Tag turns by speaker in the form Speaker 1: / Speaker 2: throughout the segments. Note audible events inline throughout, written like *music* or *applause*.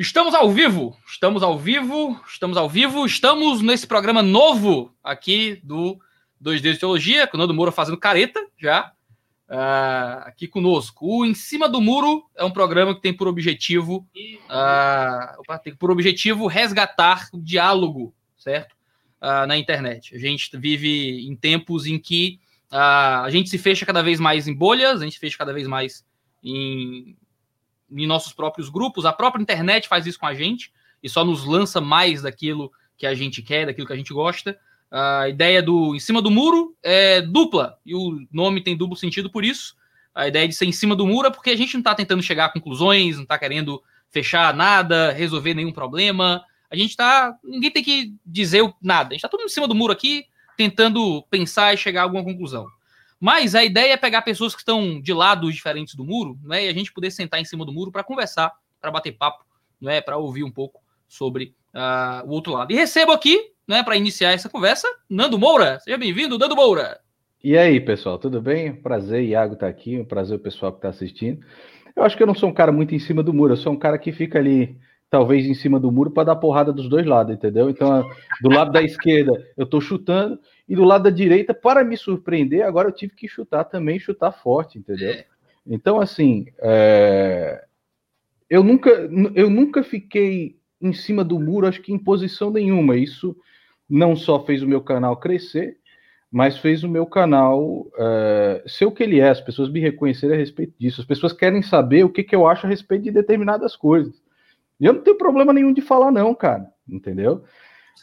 Speaker 1: Estamos ao vivo, estamos ao vivo, estamos ao vivo, estamos nesse programa novo aqui do 2D de Teologia, com o Nando Moura fazendo careta já, uh, aqui conosco. O Em Cima do Muro é um programa que tem por objetivo, uh, tem por objetivo resgatar o diálogo, certo? Uh, na internet. A gente vive em tempos em que a gente se fecha cada vez mais em bolhas, a gente se fecha cada vez mais em em nossos próprios grupos, a própria internet faz isso com a gente e só nos lança mais daquilo que a gente quer, daquilo que a gente gosta. A ideia do em cima do muro é dupla, e o nome tem duplo sentido por isso. A ideia de ser em cima do muro é porque a gente não está tentando chegar a conclusões, não está querendo fechar nada, resolver nenhum problema. A gente está. Ninguém tem que dizer nada. A gente está todo em cima do muro aqui, tentando pensar e chegar a alguma conclusão. Mas a ideia é pegar pessoas que estão de lados diferentes do muro, né, e a gente poder sentar em cima do muro para conversar, para bater papo, né, para ouvir um pouco sobre uh, o outro lado. E recebo aqui, né, para iniciar essa conversa, Nando Moura. Seja bem-vindo, Nando Moura.
Speaker 2: E aí, pessoal, tudo bem? Prazer, Iago tá aqui, prazer o pessoal que está assistindo. Eu acho que eu não sou um cara muito em cima do muro, eu sou um cara que fica ali, talvez em cima do muro, para dar porrada dos dois lados, entendeu? Então, do lado da esquerda, eu estou chutando, e do lado da direita, para me surpreender, agora eu tive que chutar também, chutar forte, entendeu? É. Então, assim, é... eu, nunca, eu nunca fiquei em cima do muro, acho que em posição nenhuma. Isso não só fez o meu canal crescer, mas fez o meu canal é... ser o que ele é. As pessoas me reconhecerem a respeito disso. As pessoas querem saber o que, que eu acho a respeito de determinadas coisas. E eu não tenho problema nenhum de falar, não, cara. Entendeu?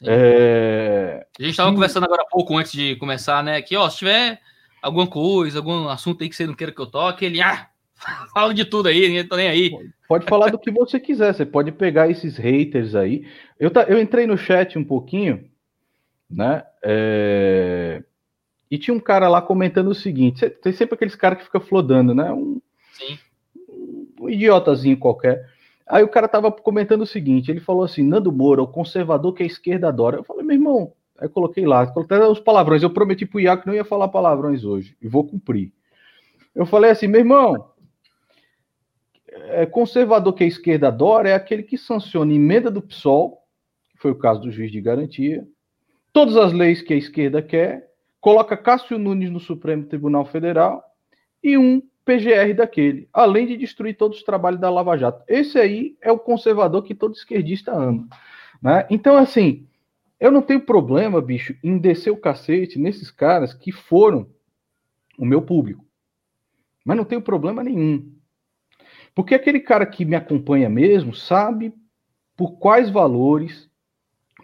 Speaker 1: É... A gente estava conversando agora há pouco antes de começar, né? Que, ó, se tiver alguma coisa, algum assunto aí que você não queira que eu toque, ele, ah, *laughs* fala de tudo aí, ninguém tá nem aí.
Speaker 2: Pode falar do que você quiser, você pode pegar esses haters aí. Eu, tá, eu entrei no chat um pouquinho, né? É... E tinha um cara lá comentando o seguinte: tem sempre aqueles caras que fica flodando, né? Um, Sim. um idiotazinho qualquer. Aí o cara tava comentando o seguinte: ele falou assim, Nando Moura, o conservador que a esquerda adora. Eu falei, meu irmão, aí coloquei lá, coloquei os palavrões. Eu prometi pro Iaco que não ia falar palavrões hoje, e vou cumprir. Eu falei assim, meu irmão, é, conservador que a esquerda adora é aquele que sanciona emenda do PSOL, que foi o caso do juiz de garantia, todas as leis que a esquerda quer, coloca Cássio Nunes no Supremo Tribunal Federal e um PGR daquele, além de destruir todos os trabalhos da Lava Jato. Esse aí é o conservador que todo esquerdista ama. Né? Então, assim, eu não tenho problema, bicho, em descer o cacete nesses caras que foram o meu público. Mas não tenho problema nenhum. Porque aquele cara que me acompanha mesmo sabe por quais valores,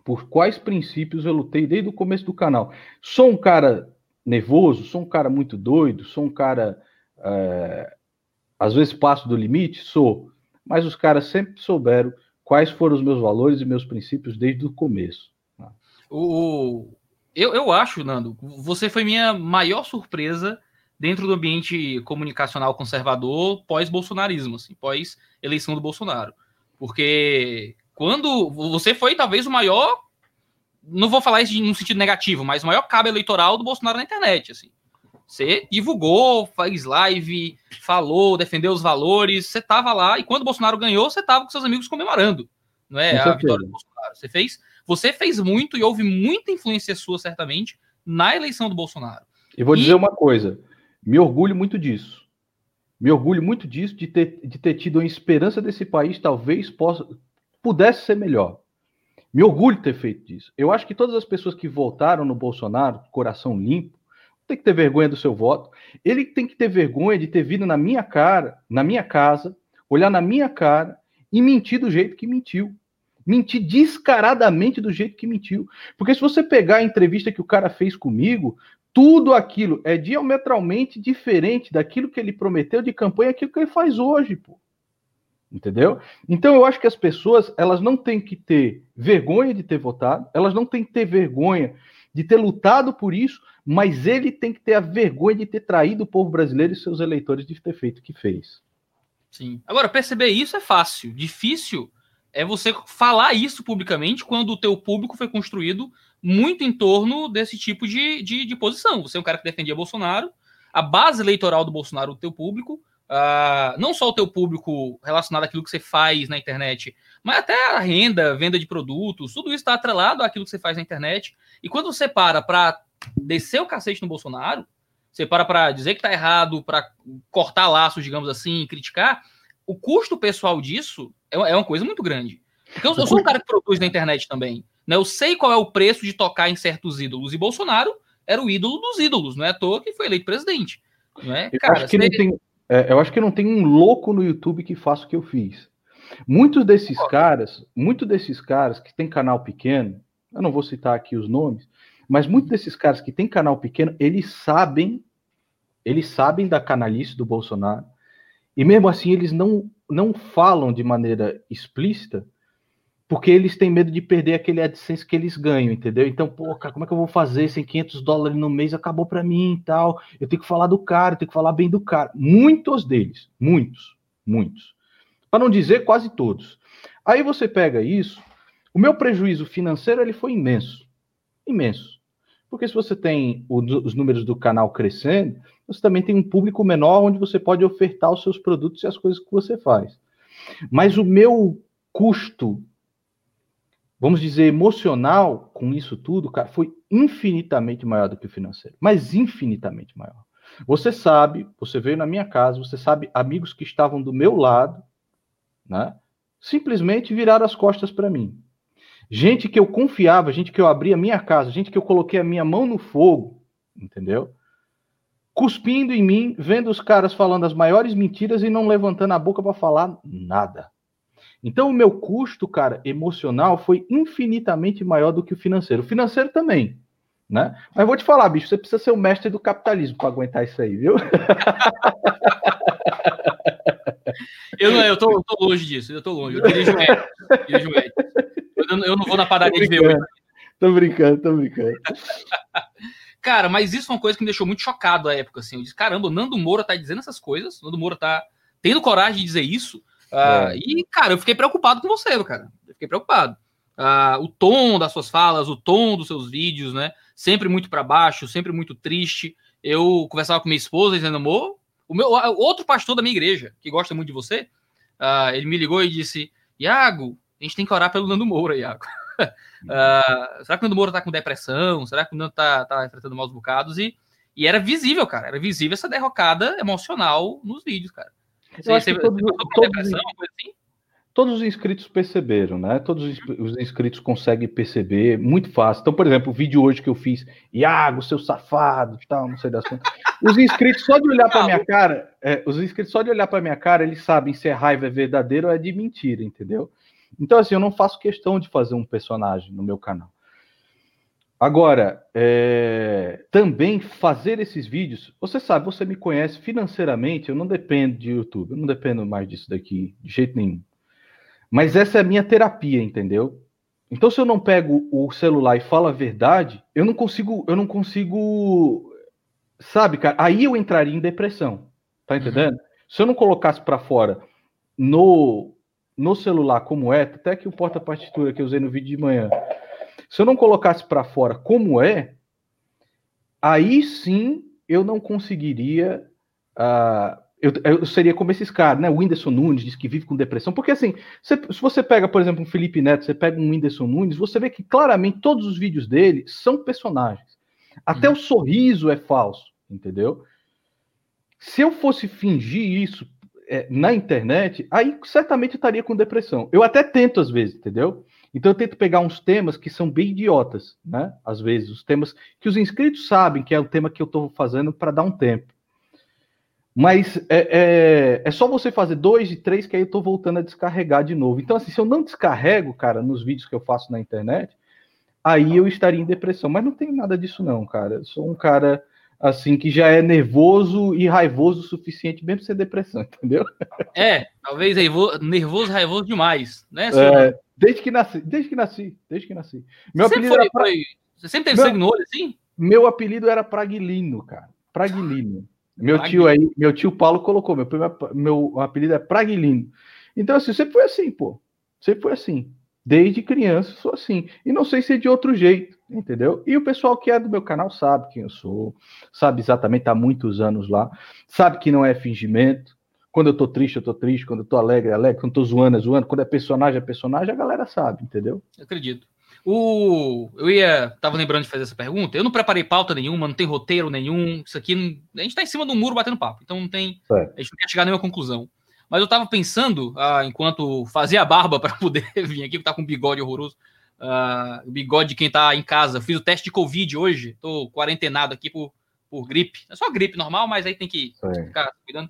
Speaker 2: por quais princípios eu lutei desde o começo do canal. Sou um cara nervoso, sou um cara muito doido, sou um cara é, às vezes passo do limite? Sou. Mas os caras sempre souberam quais foram os meus valores e meus princípios desde o começo.
Speaker 1: O, eu, eu acho, Nando, você foi minha maior surpresa dentro do ambiente comunicacional conservador pós-bolsonarismo, assim, pós-eleição do Bolsonaro. Porque quando você foi talvez o maior, não vou falar isso no sentido negativo, mas o maior cabo eleitoral do Bolsonaro na internet, assim. Você divulgou, faz live, falou, defendeu os valores, você estava lá e quando o Bolsonaro ganhou, você estava com seus amigos comemorando, não é? A vitória do Bolsonaro. Você fez, você fez muito e houve muita influência sua certamente na eleição do Bolsonaro.
Speaker 2: E vou e... dizer uma coisa, me orgulho muito disso. Me orgulho muito disso de ter, de ter tido a esperança desse país talvez possa pudesse ser melhor. Me orgulho de ter feito isso. Eu acho que todas as pessoas que votaram no Bolsonaro, coração limpo, tem que ter vergonha do seu voto. Ele tem que ter vergonha de ter vindo na minha cara, na minha casa, olhar na minha cara e mentir do jeito que mentiu. Mentir descaradamente do jeito que mentiu. Porque se você pegar a entrevista que o cara fez comigo, tudo aquilo é diametralmente diferente daquilo que ele prometeu de campanha, aquilo que ele faz hoje, pô. Entendeu? Então eu acho que as pessoas, elas não têm que ter vergonha de ter votado, elas não têm que ter vergonha de ter lutado por isso, mas ele tem que ter a vergonha de ter traído o povo brasileiro e seus eleitores de ter feito o que fez.
Speaker 1: Sim. Agora, perceber isso é fácil. Difícil é você falar isso publicamente quando o teu público foi construído muito em torno desse tipo de, de, de posição. Você é um cara que defendia Bolsonaro, a base eleitoral do Bolsonaro, o teu público, uh, não só o teu público relacionado àquilo que você faz na internet, mas até a renda, venda de produtos, tudo isso está atrelado àquilo que você faz na internet. E quando você para para descer o cacete no Bolsonaro, você para para dizer que está errado, para cortar laços, digamos assim, criticar, o custo pessoal disso é, é uma coisa muito grande. Porque eu, eu sou um cara que produz na internet também. Né? Eu sei qual é o preço de tocar em certos ídolos. E Bolsonaro era o ídolo dos ídolos, não é à toa que foi eleito presidente. Não é?
Speaker 2: Eu, Cara, acho que você... não tem, é, eu acho que não tem um louco no YouTube que faça o que eu fiz. Muitos desses caras, muitos desses caras que tem canal pequeno, eu não vou citar aqui os nomes, mas muitos desses caras que tem canal pequeno, eles sabem, eles sabem da canalice do Bolsonaro, e mesmo assim eles não, não falam de maneira explícita, porque eles têm medo de perder aquele AdSense que eles ganham, entendeu? Então, pô, cara, como é que eu vou fazer sem 500 dólares no mês? Acabou para mim e tal. Eu tenho que falar do cara, eu tenho que falar bem do cara. Muitos deles, muitos, muitos. Para não dizer quase todos. Aí você pega isso, o meu prejuízo financeiro ele foi imenso. Imenso. Porque se você tem os números do canal crescendo, você também tem um público menor onde você pode ofertar os seus produtos e as coisas que você faz. Mas o meu custo vamos dizer, emocional com isso tudo, cara, foi infinitamente maior do que o financeiro. Mas infinitamente maior. Você sabe, você veio na minha casa, você sabe, amigos que estavam do meu lado, né? Simplesmente viraram as costas para mim. Gente que eu confiava, gente que eu abri a minha casa, gente que eu coloquei a minha mão no fogo, entendeu? Cuspindo em mim, vendo os caras falando as maiores mentiras e não levantando a boca para falar nada. Então, o meu custo, cara, emocional foi infinitamente maior do que o financeiro. O financeiro também, né? Mas vou te falar, bicho, você precisa ser o mestre do capitalismo para aguentar isso aí, viu? *laughs*
Speaker 1: Eu eu tô, eu tô longe disso, eu tô longe. Eu dirijo médio, dirijo médio. Eu, eu não vou na padaria de ver.
Speaker 2: Tô brincando, tô brincando. *laughs*
Speaker 1: Cara, mas isso foi uma coisa que me deixou muito chocado à época, assim. Eu disse, caramba, o Nando Moura tá dizendo essas coisas, o Nando Moura tá tendo coragem de dizer isso. Uh, é. E, cara, eu fiquei preocupado com você, cara. Eu fiquei preocupado. Uh, o tom das suas falas, o tom dos seus vídeos, né? Sempre muito para baixo, sempre muito triste. Eu conversava com minha esposa dizendo, amor, o meu outro pastor da minha igreja, que gosta muito de você, uh, ele me ligou e disse: Iago, a gente tem que orar pelo Nando Moura, Iago. *laughs* uh, será que o Nando Moura tá com depressão? Será que o Nando tá, tá enfrentando maus bocados? E, e era visível, cara, era visível essa derrocada emocional nos vídeos, cara.
Speaker 2: Eu acho que todos, todos, assim? Todos, os inscritos perceberam, né? Todos os inscritos conseguem perceber muito fácil. Então, por exemplo, o vídeo hoje que eu fiz, Iago, seu safado, tal, não sei das contas. Os inscritos só de olhar para minha cara, é, os inscritos só de olhar para minha cara, eles sabem se a raiva é verdadeira ou é de mentira, entendeu? Então, assim, eu não faço questão de fazer um personagem no meu canal. Agora, é, também fazer esses vídeos, você sabe, você me conhece financeiramente, eu não dependo de YouTube, eu não dependo mais disso daqui, de jeito nenhum. Mas essa é a minha terapia, entendeu? Então, se eu não pego o celular e falo a verdade, eu não consigo, eu não consigo, sabe, cara? Aí eu entraria em depressão, tá entendendo? Uhum. Se eu não colocasse para fora no, no celular como é, até que o porta-partitura que eu usei no vídeo de manhã, se eu não colocasse para fora como é, aí sim eu não conseguiria. Uh, eu, eu, seria como esses caras, né? O Whindersson Nunes diz que vive com depressão. Porque assim, se, se você pega, por exemplo, um Felipe Neto, você pega um Whindersson Nunes, você vê que claramente todos os vídeos dele são personagens. Até uhum. o sorriso é falso, entendeu? Se eu fosse fingir isso é, na internet, aí certamente eu estaria com depressão. Eu até tento às vezes, entendeu? Então eu tento pegar uns temas que são bem idiotas, né? Às vezes, os temas que os inscritos sabem que é o tema que eu estou fazendo para dar um tempo. Mas é, é, é, só você fazer dois e três que aí eu estou voltando a descarregar de novo. Então, assim, se eu não descarrego, cara, nos vídeos que eu faço na internet, aí eu estaria em depressão. Mas não tem nada disso, não, cara. Eu sou um cara assim, que já é nervoso e raivoso o suficiente mesmo ser depressão, *laughs* entendeu?
Speaker 1: É, talvez nervoso, raivoso demais, né?
Speaker 2: É, desde que nasci, desde que nasci, desde que nasci.
Speaker 1: Meu você apelido foi, pra... foi... Você sempre teve meu, sangue no olho, assim?
Speaker 2: Meu apelido era Praguilino, cara. Praguilino. Meu Praguilino. tio aí, meu tio Paulo colocou, meu, meu apelido é Praguilino. Então, assim, sempre foi assim, pô. Sempre foi assim. Desde criança sou assim. E não sei se é de outro jeito, entendeu? E o pessoal que é do meu canal sabe quem eu sou, sabe exatamente, há muitos anos lá, sabe que não é fingimento, Quando eu tô triste, eu tô triste. Quando eu tô alegre, é alegre. Quando eu tô zoando, é zoando. Quando é personagem, é personagem. A galera sabe, entendeu?
Speaker 1: Eu acredito. O... Eu ia. Tava lembrando de fazer essa pergunta. Eu não preparei pauta nenhuma, não tem roteiro nenhum. Isso aqui. Não... A gente tá em cima do muro batendo papo. Então não tem. Certo. A gente não quer chegar a nenhuma conclusão. Mas eu tava pensando, ah, enquanto fazia a barba *laughs* para poder vir aqui, que tá com um bigode horroroso. Ah, o bigode de quem tá em casa. fiz o teste de Covid hoje. Tô quarentenado aqui por, por gripe. É só gripe normal, mas aí tem que Sim. ficar cuidando.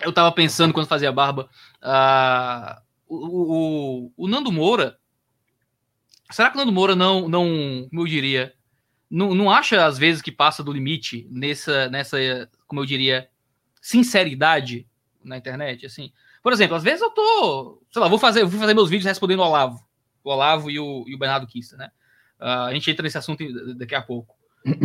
Speaker 1: eu tava pensando quando fazia a barba. Uh, o, o, o, Nando Moura. Será que o Nando Moura não, não como eu diria, não, não acha às vezes que passa do limite nessa, nessa, como eu diria, sinceridade na internet? Assim, por exemplo, às vezes eu tô, sei lá, vou fazer, vou fazer meus vídeos respondendo o Olavo, o Olavo e o, e o Bernardo Kista, né? Uh, a gente entra nesse assunto daqui a pouco.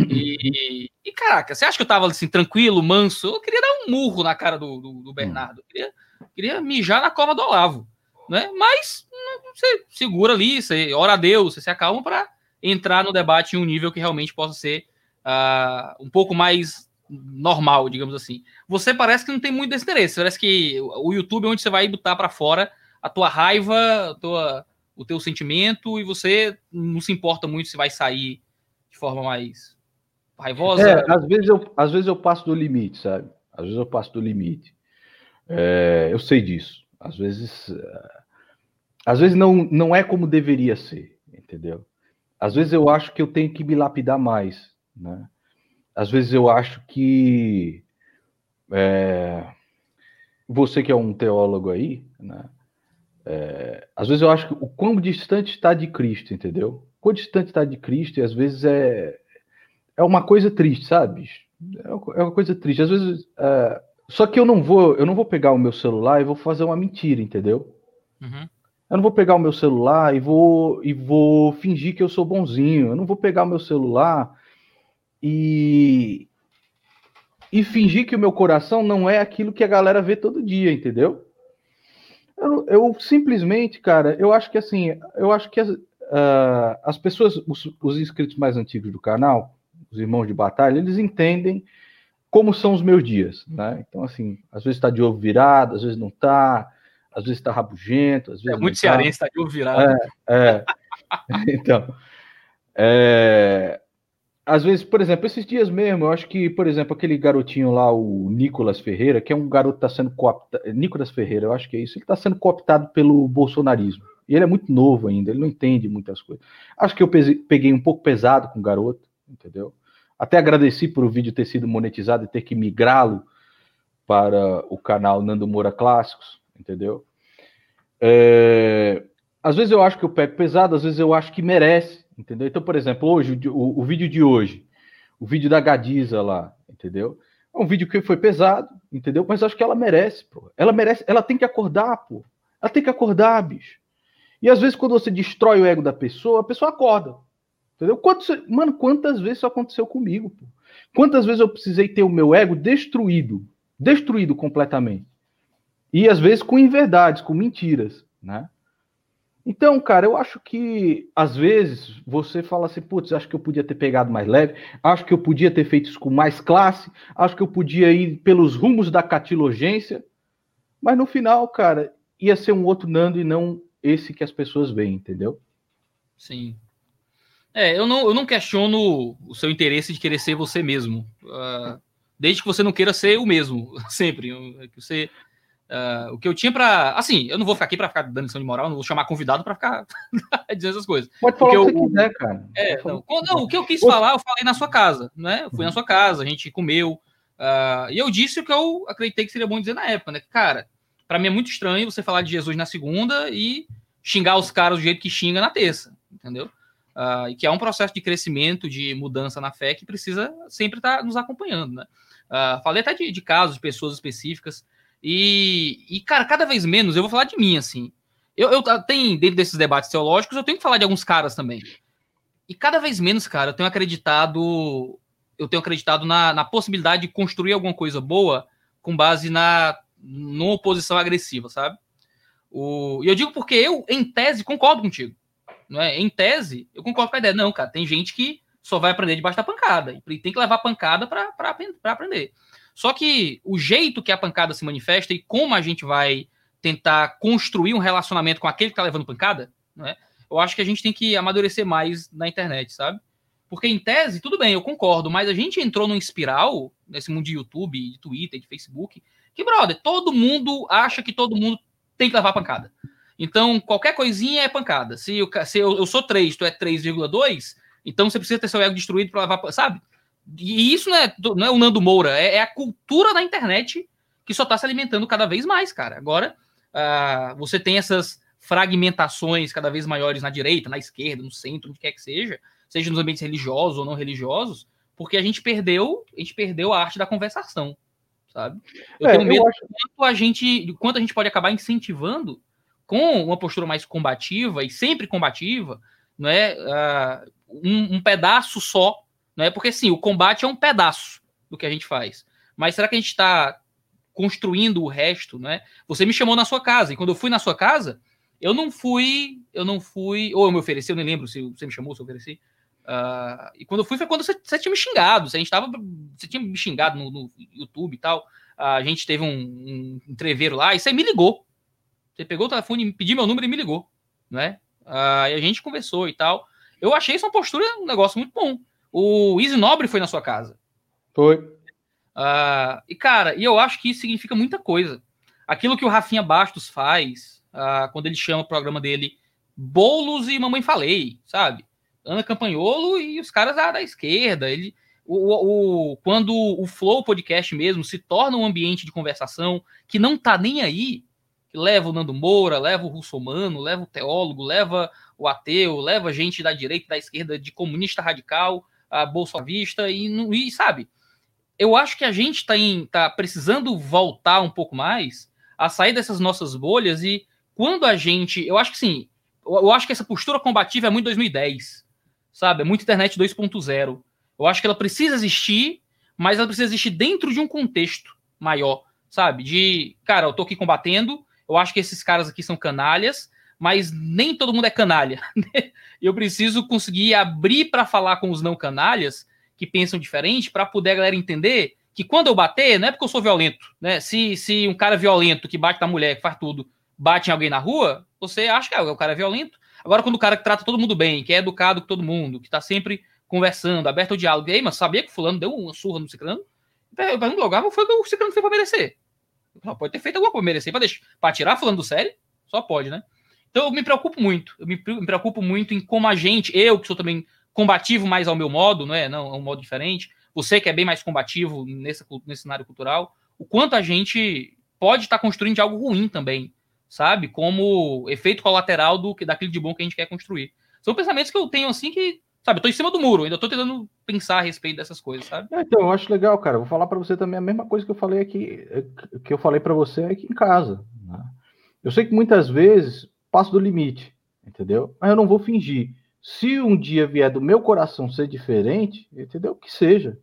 Speaker 1: E, e, caraca, você acha que eu tava assim, tranquilo, manso? Eu queria dar um murro na cara do, do, do Bernardo. Eu queria, queria mijar na cova do Olavo. Né? Mas você segura ali, você ora a Deus, você se acalma para entrar no debate em um nível que realmente possa ser uh, um pouco mais normal, digamos assim. Você parece que não tem muito desse interesse. Parece que o YouTube é onde você vai botar para fora a tua raiva, a tua, o teu sentimento, e você não se importa muito se vai sair de forma mais raivosa.
Speaker 2: É, às vezes eu, às vezes eu passo do limite, sabe? Às vezes eu passo do limite. É, eu sei disso. Às vezes, é, às vezes não, não é como deveria ser, entendeu? Às vezes eu acho que eu tenho que me lapidar mais, né? Às vezes eu acho que é, você que é um teólogo aí, né? É, às vezes eu acho que o quão distante está de Cristo, entendeu? O quão distante está de Cristo e às vezes é, é uma coisa triste, sabe? É, é uma coisa triste. Às vezes. É... Só que eu não vou, eu não vou pegar o meu celular e vou fazer uma mentira, entendeu? Uhum. Eu não vou pegar o meu celular e vou e vou fingir que eu sou bonzinho. Eu não vou pegar o meu celular e e fingir que o meu coração não é aquilo que a galera vê todo dia, entendeu? Eu, eu simplesmente, cara, eu acho que assim, eu acho que as, uh, as pessoas, os, os inscritos mais antigos do canal, os irmãos de batalha, eles entendem como são os meus dias, né? Então, assim, às vezes está de ovo virado, às vezes não está, às vezes está rabugento, às vezes.
Speaker 1: É muito tá. cearense, está de ovo virado.
Speaker 2: É, é. *laughs* então, é, às vezes, por exemplo, esses dias mesmo, eu acho que, por exemplo, aquele garotinho lá, o Nicolas Ferreira, que é um garoto que está sendo cooptado, Nicolas Ferreira, eu acho que é isso, ele está sendo cooptado pelo bolsonarismo. E ele é muito novo ainda, ele não entende muitas coisas. Acho que eu peguei um pouco pesado com o garoto, entendeu? Até agradeci por o vídeo ter sido monetizado e ter que migrá-lo para o canal Nando Moura Clássicos, entendeu? É... Às vezes eu acho que eu pego pesado, às vezes eu acho que merece, entendeu? Então, por exemplo, hoje, o, o vídeo de hoje, o vídeo da Gadiza lá, entendeu? É um vídeo que foi pesado, entendeu? Mas acho que ela merece, pô. Ela merece, ela tem que acordar, pô. Ela tem que acordar, bicho. E às vezes, quando você destrói o ego da pessoa, a pessoa acorda. Entendeu? Quantos, mano, quantas vezes isso aconteceu comigo? Pô? Quantas vezes eu precisei ter o meu ego destruído, destruído completamente? E às vezes com inverdades, com mentiras, né? Então, cara, eu acho que às vezes você fala assim, putz, acho que eu podia ter pegado mais leve, acho que eu podia ter feito isso com mais classe, acho que eu podia ir pelos rumos da catilogência, mas no final, cara, ia ser um outro Nando e não esse que as pessoas veem, entendeu?
Speaker 1: Sim. É, eu não, eu não questiono o seu interesse de querer ser você mesmo. Uh, desde que você não queira ser o mesmo, *laughs* sempre. Que você, uh, o que eu tinha para. Assim, eu não vou ficar aqui para ficar dando lição de moral, não vou chamar convidado para ficar *laughs* dizendo essas coisas.
Speaker 2: Pode falar o que eu, quiser, cara.
Speaker 1: É, não, não, o que eu quis falar, eu falei na sua casa, né? Eu fui na sua casa, a gente comeu. Uh, e eu disse o que eu acreditei que seria bom dizer na época, né? Cara, para mim é muito estranho você falar de Jesus na segunda e xingar os caras do jeito que xinga na terça, entendeu? Uh, e que é um processo de crescimento, de mudança na fé que precisa sempre estar tá nos acompanhando, né? Uh, falei até de, de, casos, de pessoas específicas, e, e, cara, cada vez menos, eu vou falar de mim, assim, eu, eu tenho, dentro desses debates teológicos, eu tenho que falar de alguns caras também, e cada vez menos, cara, eu tenho acreditado, eu tenho acreditado na, na possibilidade de construir alguma coisa boa com base na numa oposição agressiva, sabe? O, e eu digo porque eu, em tese, concordo contigo não é? Em tese, eu concordo com a ideia. Não, cara, tem gente que só vai aprender debaixo da pancada. E tem que levar pancada para aprender. Só que o jeito que a pancada se manifesta e como a gente vai tentar construir um relacionamento com aquele que tá levando pancada, né? Eu acho que a gente tem que amadurecer mais na internet, sabe? Porque em tese, tudo bem, eu concordo, mas a gente entrou num espiral, nesse mundo de YouTube, de Twitter, de Facebook, que, brother, todo mundo acha que todo mundo tem que levar pancada. Então, qualquer coisinha é pancada. Se eu, se eu, eu sou 3, tu é 3,2, então você precisa ter seu ego destruído para levar, sabe? E isso não é, não é o Nando Moura, é, é a cultura da internet que só está se alimentando cada vez mais, cara. Agora, uh, você tem essas fragmentações cada vez maiores na direita, na esquerda, no centro, onde quer que seja, seja nos ambientes religiosos ou não religiosos, porque a gente perdeu, a gente perdeu a arte da conversação, sabe? Eu é, tenho medo eu acho... quanto a gente, de quanto a gente pode acabar incentivando com uma postura mais combativa e sempre combativa, não é, uh, um, um, pedaço só, não é? Porque sim, o combate é um pedaço do que a gente faz. Mas será que a gente está construindo o resto, não é? Você me chamou na sua casa e quando eu fui na sua casa, eu não fui, eu não fui, ou eu me ofereci, eu nem lembro se você me chamou, se eu ofereci. Uh, e quando eu fui foi quando você, você, tinha me xingado, você, a gente tava, você tinha me xingado no, no YouTube e tal. Uh, a gente teve um, um entreveiro lá e você me ligou. Você pegou o telefone, pediu meu número e me ligou, né? Uh, e a gente conversou e tal. Eu achei essa postura um negócio muito bom. O Easy Nobre foi na sua casa.
Speaker 2: Foi.
Speaker 1: Uh, e, cara, e eu acho que isso significa muita coisa. Aquilo que o Rafinha Bastos faz, uh, quando ele chama o programa dele Bolos e Mamãe Falei, sabe? Ana Campanholo e os caras da, da esquerda. Ele, o, o, quando o Flow Podcast mesmo se torna um ambiente de conversação que não tá nem aí, leva o Nando Moura, leva o russomano, leva o teólogo, leva o ateu, leva gente da direita, da esquerda, de comunista radical, a bolsovista e, e sabe? Eu acho que a gente está tá precisando voltar um pouco mais a sair dessas nossas bolhas e quando a gente, eu acho que sim, eu, eu acho que essa postura combativa é muito 2010, sabe? É muito internet 2.0. Eu acho que ela precisa existir, mas ela precisa existir dentro de um contexto maior, sabe? De, cara, eu tô aqui combatendo, eu acho que esses caras aqui são canalhas, mas nem todo mundo é canalha. *laughs* Eu preciso conseguir abrir para falar com os não canalhas que pensam diferente para poder a galera entender que quando eu bater, não é porque eu sou violento, né? Se, se um cara violento que bate na mulher, que faz tudo, bate em alguém na rua, você acha que é, o cara é violento. Agora, quando o cara que trata todo mundo bem, que é educado com todo mundo, que tá sempre conversando, aberto ao diálogo, e aí, mas sabia que fulano deu uma surra no ciclano? Eu pergunto logo, ah, foi o que o ciclano fez pra merecer. Pode ter feito alguma coisa merecer, deixar, pra tirar fulano do sério? Só pode, né? Então eu me preocupo muito, eu me, me preocupo muito em como a gente, eu que sou também combativo mais ao meu modo, não é? Não, é um modo diferente. Você que é bem mais combativo nesse, nesse cenário cultural, o quanto a gente pode estar tá construindo de algo ruim também, sabe? Como efeito colateral do daquilo de bom que a gente quer construir. São pensamentos que eu tenho assim que, sabe, eu tô em cima do muro, ainda tô tentando pensar a respeito dessas coisas, sabe?
Speaker 2: É, então, eu acho legal, cara. Vou falar para você também a mesma coisa que eu falei aqui, que eu falei para você aqui em casa. Né? Eu sei que muitas vezes passo do limite, entendeu? Mas eu não vou fingir. Se um dia vier do meu coração ser diferente, entendeu? Que seja.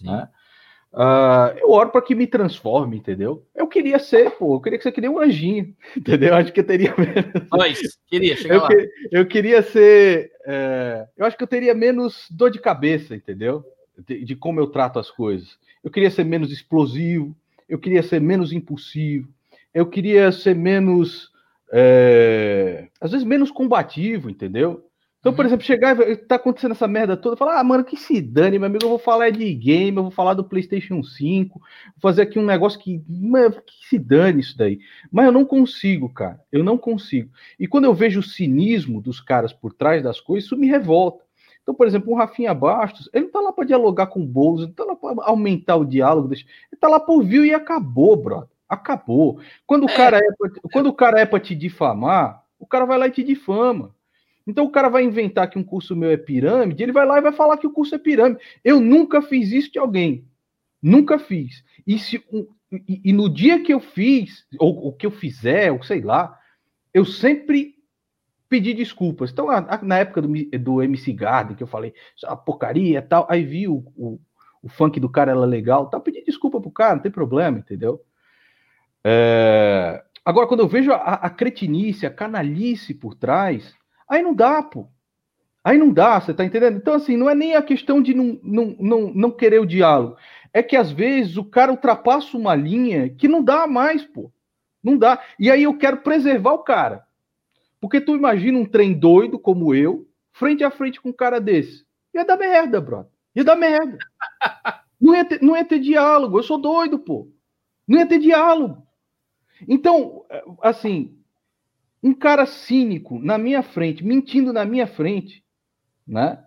Speaker 2: Né? Uh, eu oro para que me transforme, entendeu? Eu queria ser, pô, eu queria que você queria um anjinho, *laughs* entendeu? Acho que eu teria menos.
Speaker 1: Nós, queria, chegar eu,
Speaker 2: lá. Que, eu queria ser. É, eu acho que eu teria menos dor de cabeça, entendeu? De, de, como eu trato as coisas. Eu queria ser menos explosivo, eu queria ser menos impulsivo, eu queria ser menos é, às vezes menos combativo, entendeu? Então, por uhum. exemplo, chegar e tá acontecendo essa merda toda, falar, ah, mano, que se dane, meu amigo, eu vou falar de game, eu vou falar do PlayStation 5, vou fazer aqui um negócio que, mano, que se dane isso daí. Mas eu não consigo, cara, eu não consigo. E quando eu vejo o cinismo dos caras por trás das coisas, isso me revolta. Então, por exemplo, o Rafinha Bastos, ele não tá lá para dialogar com o Boulos, ele tá lá para aumentar o diálogo, ele tá lá para ouvir e acabou, brother. Acabou. Quando o, é. cara é pra, quando o cara é para te difamar, o cara vai lá e te difama. Então o cara vai inventar que um curso meu é pirâmide, ele vai lá e vai falar que o curso é pirâmide. Eu nunca fiz isso de alguém. Nunca fiz. E, se, e, e no dia que eu fiz, ou o que eu fizer, ou sei lá, eu sempre pedi desculpas. Então, na época do, do MC Garden, que eu falei, é uma porcaria tal, aí vi o, o, o funk do cara era legal, tá, pedi desculpa pro cara, não tem problema, entendeu? É... Agora, quando eu vejo a, a cretinice, a canalice por trás, aí não dá, pô. Aí não dá, você tá entendendo? Então, assim, não é nem a questão de não, não, não, não querer o diálogo. é que às vezes o cara ultrapassa uma linha que não dá mais, pô. Não dá. E aí eu quero preservar o cara. Porque tu imagina um trem doido como eu, frente a frente com um cara desse. Ia dar merda, brother. Ia dar merda. *laughs* Não ia, ter, não ia ter diálogo. Eu sou doido, pô. Não ia ter diálogo. Então, assim, um cara cínico na minha frente, mentindo na minha frente, né?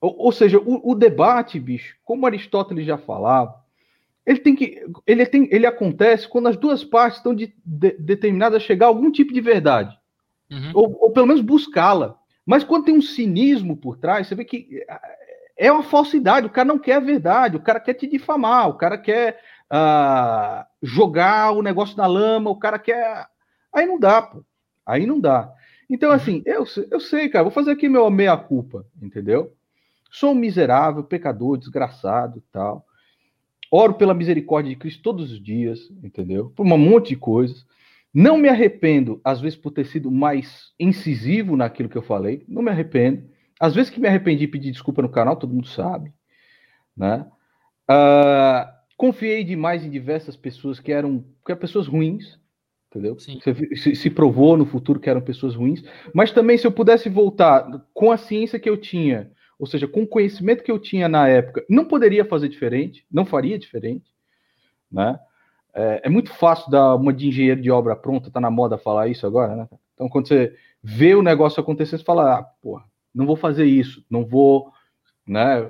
Speaker 2: Ou, ou seja, o, o, debate, bicho, como Aristóteles já falava, ele tem que, ele tem, ele acontece quando as duas partes estão de, de, determinadas a chegar a algum tipo de verdade, uhum. ou, ou, pelo menos buscá-la. Mas quando tem um cinismo por trás, você vê que é uma falsidade. O cara não quer a verdade, o cara quer te difamar, o cara quer uh, jogar o negócio na lama, o cara quer. Aí não dá, pô. Aí não dá. Então, assim, eu, eu sei, cara, vou fazer aqui meu meia-culpa, entendeu? Sou um miserável, pecador, desgraçado tal. Oro pela misericórdia de Cristo todos os dias, entendeu? Por um monte de coisas. Não me arrependo, às vezes, por ter sido mais incisivo naquilo que eu falei. Não me arrependo. Às vezes que me arrependi e pedi desculpa no canal, todo mundo sabe. Né? Uh, confiei demais em diversas pessoas que eram, que eram pessoas ruins, entendeu? Se, se, provou no futuro que eram pessoas ruins. Mas também, se eu pudesse voltar com a ciência que eu tinha, ou seja, com o conhecimento que eu tinha na época, não poderia fazer diferente, não faria diferente, né? É, é muito fácil dar uma de engenheiro de obra pronta, tá na moda falar isso agora, né? Então, quando você vê o negócio acontecer, você fala, ah, porra, não vou fazer isso, não vou, né,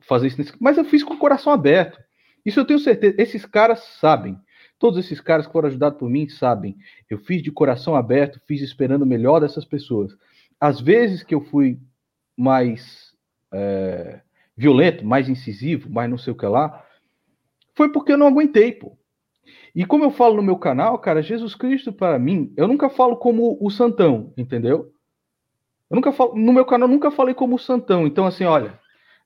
Speaker 2: fazer isso. Nesse... Mas eu fiz com o coração aberto. Isso eu tenho certeza. Esses caras sabem. Todos esses caras que foram ajudados por mim sabem. Eu fiz de coração aberto, fiz esperando o melhor dessas pessoas. Às vezes que eu fui mais é, violento, mais incisivo, mais não sei o que lá, foi porque eu não aguentei, pô. E como eu falo no meu canal, cara, Jesus Cristo para mim, eu nunca falo como o santão, entendeu? Eu nunca falo, no meu canal nunca falei como o santão. Então assim, olha,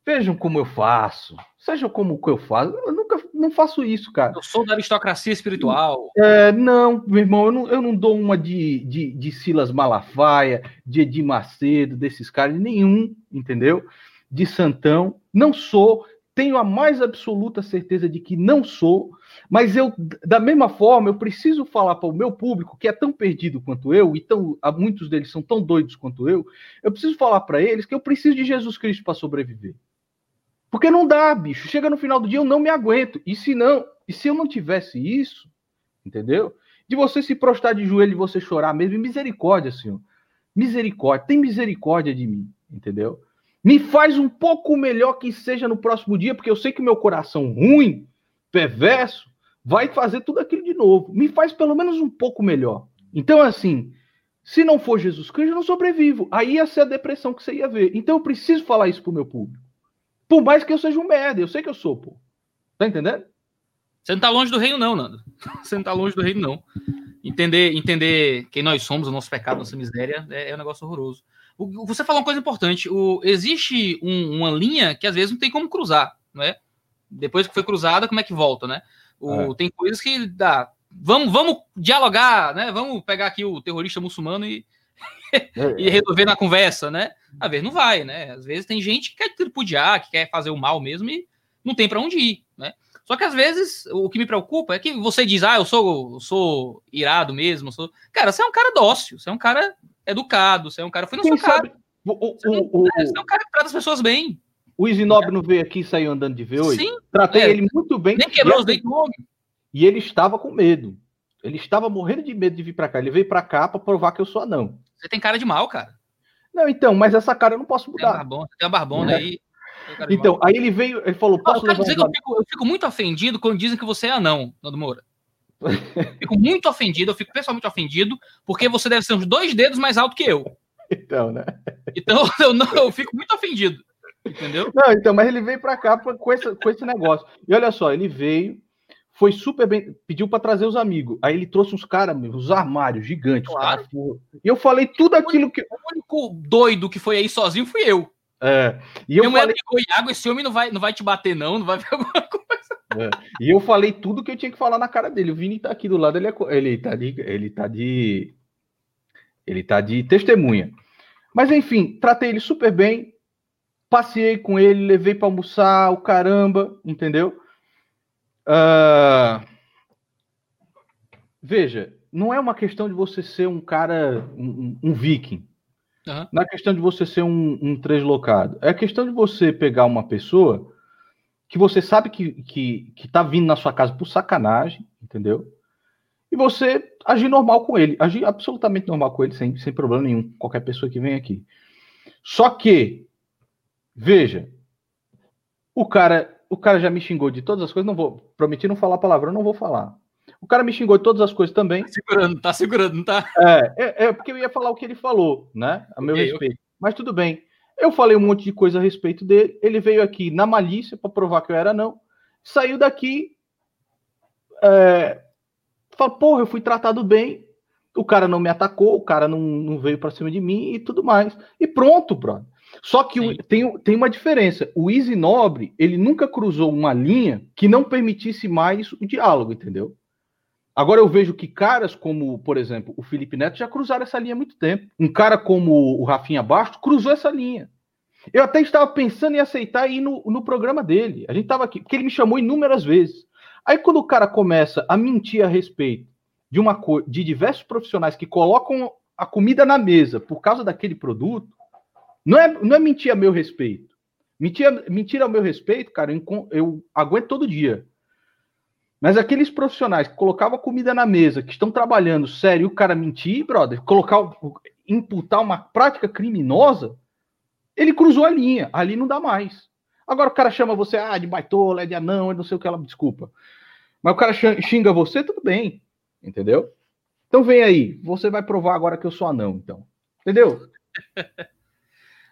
Speaker 2: vejam como eu faço, sejam como que eu faço. Eu nunca não faço isso, cara.
Speaker 1: Eu sou da aristocracia espiritual.
Speaker 2: É, não, meu irmão, eu não, eu não dou uma de, de, de Silas Malafaia, de Edir Macedo, desses caras, nenhum, entendeu? De Santão. Não sou, tenho a mais absoluta certeza de que não sou, mas eu, da mesma forma, eu preciso falar para o meu público, que é tão perdido quanto eu, e tão, muitos deles são tão doidos quanto eu, eu preciso falar para eles que eu preciso de Jesus Cristo para sobreviver. Porque não dá, bicho. Chega no final do dia, eu não me aguento. E se não, e se eu não tivesse isso, entendeu? De você se prostrar de joelho e você chorar mesmo, misericórdia, Senhor. Misericórdia, tem misericórdia de mim, entendeu? Me faz um pouco melhor que seja no próximo dia, porque eu sei que meu coração ruim, perverso, vai fazer tudo aquilo de novo. Me faz pelo menos um pouco melhor. Então, assim, se não for Jesus Cristo, eu não sobrevivo. Aí ia ser a depressão que você ia ver. Então, eu preciso falar isso pro meu público. Por mais que eu seja um merda, eu sei que eu sou, pô. Tá entendendo?
Speaker 1: Você não tá longe do reino, não, Nando. *laughs* Você não tá longe do reino, não. Entender, entender quem nós somos, o nosso pecado, nossa miséria, é, é um negócio horroroso. O, você falou uma coisa importante. O, existe um, uma linha que às vezes não tem como cruzar, né? Depois que foi cruzada, como é que volta, né? O, é. Tem coisas que dá. Vamos, vamos dialogar, né? Vamos pegar aqui o terrorista muçulmano e, *laughs* e resolver na conversa, né? Às vezes não vai, né? Às vezes tem gente que quer tripudiar, que quer fazer o mal mesmo e não tem para onde ir, né? Só que às vezes o que me preocupa é que você diz, ah, eu sou, eu sou irado mesmo, sou... cara, você é um cara dócil, você é um cara educado, você é um cara, foi na sua cara. O, o, você, não, o, você é um cara que trata as pessoas bem.
Speaker 2: O Isinobre é. não veio aqui e saiu andando de V8? Sim. Tratei é. ele muito bem.
Speaker 1: Nem quebrou os dentes do homem.
Speaker 2: E ele estava com medo. Ele estava morrendo de medo de vir para cá. Ele veio para cá para provar que eu sou anão.
Speaker 1: Você tem cara de mal, cara.
Speaker 2: Não, então, mas essa cara eu não posso mudar. Tem,
Speaker 1: barbona, tem barbona é. aí.
Speaker 2: Então, aí ele veio, ele falou,
Speaker 1: posso eu, dizer que eu, fico, eu fico muito ofendido quando dizem que você é anão, Nando Moura. *laughs* fico muito ofendido, eu fico pessoalmente ofendido, porque você deve ser uns dois dedos mais alto que eu.
Speaker 2: Então, né?
Speaker 1: Então, *laughs* eu, não, eu fico muito ofendido. Entendeu?
Speaker 2: Não, então, mas ele veio para cá pra, com, esse, com esse negócio. E olha só, ele veio, foi super bem. Pediu para trazer os amigos. Aí ele trouxe uns caras, os armários gigantes. Claro. e eu falei tudo aquilo que.
Speaker 1: O único doido que foi aí sozinho fui eu.
Speaker 2: É.
Speaker 1: E eu falei... ligou, Iago, esse homem não vai, não vai te bater, não, não vai ver alguma *laughs* coisa.
Speaker 2: É. E eu falei tudo que eu tinha que falar na cara dele. O Vini tá aqui do lado, ele, é, ele tá de. Ele tá de. Ele tá de testemunha. Mas enfim, tratei ele super bem. Passei com ele, levei para almoçar, o caramba, entendeu? Uh, veja, não é uma questão de você ser um cara, um, um viking. Uhum. Não é questão de você ser um, um translocado. É questão de você pegar uma pessoa que você sabe que, que, que tá vindo na sua casa por sacanagem, entendeu? E você agir normal com ele, agir absolutamente normal com ele, sem, sem problema nenhum, qualquer pessoa que vem aqui. Só que, veja, o cara, o cara já me xingou de todas as coisas, não vou, prometi não falar palavrão, não vou falar. O cara me xingou de todas as coisas também. Tá
Speaker 1: segurando, tá segurando, não tá?
Speaker 2: É, é, é, porque eu ia falar o que ele falou, né? A meu okay, respeito. Okay. Mas tudo bem. Eu falei um monte de coisa a respeito dele. Ele veio aqui na malícia para provar que eu era não. Saiu daqui. É, falou, porra, eu fui tratado bem. O cara não me atacou, o cara não, não veio para cima de mim e tudo mais. E pronto, brother. Só que o, tem, tem uma diferença. O Easy Nobre, ele nunca cruzou uma linha que não permitisse mais o diálogo, entendeu? Agora eu vejo que caras como, por exemplo, o Felipe Neto já cruzaram essa linha há muito tempo. Um cara como o Rafinha Bastos cruzou essa linha. Eu até estava pensando em aceitar ir no, no programa dele. A gente estava aqui, porque ele me chamou inúmeras vezes. Aí quando o cara começa a mentir a respeito de uma de diversos profissionais que colocam a comida na mesa por causa daquele produto, não é, não é mentir a meu respeito. Mentir, mentir ao meu respeito, cara, eu, eu aguento todo dia. Mas aqueles profissionais que colocavam comida na mesa, que estão trabalhando sério, o cara mentir, brother, colocar, imputar uma prática criminosa, ele cruzou a linha. Ali não dá mais. Agora o cara chama você ah, de baitola, é de anão, é não sei o que ela desculpa. Mas o cara xinga você, tudo bem. Entendeu? Então vem aí, você vai provar agora que eu sou anão, então. Entendeu? *laughs*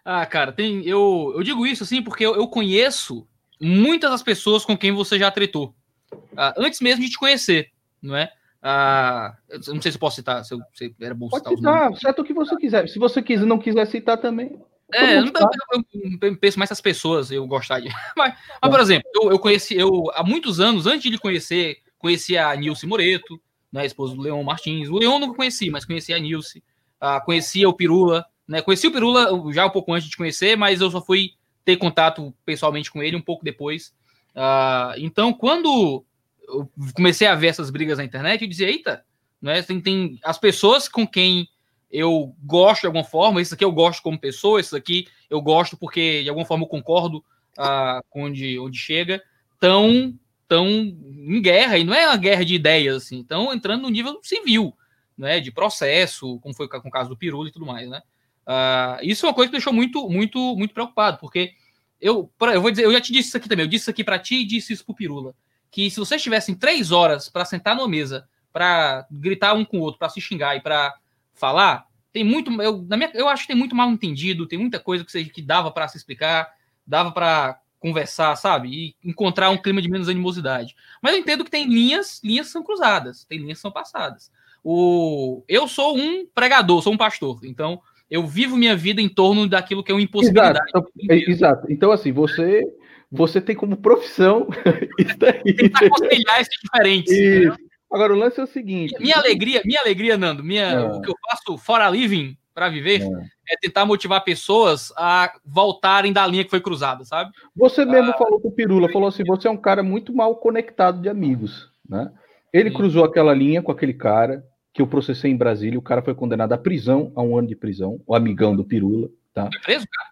Speaker 1: ah, cara, tem. Eu, eu digo isso assim porque eu, eu conheço muitas das pessoas com quem você já tretou uh, antes mesmo de te conhecer, não é? Uh, eu não sei se eu posso citar, se, eu, se era bom
Speaker 2: Pode citar. citar, o que você quiser. Se você quiser, não quiser citar também.
Speaker 1: É, eu, eu, eu, penso mais as pessoas, eu gostar de. *laughs* Mas, mas por exemplo, eu, eu conheci, eu há muitos anos, antes de lhe conhecer, conheci a Nilce Moreto, né, esposa do Leon Martins. O Leon não conheci, mas conheci a Nilce. Uh, conhecia o Pirula, né? Conheci o Pirula já um pouco antes de conhecer, mas eu só fui ter contato pessoalmente com ele um pouco depois. Uh, então, quando eu comecei a ver essas brigas na internet e dizia, eita, né, tem, tem as pessoas com quem eu gosto de alguma forma, isso aqui eu gosto como pessoa, isso aqui eu gosto porque de alguma forma eu concordo uh, com onde, onde chega, tão, tão em guerra, e não é uma guerra de ideias, assim, estão entrando no nível civil, né, de processo, como foi com o caso do Pirula e tudo mais, né. Uh, isso é uma coisa que me deixou muito, muito, muito preocupado, porque eu, eu vou dizer, eu já te disse isso aqui também, eu disse isso aqui para ti e disse isso pro Pirula que se vocês tivessem três horas para sentar numa mesa, para gritar um com o outro, para se xingar e para falar, tem muito. Eu, na minha, eu acho que tem muito mal entendido, tem muita coisa que, que dava para se explicar, dava para conversar, sabe? E encontrar um clima de menos animosidade. Mas eu entendo que tem linhas, linhas são cruzadas, tem linhas que são passadas. O, eu sou um pregador, sou um pastor, então eu vivo minha vida em torno daquilo que é uma impossibilidade.
Speaker 2: Exato, então, exato. então assim, você você tem como profissão *laughs*
Speaker 1: isso daí. Tentar conciliar esses diferentes. Isso.
Speaker 2: Agora, o lance é o seguinte.
Speaker 1: Minha alegria, minha alegria, Nando, minha, o que eu faço fora living para viver é. é. tentar motivar pessoas a voltarem da linha que foi cruzada, sabe?
Speaker 2: Você mesmo ah, falou com o Pirula, falou assim: você é um cara muito mal conectado de amigos, né? Ele sim. cruzou aquela linha com aquele cara que eu processei em Brasília, o cara foi condenado à prisão, a um ano de prisão, o amigão do Pirula, tá? Foi preso, cara?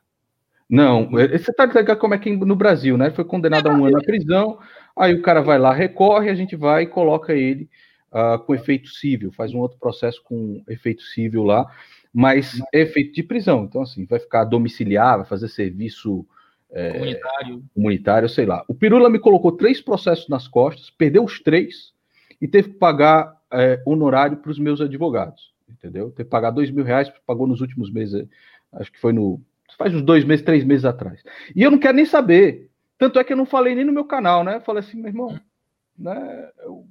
Speaker 2: Não, você tá ligado como é que no Brasil, né? Foi condenado a um ano à prisão, aí o cara vai lá, recorre, a gente vai e coloca ele uh, com efeito civil, faz um outro processo com efeito civil lá, mas é efeito de prisão. Então, assim, vai ficar domiciliar, vai fazer serviço é, comunitário. comunitário, sei lá. O Pirula me colocou três processos nas costas, perdeu os três e teve que pagar é, honorário para os meus advogados, entendeu? Que pagar dois mil reais, pagou nos últimos meses, acho que foi no faz uns dois meses, três meses atrás. E eu não quero nem saber. Tanto é que eu não falei nem no meu canal, né? Eu falei assim, meu irmão, né? Eu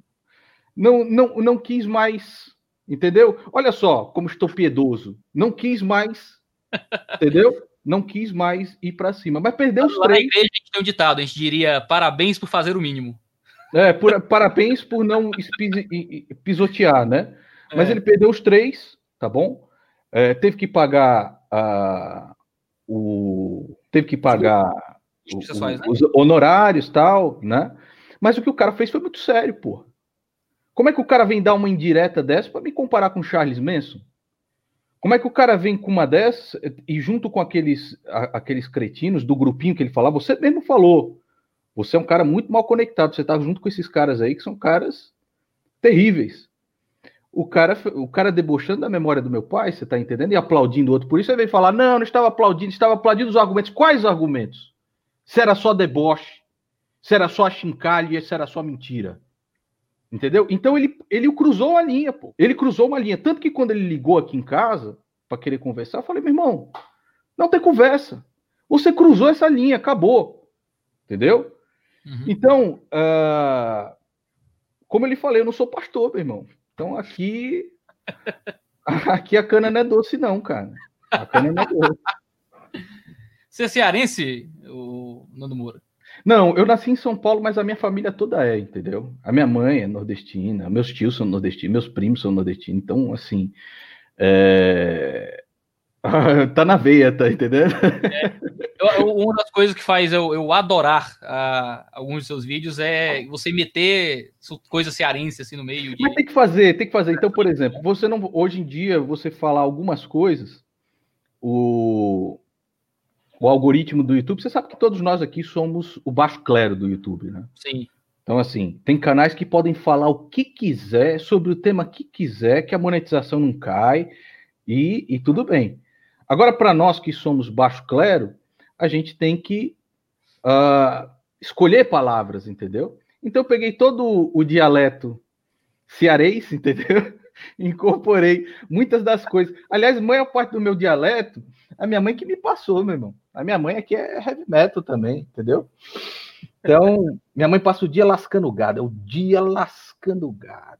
Speaker 2: não, não, não quis mais, entendeu? Olha só como estou piedoso. Não quis mais, entendeu? Não quis mais ir para cima, mas perdeu os três. Na igreja
Speaker 1: a gente tem um ditado, a gente diria parabéns por fazer o mínimo.
Speaker 2: É, por, parabéns por não pisotear, né? Mas é. ele perdeu os três, tá bom? É, teve que pagar a, o, teve que pagar o, né? os honorários tal, né? Mas o que o cara fez foi muito sério, pô. Como é que o cara vem dar uma indireta dessa para me comparar com Charles Manson? Como é que o cara vem com uma dessas e junto com aqueles, aqueles cretinos do grupinho que ele falava, você mesmo falou, você é um cara muito mal conectado, você tá junto com esses caras aí que são caras terríveis. O cara, o cara debochando da memória do meu pai, você tá entendendo? E aplaudindo o outro por isso, ele veio falar: não, não estava aplaudindo, estava aplaudindo os argumentos. Quais argumentos? Se era só deboche, se era só chincalho, se era só mentira. Entendeu? Então ele, ele cruzou uma linha, pô. Ele cruzou uma linha. Tanto que quando ele ligou aqui em casa para querer conversar, eu falei, meu irmão, não tem conversa. Você cruzou essa linha, acabou. Entendeu? Uhum. Então, uh, como ele falei, eu não sou pastor, meu irmão. Então aqui. *laughs* aqui a cana não é doce, não, cara. A cana não é doce.
Speaker 1: Você é cearense, o Nando Moura?
Speaker 2: Não, eu nasci em São Paulo, mas a minha família toda é, entendeu? A minha mãe é nordestina, meus tios são nordestinos, meus primos são nordestinos, então, assim. É... *laughs* tá na veia, tá entendendo?
Speaker 1: É, eu, uma das coisas que faz eu, eu adorar uh, alguns dos seus vídeos é você meter coisa cearense assim no meio.
Speaker 2: De... Mas tem que fazer, tem que fazer. Então, por exemplo, você não. Hoje em dia, você falar algumas coisas, o, o algoritmo do YouTube, você sabe que todos nós aqui somos o baixo clero do YouTube, né?
Speaker 1: Sim.
Speaker 2: Então, assim, tem canais que podem falar o que quiser, sobre o tema que quiser, que a monetização não cai, e, e tudo bem. Agora, para nós que somos baixo clero, a gente tem que uh, escolher palavras, entendeu? Então, eu peguei todo o dialeto cearense, *laughs* entendeu? Incorporei muitas das coisas. Aliás, a maior parte do meu dialeto, a minha mãe que me passou, meu irmão. A minha mãe aqui é heavy metal também, entendeu? Então, *laughs* minha mãe passa o dia lascando gado, é o dia lascando gado.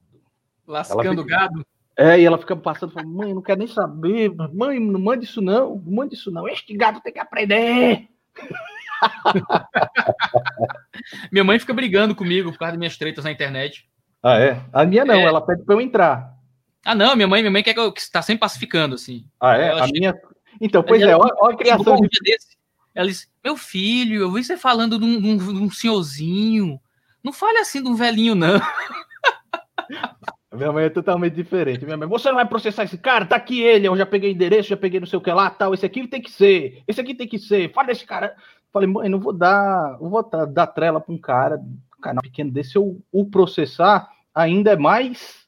Speaker 1: Lascando fica... gado?
Speaker 2: É, e ela fica passando, falando, mãe, não quer nem saber, mãe, não manda isso não, não manda isso não, este gato tem que aprender. *laughs*
Speaker 1: minha mãe fica brigando comigo por causa das minhas tretas na internet.
Speaker 2: Ah, é? A minha não, é. ela pede pra eu entrar.
Speaker 1: Ah, não, minha mãe, minha mãe quer que eu que está sempre pacificando, assim.
Speaker 2: Ah, é? Ela a chega... minha. Então, pois ela, é, olha, olha a criação. Um de...
Speaker 1: desse, ela disse: Meu filho, eu vi você falando de, um, de um senhorzinho. Não fale assim de um velhinho, não. *laughs*
Speaker 2: Minha mãe é totalmente diferente. Minha mãe, você não vai processar esse cara? Tá aqui ele, eu já peguei endereço, já peguei não sei o que lá, tal. Esse aqui tem que ser, esse aqui tem que ser. Fala desse cara. Falei, mãe, não vou dar, não vou dar, trela para um cara, um canal pequeno desse, eu o processar ainda é mais,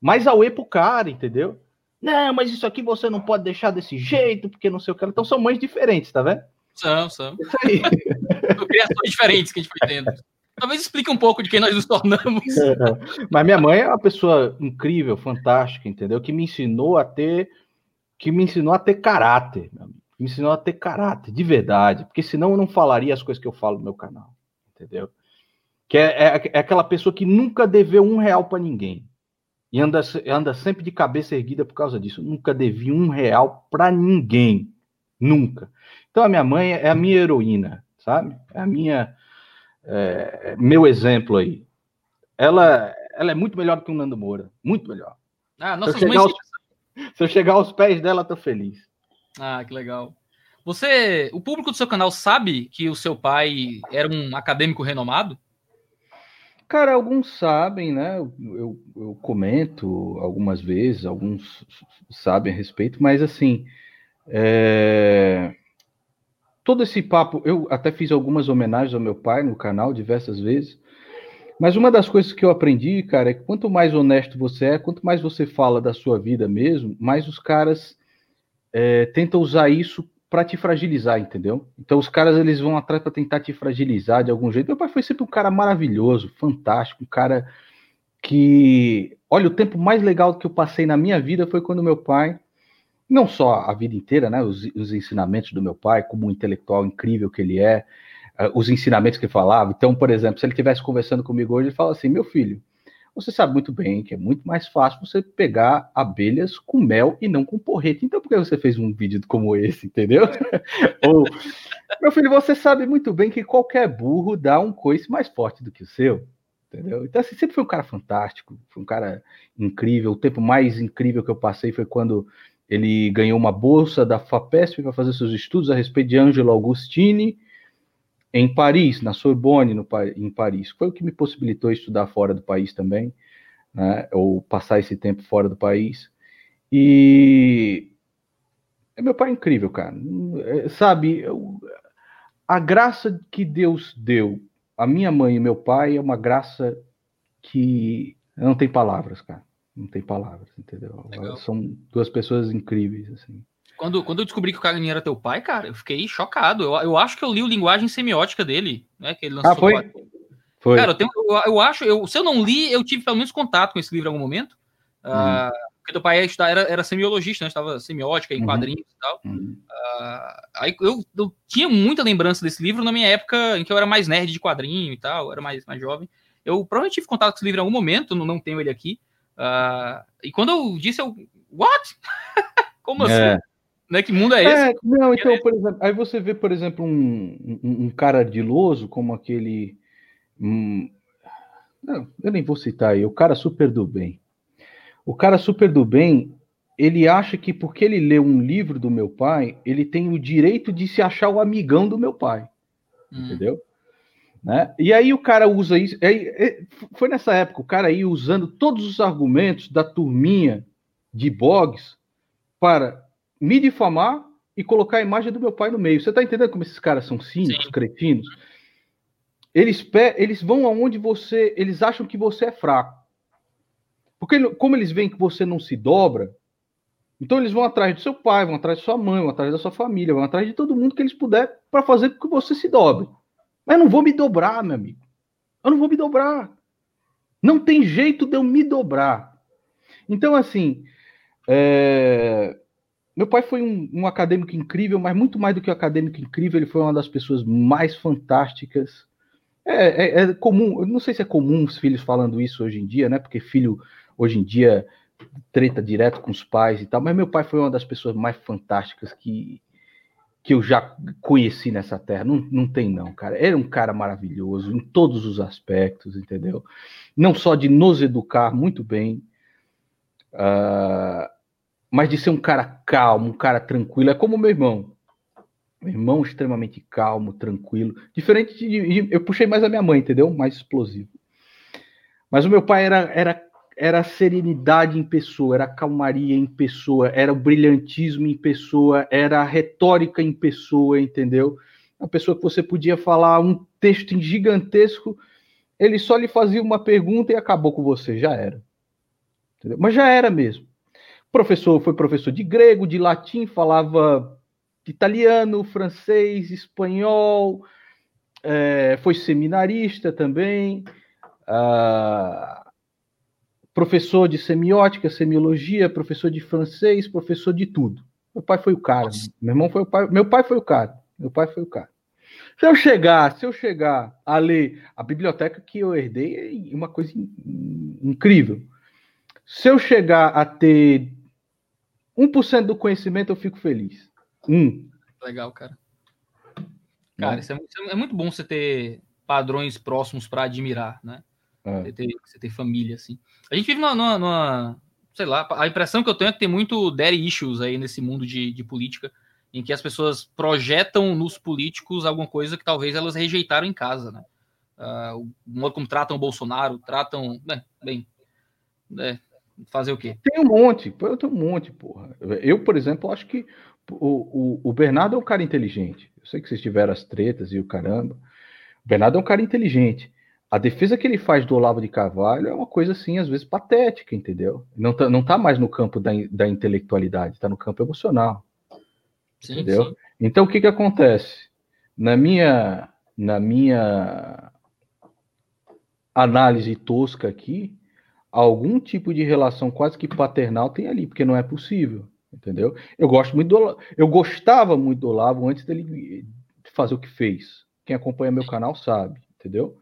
Speaker 2: mais auê pro cara, entendeu? Não, mas isso aqui você não pode deixar desse jeito, porque não sei o que. Então são mães diferentes, tá vendo?
Speaker 1: São, são. Isso aí. São criações diferentes que a gente foi tendo. Talvez explique um pouco de quem nós nos tornamos. *laughs*
Speaker 2: Mas minha mãe é uma pessoa incrível, fantástica, entendeu? Que me ensinou a ter, que me ensinou a ter caráter, me ensinou a ter caráter, de verdade, porque senão eu não falaria as coisas que eu falo no meu canal, entendeu? Que é, é, é aquela pessoa que nunca deveu um real para ninguém e anda, anda sempre de cabeça erguida por causa disso. Nunca devi um real para ninguém, nunca. Então a minha mãe é a minha heroína, sabe? É a minha é, meu exemplo aí. Ela, ela é muito melhor do que o Nando Moura. Muito melhor.
Speaker 1: Ah, nossas se, eu mães... aos,
Speaker 2: se eu chegar aos pés dela, tô feliz.
Speaker 1: Ah, que legal. Você, o público do seu canal sabe que o seu pai era um acadêmico renomado?
Speaker 2: Cara, alguns sabem, né? Eu, eu, eu, comento algumas vezes, alguns sabem a respeito, mas assim, é todo esse papo, eu até fiz algumas homenagens ao meu pai no canal diversas vezes. Mas uma das coisas que eu aprendi, cara, é que quanto mais honesto você é, quanto mais você fala da sua vida mesmo, mais os caras é, tentam usar isso para te fragilizar, entendeu? Então os caras eles vão atrás para tentar te fragilizar de algum jeito. Meu pai foi sempre um cara maravilhoso, fantástico, um cara que, olha, o tempo mais legal que eu passei na minha vida foi quando meu pai não só a vida inteira, né, os, os ensinamentos do meu pai, como um intelectual incrível que ele é, uh, os ensinamentos que ele falava. Então, por exemplo, se ele estivesse conversando comigo hoje, ele fala assim: meu filho, você sabe muito bem que é muito mais fácil você pegar abelhas com mel e não com porrete. Então, por que você fez um vídeo como esse, entendeu? *laughs* Ou, meu filho, você sabe muito bem que qualquer burro dá um coice mais forte do que o seu. Entendeu? Então, assim, sempre foi um cara fantástico, foi um cara incrível. O tempo mais incrível que eu passei foi quando ele ganhou uma bolsa da FAPESP para fazer seus estudos a respeito de Angelo Augustini. em Paris, na Sorbonne, no, em Paris. Foi o que me possibilitou estudar fora do país também, né? ou passar esse tempo fora do país. E meu pai é incrível, cara. É, sabe, eu, a graça que Deus deu a minha mãe e meu pai é uma graça que não tem palavras, cara. Não tem palavras, entendeu? São duas pessoas incríveis, assim.
Speaker 1: Quando, quando eu descobri que o Cagani era teu pai, cara, eu fiquei chocado. Eu, eu acho que eu li o Linguagem Semiótica dele, né? Que ele
Speaker 2: lançou. Ah, foi?
Speaker 1: Foi. Cara, eu, tenho, eu, eu, acho, eu, se eu não li, eu tive pelo menos contato com esse livro em algum momento. Uhum. Uh, porque teu pai era, era semiologista, né? Estava semiótica em uhum. quadrinhos e tal. Uhum. Uh, aí eu, eu, tinha muita lembrança desse livro na minha época em que eu era mais nerd de quadrinho e tal, era mais, mais jovem. Eu provavelmente tive contato com esse livro em algum momento, não, não tenho ele aqui. Uh, e quando eu disse, eu. What? *laughs* Como é. assim? Né? Que mundo é esse? É,
Speaker 2: não, então, por exemplo, aí você vê, por exemplo, um, um, um cara ardiloso, como aquele. Um, não, eu nem vou citar aí, o cara super do bem. O cara super do bem, ele acha que porque ele leu um livro do meu pai, ele tem o direito de se achar o amigão do meu pai. Hum. Entendeu? Né? E aí o cara usa isso. É, foi nessa época, o cara aí usando todos os argumentos da turminha de blogs para me difamar e colocar a imagem do meu pai no meio. Você está entendendo como esses caras são cínicos, Sim. cretinos? Eles, eles vão aonde você. Eles acham que você é fraco. Porque, como eles veem que você não se dobra, então eles vão atrás do seu pai, vão atrás da sua mãe, vão atrás da sua família, vão atrás de todo mundo que eles puderem para fazer com que você se dobre. Mas eu não vou me dobrar, meu amigo. Eu não vou me dobrar. Não tem jeito de eu me dobrar. Então, assim, é... meu pai foi um, um, acadêmico incrível, mas muito mais do que um acadêmico incrível, ele foi uma das pessoas mais fantásticas. É, é, é comum, eu não sei se é comum os filhos falando isso hoje em dia, né? Porque filho hoje em dia treta direto com os pais e tal, mas meu pai foi uma das pessoas mais fantásticas que, que eu já conheci nessa terra. Não, não tem, não, cara. Era um cara maravilhoso em todos os aspectos, entendeu? Não só de nos educar muito bem, uh, mas de ser um cara calmo, um cara tranquilo. É como meu irmão. Meu irmão extremamente calmo, tranquilo. Diferente de. Eu puxei mais a minha mãe, entendeu? Mais explosivo. Mas o meu pai era, era era a serenidade em pessoa, era a calmaria em pessoa, era o brilhantismo em pessoa, era a retórica em pessoa, entendeu? Uma pessoa que você podia falar um texto gigantesco, ele só lhe fazia uma pergunta e acabou com você, já era. Entendeu? Mas já era mesmo. Professor foi professor de grego, de latim, falava italiano, francês, espanhol, é, foi seminarista também. Uh, professor de semiótica, semiologia, professor de francês, professor de tudo. Meu pai foi o cara. Nossa. Meu irmão foi o pai. Meu pai foi o cara. Meu pai foi o cara. Se eu chegar, se eu chegar a ler a biblioteca que eu herdei é uma coisa incrível. Se eu chegar a ter 1% do conhecimento, eu fico feliz. Um.
Speaker 1: Legal, cara. Cara, isso é, é, muito bom você ter padrões próximos para admirar, né? É. Você, ter, você ter família, assim. A gente vive numa, numa, numa, Sei lá, a impressão que eu tenho é que tem muito daddy issues aí nesse mundo de, de política, em que as pessoas projetam nos políticos alguma coisa que talvez elas rejeitaram em casa, né? Uh, o modo como tratam o Bolsonaro, tratam. Né, bem. Né, fazer o quê?
Speaker 2: Tem um monte, eu tenho um monte, porra. Eu, por exemplo, acho que o, o, o Bernardo é um cara inteligente. Eu sei que vocês tiveram as tretas e o caramba. O Bernardo é um cara inteligente a defesa que ele faz do Olavo de Carvalho é uma coisa assim, às vezes patética, entendeu? Não tá, não tá mais no campo da, da intelectualidade, está no campo emocional. Sim, entendeu? Sim. Então o que que acontece? Na minha na minha análise tosca aqui, algum tipo de relação quase que paternal tem ali, porque não é possível, entendeu? Eu gosto muito do eu gostava muito do Olavo antes dele fazer o que fez. Quem acompanha meu canal sabe, entendeu?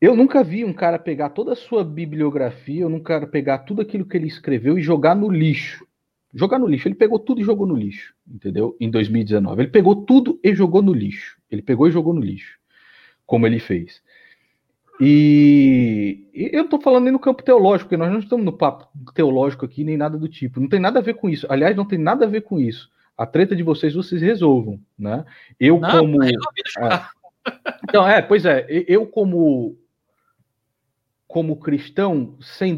Speaker 2: Eu nunca vi um cara pegar toda a sua bibliografia, eu nunca pegar tudo aquilo que ele escreveu e jogar no lixo. Jogar no lixo. Ele pegou tudo e jogou no lixo, entendeu? Em 2019. Ele pegou tudo e jogou no lixo. Ele pegou e jogou no lixo. Como ele fez. E, e eu estou falando nem no campo teológico, porque nós não estamos no papo teológico aqui, nem nada do tipo. Não tem nada a ver com isso. Aliás, não tem nada a ver com isso. A treta de vocês, vocês resolvam, né? Eu, não, como. É, Então, é, pois é, eu como como cristão sem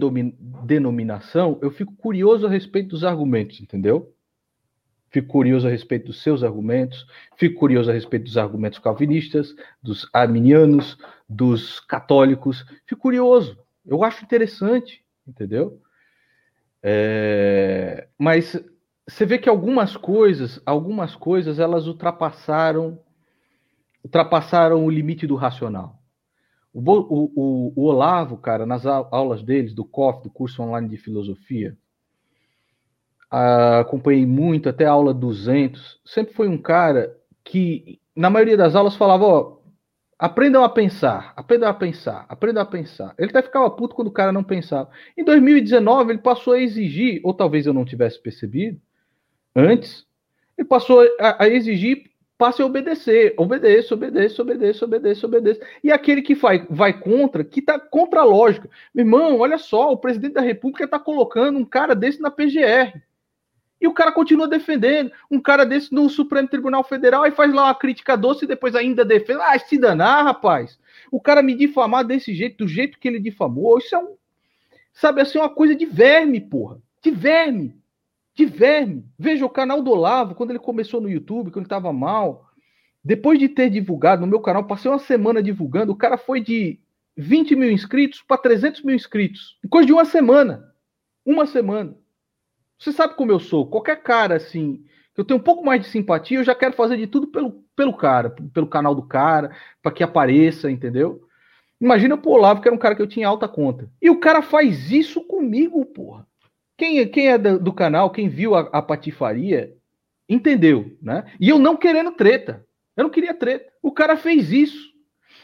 Speaker 2: denominação, eu fico curioso a respeito dos argumentos, entendeu? Fico curioso a respeito dos seus argumentos, fico curioso a respeito dos argumentos calvinistas, dos arminianos, dos católicos. Fico curioso. Eu acho interessante, entendeu? É... Mas você vê que algumas coisas, algumas coisas, elas ultrapassaram, ultrapassaram o limite do racional. O, o, o, Olavo, cara, nas aulas deles, do COF, do curso online de filosofia, acompanhei muito, até a aula 200, sempre foi um cara que, na maioria das aulas, falava, ó, aprendam a pensar, aprendam a pensar, aprendam a pensar. Ele até ficava puto quando o cara não pensava. Em 2019, ele passou a exigir, ou talvez eu não tivesse percebido, antes, ele passou a, a exigir passe a obedecer. Obedeça, obedeça, obedeça, obedeça, obedeça. E aquele que vai, vai contra, que está contra a lógica. Meu irmão, olha só, o presidente da República está colocando um cara desse na PGR. E o cara continua defendendo. Um cara desse no Supremo Tribunal Federal e faz lá uma crítica doce e depois ainda defende. Ah, se danar, rapaz. O cara me difamar desse jeito, do jeito que ele difamou, isso é um. Sabe assim, uma coisa de verme, porra. De verme de verme. Veja o canal do Olavo, quando ele começou no YouTube, quando ele estava mal. Depois de ter divulgado no meu canal, passei uma semana divulgando, o cara foi de 20 mil inscritos para 300 mil inscritos. Em coisa de uma semana. Uma semana. Você sabe como eu sou. Qualquer cara, assim, que eu tenho um pouco mais de simpatia, eu já quero fazer de tudo pelo, pelo cara, pelo canal do cara, para que apareça, entendeu? Imagina pro Olavo, que era um cara que eu tinha alta conta. E o cara faz isso comigo, porra. Quem, quem é do, do canal, quem viu a, a, patifaria, entendeu, né? E eu não querendo treta. Eu não queria treta. O cara fez isso.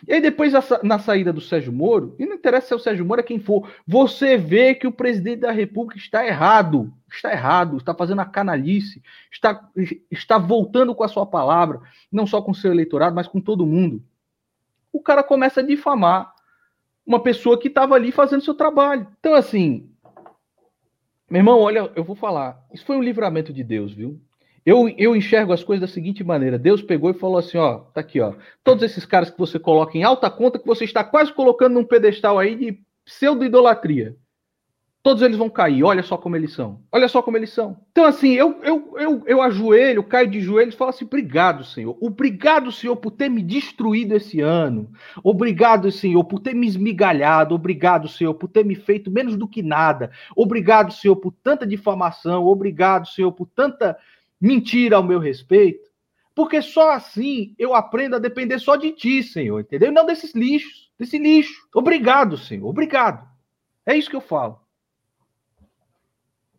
Speaker 2: E aí depois, na saída do Sérgio Moro, e não interessa se é o Sérgio Moro, é quem for, você vê que o presidente da República está errado. Está errado, está fazendo a canalice, está, está voltando com a sua palavra, não só com o seu eleitorado, mas com todo mundo. O cara começa a difamar uma pessoa que estava ali fazendo seu trabalho. Então, assim, meu irmão, olha, eu vou falar. Isso foi um livramento de Deus, viu? Eu, eu enxergo as coisas da seguinte maneira: Deus pegou e falou assim: ó, tá aqui, ó. Todos esses caras que você coloca em alta conta, que você está quase colocando num pedestal aí de pseudo-idolatria. Todos eles vão cair. Olha só como eles são. Olha só como eles são. Então, assim, eu, eu, eu, eu ajoelho, caio de joelhos e falo assim: obrigado, Senhor. Obrigado, Senhor, por ter me destruído esse ano. Obrigado, Senhor, por ter me esmigalhado. Obrigado, Senhor, por ter me feito menos do que nada. Obrigado, Senhor, por tanta difamação. Obrigado, Senhor, por tanta mentira ao meu respeito. Porque só assim eu aprendo a depender só de ti, Senhor, entendeu? Não desses lixos, desse lixo. Obrigado, Senhor. Obrigado. É isso que eu falo.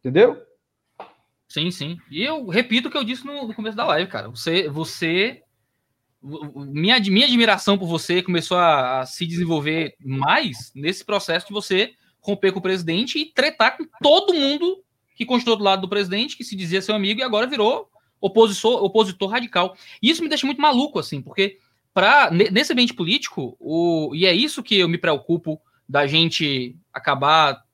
Speaker 2: Entendeu?
Speaker 1: Sim, sim. E eu repito o que eu disse no, no começo da live, cara. Você, você, minha, minha admiração por você começou a, a, se desenvolver mais nesse processo de você romper com o presidente e tretar com todo mundo que continuou do lado do presidente, que se dizia seu amigo e agora virou opositor, opositor radical. E isso me deixa muito maluco, assim, porque pra, nesse ambiente político, o, e é isso que eu me preocupo da gente acabar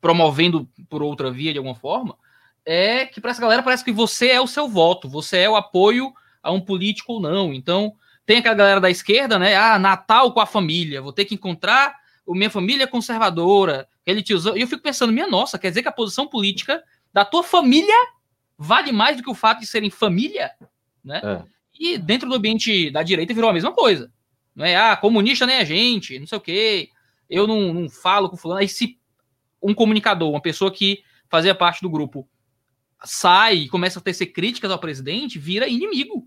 Speaker 1: promovendo por outra via de alguma forma, é que para essa galera parece que você é o seu voto, você é o apoio a um político ou não. Então, tem aquela galera da esquerda, né? Ah, Natal com a família, vou ter que encontrar o minha família conservadora, aquele tiozão. E eu fico pensando, minha nossa, quer dizer que a posição política da tua família vale mais do que o fato de serem família, né? É. E dentro do ambiente da direita virou a mesma coisa. Não é, ah, comunista nem a gente, não sei o quê. Eu não, não falo com fulano. Aí se um comunicador, uma pessoa que fazia parte do grupo, sai e começa a tecer críticas ao presidente, vira inimigo.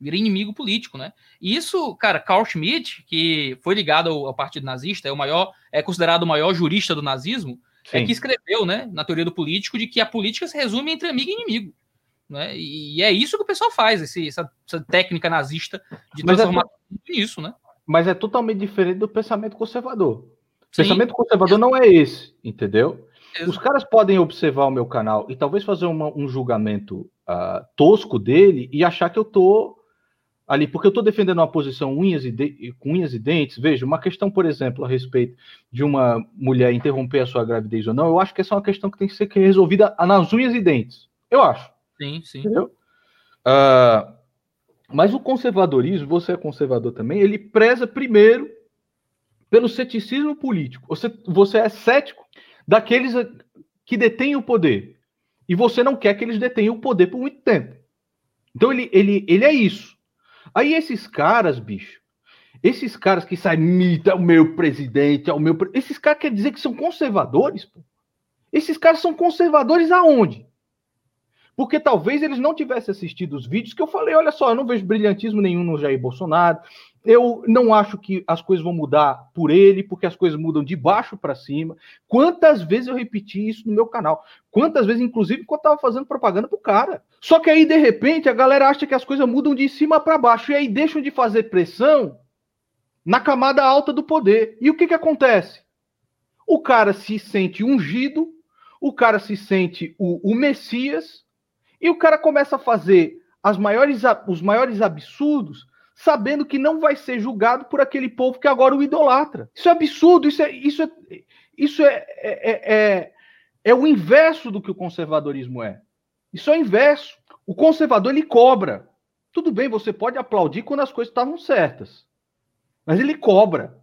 Speaker 1: Vira inimigo político, né? E isso, cara, Carl Schmitt, que foi ligado ao, ao Partido Nazista, é o maior, é considerado o maior jurista do nazismo, é Sim. é que escreveu, né, na teoria do político, de que a política se resume entre amigo e inimigo. Né? E, é isso que o pessoal faz, esse, essa, essa técnica nazista de transformar é, tudo nisso, né?
Speaker 2: Mas é totalmente diferente do pensamento conservador. Sim. Pensamento conservador não é esse, entendeu? Exato. Os caras podem observar o meu canal e talvez fazer uma, um julgamento uh, tosco dele e achar que eu tô ali, porque eu estou defendendo uma posição unhas e de, com unhas e dentes. Veja, uma questão, por exemplo, a respeito de uma mulher interromper a sua gravidez ou não, eu acho que essa é uma questão que tem que ser resolvida nas unhas e dentes. Eu acho.
Speaker 1: Sim, sim.
Speaker 2: Entendeu? Uh, Mas o conservadorismo, você é conservador também, ele preza primeiro pelo ceticismo político. Você, você é cético daqueles que detêm o poder. E você não quer que eles detenham o poder por muito tempo. Então ele, ele, ele é isso. Aí esses caras, bicho, esses caras que saem, mita, o meu presidente, é o meu. Esses caras quer dizer que são conservadores, pô. Esses caras são conservadores aonde? Porque talvez eles não tivessem assistido os vídeos que eu falei, olha só, eu não vejo brilhantismo nenhum no Jair Bolsonaro. Eu não acho que as coisas vão mudar por ele, porque as coisas mudam de baixo para cima. Quantas vezes eu repeti isso no meu canal? Quantas vezes, inclusive, quando eu estava fazendo propaganda pro cara. Só que aí, de repente, a galera acha que as coisas mudam de cima para baixo. E aí deixam de fazer pressão na camada alta do poder. E o que, que acontece? O cara se sente ungido, o cara se sente o, o Messias e o cara começa a fazer maiores, os maiores absurdos, sabendo que não vai ser julgado por aquele povo que agora o idolatra. Isso é absurdo, isso é, isso é, isso é, é, é, é, é o inverso do que o conservadorismo é. Isso é o inverso. O conservador ele cobra. Tudo bem, você pode aplaudir quando as coisas estavam certas, mas ele cobra.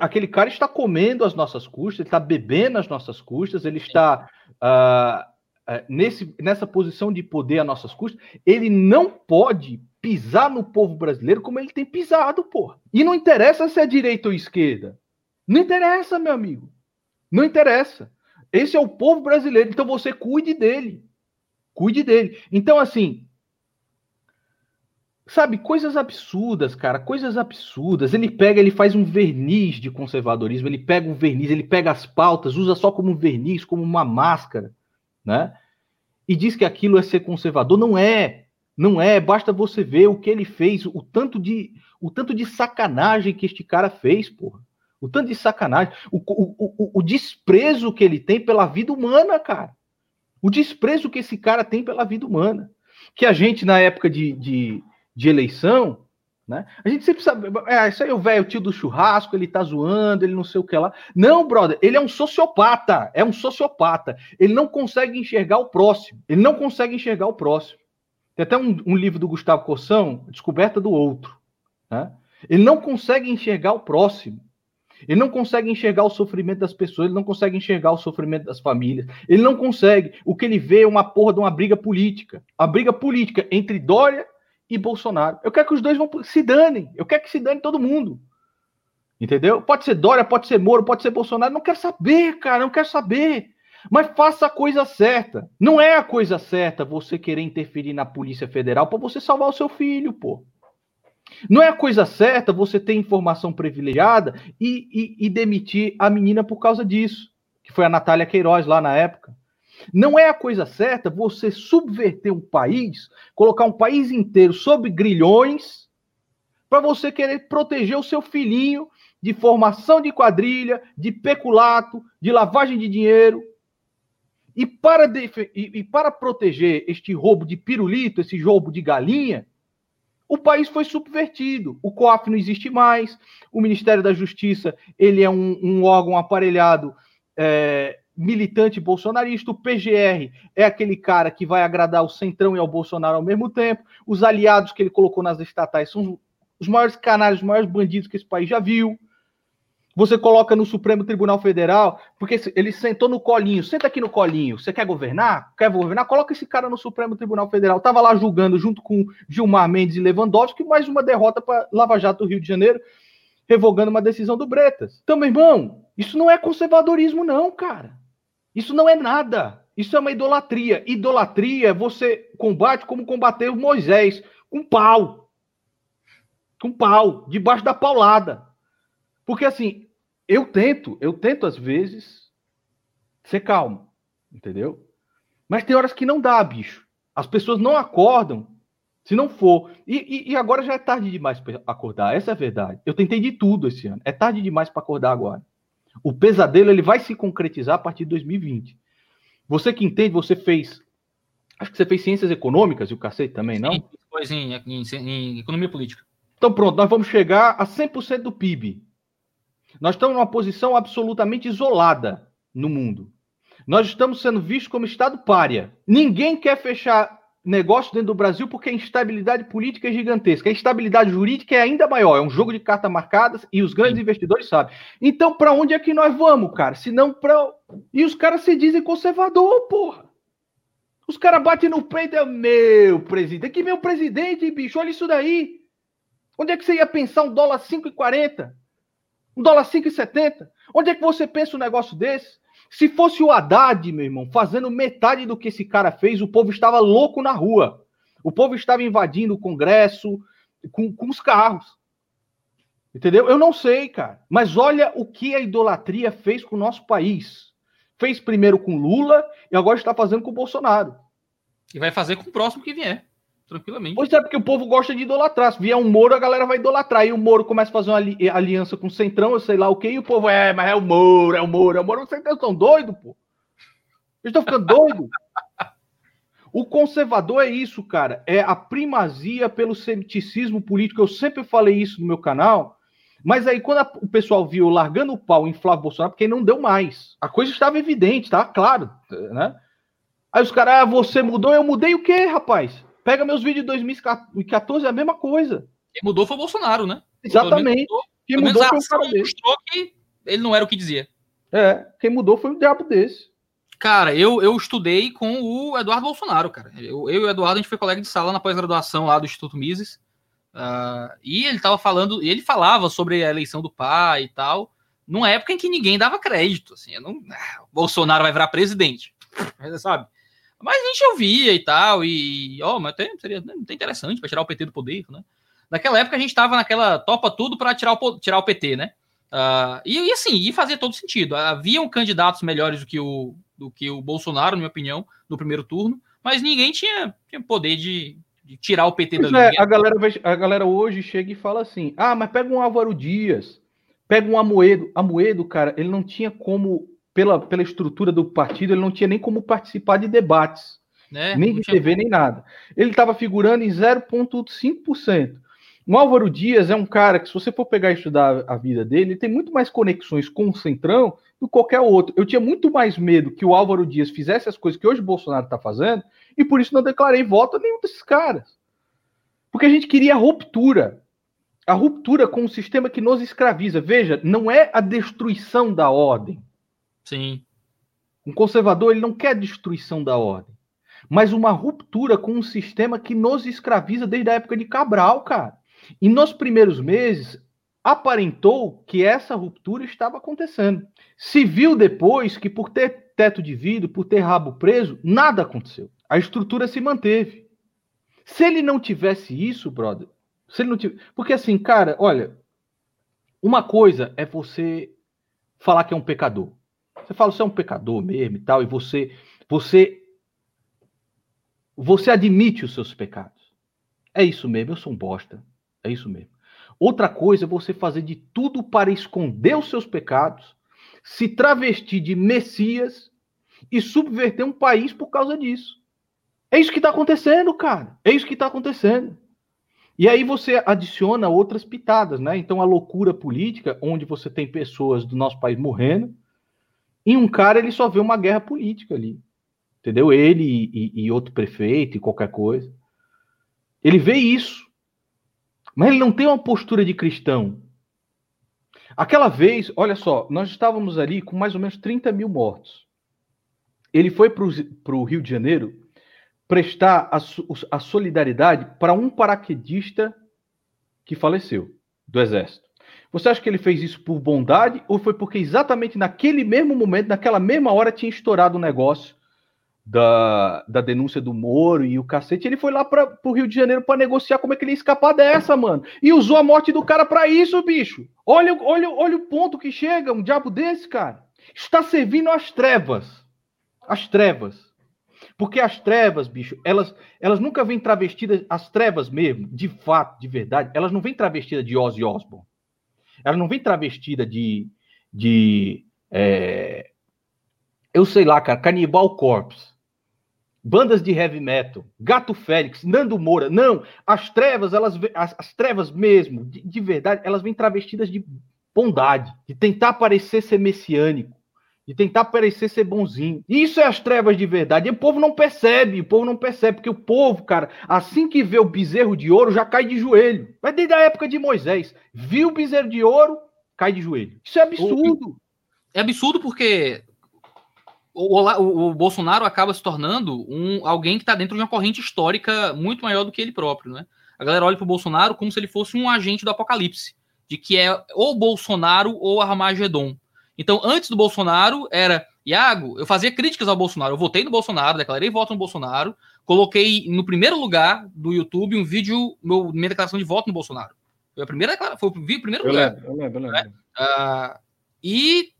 Speaker 2: Aquele cara está comendo as nossas custas, ele está bebendo as nossas custas, ele está uh, nesse, nessa posição de poder a nossas custas, ele não pode pisar no povo brasileiro como ele tem pisado, pô. E não interessa se é direita ou esquerda. Não interessa, meu amigo. Não interessa. Esse é o povo brasileiro, então você cuide dele. Cuide dele. Então, assim, sabe, coisas absurdas, cara, coisas absurdas. Ele pega, ele faz um verniz de conservadorismo, ele pega um verniz, ele pega as pautas, usa só como verniz, como uma máscara né? E diz que aquilo é ser conservador. Não é. Não é. Basta você ver o que ele fez, o tanto de, o tanto de sacanagem que este cara fez, porra. O tanto de sacanagem. O, o, o, o desprezo que ele tem pela vida humana, cara. O desprezo que esse cara tem pela vida humana. Que a gente, na época de, de, de eleição, né? A gente sempre sabe, é, isso aí é o velho tio do churrasco, ele tá zoando, ele não sei o que lá. Não, brother, ele é um sociopata, é um sociopata. Ele não consegue enxergar o próximo, ele não consegue enxergar o próximo. Tem até um, um livro do Gustavo Corsão, Descoberta do Outro. Né? Ele não consegue enxergar o próximo. Ele não consegue enxergar o sofrimento das pessoas, ele não consegue enxergar o sofrimento das famílias. Ele não consegue. O que ele vê é uma porra de uma briga política. A briga política entre Dória e Bolsonaro. Eu quero que os dois vão se danem. Eu quero que se dane todo mundo. Entendeu? Pode ser Dória, pode ser Moro, pode ser Bolsonaro. Não quero saber, cara. Não quero saber. Mas faça a coisa certa. Não é a coisa certa você querer interferir na Polícia Federal para você salvar o seu filho, pô. Não é a coisa certa você ter informação privilegiada e, e, e demitir a menina por causa disso, que foi a Natália Queiroz lá na época. Não é a coisa certa você subverter um país, colocar um país inteiro sob grilhões, para você querer proteger o seu filhinho de formação de quadrilha, de peculato, de lavagem de dinheiro. E para, e, para proteger este roubo de pirulito, esse roubo de galinha, o país foi subvertido. O COAF não existe mais. O Ministério da Justiça ele é um, um órgão aparelhado é, militante bolsonarista, o PGR é aquele cara que vai agradar o Centrão e ao Bolsonaro ao mesmo tempo, os aliados que ele colocou nas estatais são os maiores canais, os maiores bandidos que esse país já viu. Você coloca no Supremo Tribunal Federal, porque ele sentou no colinho, senta aqui no colinho, você quer governar? Quer governar? Coloca esse cara no Supremo Tribunal Federal. Tava lá julgando junto com Gilmar Mendes e Lewandowski, mais uma derrota para Lava Jato do Rio de Janeiro, revogando uma decisão do Bretas. Então, meu irmão, isso não é conservadorismo não, cara. Isso não é nada. Isso é uma idolatria. Idolatria você combate como combateu Moisés, com pau. Com pau, debaixo da paulada. Porque assim, eu tento, eu tento às vezes ser calmo, entendeu? Mas tem horas que não dá, bicho. As pessoas não acordam se não for. E, e, e agora já é tarde demais para acordar, essa é a verdade. Eu tentei de tudo esse ano. É tarde demais para acordar agora. O pesadelo ele vai se concretizar a partir de 2020. Você que entende, você fez. Acho que você fez ciências econômicas e o cacete também, não? Sim,
Speaker 1: pois em, em, em economia política.
Speaker 2: Então pronto, nós vamos chegar a 100% do PIB. Nós estamos numa posição absolutamente isolada no mundo. Nós estamos sendo vistos como Estado párea. Ninguém quer fechar negócio dentro do Brasil porque a instabilidade política é gigantesca. A instabilidade jurídica é ainda maior. É um jogo de cartas marcadas e os grandes Sim. investidores sabem. Então, para onde é que nós vamos, cara? Se não para. E os caras se dizem conservador, porra. Os caras batem no peito, é meu presidente. Que meu presidente, bicho, olha isso daí. Onde é que você ia pensar um dólar 5,40? Um dólar 5,70? Onde é que você pensa um negócio desse? Se fosse o Haddad, meu irmão, fazendo metade do que esse cara fez, o povo estava louco na rua. O povo estava invadindo o Congresso com, com os carros. Entendeu? Eu não sei, cara. Mas olha o que a idolatria fez com o nosso país. Fez primeiro com Lula e agora está fazendo com o Bolsonaro.
Speaker 1: E vai fazer com o próximo que vier tranquilamente.
Speaker 2: Pois é, porque o povo gosta de idolatrar. Se vier um Moro, a galera vai idolatrar. E o Moro começa a fazer uma ali aliança com o Centrão, eu sei lá o quê, e o povo, é, mas é o Moro, é o Moro, é o Moro. Vocês estão doidos, pô? Eles estão ficando doidos. O conservador é isso, cara. É a primazia pelo ceticismo político. Eu sempre falei isso no meu canal. Mas aí, quando a, o pessoal viu largando o pau em Flávio Bolsonaro, porque não deu mais. A coisa estava evidente, tá? Claro, né? Aí os caras, ah, você mudou, eu mudei o quê, rapaz? Pega meus vídeos de 2014, é a mesma coisa.
Speaker 1: Quem mudou foi o Bolsonaro, né?
Speaker 2: Exatamente.
Speaker 1: Quem mudou foi o cara dele. mostrou que ele não era o que dizia.
Speaker 2: É, quem mudou foi um diabo desse.
Speaker 1: Cara, eu, eu estudei com o Eduardo Bolsonaro, cara. Eu, eu e o Eduardo, a gente foi colega de sala na pós-graduação lá do Instituto Mises. Uh, e ele tava falando, ele falava sobre a eleição do pai e tal, numa época em que ninguém dava crédito. Assim, não, ah, Bolsonaro vai virar presidente, *laughs* sabe? Mas a gente ouvia e tal, e ó, oh, mas até, seria até interessante para tirar o PT do poder, né? Naquela época a gente estava naquela topa tudo para tirar o, tirar o PT, né? Uh, e, e, assim, e fazia todo sentido. Haviam candidatos melhores do que o, do que o Bolsonaro, na minha opinião, no primeiro turno, mas ninguém tinha, tinha poder de, de tirar o PT
Speaker 2: pois da é, A galera, a galera hoje chega e fala assim: ah, mas pega um Álvaro Dias, pega um Amoedo. Amoedo, cara, ele não tinha como pela, pela estrutura do partido, ele não tinha nem como participar de debates, né? nem de TV, nem nada. Ele estava figurando em 0,5%. O Álvaro Dias é um cara que, se você for pegar e estudar a vida dele, ele tem muito mais conexões com o Centrão do que qualquer outro. Eu tinha muito mais medo que o Álvaro Dias fizesse as coisas que hoje o Bolsonaro está fazendo, e por isso não declarei voto a nenhum desses caras. Porque a gente queria a ruptura. A ruptura com o sistema que nos escraviza. Veja, não é a destruição da ordem.
Speaker 1: Sim.
Speaker 2: Um conservador ele não quer destruição da ordem, mas uma ruptura com um sistema que nos escraviza desde a época de Cabral, cara. E nos primeiros meses aparentou que essa ruptura estava acontecendo. Se viu depois que por ter teto de vidro, por ter rabo preso, nada aconteceu. A estrutura se manteve. Se ele não tivesse isso, brother, se ele não tivesse, porque assim, cara, olha, uma coisa é você falar que é um pecador. Você fala, você é um pecador mesmo e tal, e você, você, você admite os seus pecados. É isso mesmo, eu sou um bosta. É isso mesmo. Outra coisa é você fazer de tudo para esconder os seus pecados, se travestir de Messias e subverter um país por causa disso. É isso que está acontecendo, cara. É isso que está acontecendo. E aí você adiciona outras pitadas, né? Então a loucura política, onde você tem pessoas do nosso país morrendo, em um cara, ele só vê uma guerra política ali. Entendeu? Ele e, e, outro prefeito e qualquer coisa. Ele vê isso. Mas ele não tem uma postura de cristão. Aquela vez, olha só, nós estávamos ali com mais ou menos 30 mil mortos. Ele foi para o Rio de Janeiro prestar a, a solidariedade para um paraquedista que faleceu do Exército. Você acha que ele fez isso por bondade ou foi porque exatamente naquele mesmo momento, naquela mesma hora, tinha estourado o um negócio da, da denúncia do Moro e o cacete? Ele foi lá para o Rio de Janeiro para negociar como é que ele ia escapar dessa, mano. E usou a morte do cara para isso, bicho. Olha, olha, olha o ponto que chega, um diabo desse, cara. Está servindo às trevas. As trevas. Porque as trevas, bicho, elas, elas nunca vêm travestidas, as trevas mesmo, de fato, de verdade, elas não vêm travestidas de Ozzy Osbourne. Ela não vem travestida de. de é, eu sei lá, cara, Canibal Corpse. Bandas de heavy metal, Gato Félix, Nando Moura. Não, as trevas, elas as, as trevas mesmo, de, de verdade, elas vêm travestidas de bondade, de tentar parecer ser messiânico, de tentar parecer ser bonzinho. Isso é as trevas de verdade. E o povo não percebe, o povo não percebe, porque o povo, cara, assim que vê o bezerro de ouro, já cai de joelho. Mas desde a época de Moisés, viu o bezerro de ouro, cai de joelho. Isso é absurdo.
Speaker 1: É absurdo porque o, o, o Bolsonaro acaba se tornando um, alguém que está dentro de uma corrente histórica muito maior do que ele próprio, né? A galera olha para o Bolsonaro como se ele fosse um agente do apocalipse, de que é ou Bolsonaro ou Armagedon. Então, antes do Bolsonaro, era Iago, eu fazia críticas ao Bolsonaro. Eu votei no Bolsonaro, declarei voto no Bolsonaro, coloquei no primeiro lugar do YouTube um vídeo, meu, minha declaração de voto no Bolsonaro. Foi a primeira foi o primeiro eu lugar. Lembro, eu lembro, eu lembro. Né? Uh, e,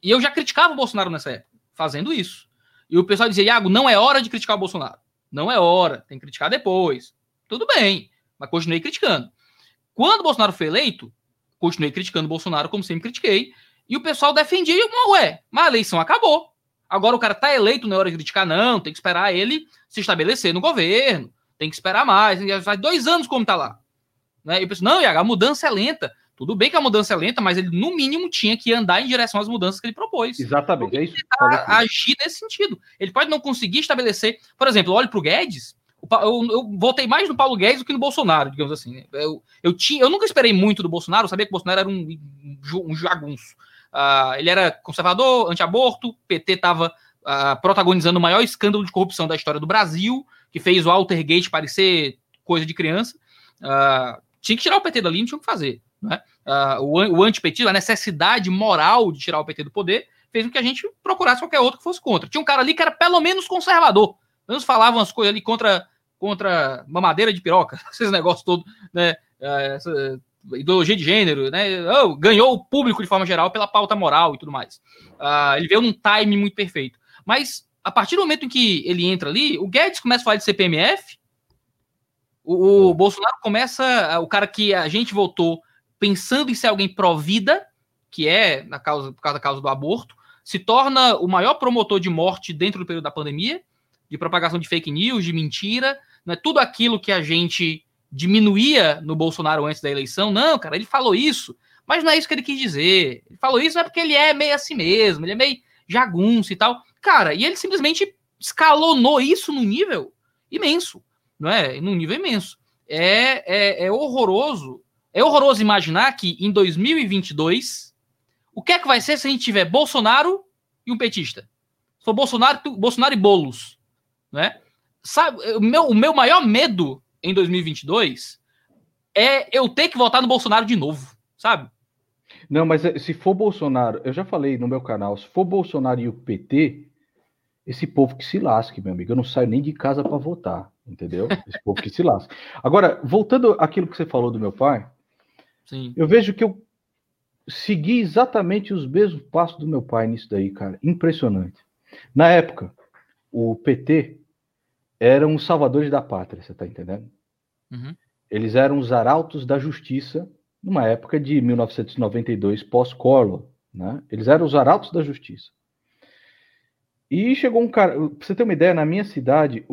Speaker 1: e eu já criticava o Bolsonaro nessa época, fazendo isso. E o pessoal dizia, Iago, não é hora de criticar o Bolsonaro. Não é hora, tem que criticar depois. Tudo bem, mas continuei criticando. Quando o Bolsonaro foi eleito, continuei criticando o Bolsonaro, como sempre critiquei, e o pessoal defendia, e, ué, mas a eleição acabou. Agora o cara tá eleito, não é hora de criticar, não. Tem que esperar ele se estabelecer no governo. Tem que esperar mais. Faz dois anos como tá lá. Né? E eu penso, não, Iago, a mudança é lenta. Tudo bem que a mudança é lenta, mas ele, no mínimo, tinha que andar em direção às mudanças que ele propôs.
Speaker 2: Exatamente, é isso.
Speaker 1: Agir nesse sentido. Ele pode não conseguir estabelecer. Por exemplo, olhe para o Guedes. Eu, eu votei mais no Paulo Guedes do que no Bolsonaro, digamos assim. Eu, eu, tinha, eu nunca esperei muito do Bolsonaro, eu sabia que o Bolsonaro era um, um jagunço. Uh, ele era conservador, anti-aborto, PT estava uh, ah, protagonizando o maior escândalo de corrupção da história do Brasil, que fez o Altergate parecer coisa de criança. Uh, tinha que tirar o PT dali, não tinha o que fazer. Né? o, o antipetismo, a necessidade moral de tirar o PT do poder, fez com que a gente procurasse qualquer outro que fosse contra. Tinha um cara ali que era pelo menos conservador. Pelo menos falavam as coisas ali contra, contra mamadeira de piroca, *laughs* esses negócios todos, né? Essa, ideologia de gênero, né? Oh, ganhou o público de forma geral pela pauta moral e tudo mais. Uh, ele veio num time muito perfeito. Mas a partir do momento em que ele entra ali, o Guedes começa a falar de CPMF, o, o Bolsonaro começa, o cara que a gente votou pensando em ser alguém pró-vida, que é na causa, por causa da causa do aborto, se torna o maior promotor de morte dentro do período da pandemia, de propagação de fake news, de mentira, né? tudo aquilo que a gente diminuía no Bolsonaro antes da eleição. Não, cara, ele falou isso, mas não é isso que ele quis dizer. Ele falou isso não é porque ele é meio assim mesmo, ele é meio jagunço e tal. Cara, e ele simplesmente escalonou isso num nível imenso, não é? Num nível imenso. É, é, é horroroso. É horroroso imaginar que em 2022 o que é que vai ser se a gente tiver Bolsonaro e um petista? For Bolsonaro, Bolsonaro e Bolos, né? Sabe, o meu, o meu maior medo em 2022 é eu ter que votar no Bolsonaro de novo, sabe?
Speaker 2: Não, mas eh, se for Bolsonaro, eu já falei no meu canal, se for Bolsonaro e o PT, esse povo que se lasque, meu amigo. Eu não saio nem de casa para votar, entendeu? *laughs* Esse povo que se lasque. Agora, voltando àquilo que você falou do meu pai, Sim. eu vejo que eu segui exatamente os mesmos passos do meu pai nisso daí, cara. Impressionante. Na época, o PT eram os salvadores da pátria, você está entendendo? Uhum. Eles eram os arautos da justiça numa época de 1992, pós-Collor. Né? Eles eram os arautos da justiça. E chegou um cara, pra você ter uma ideia, na minha cidade,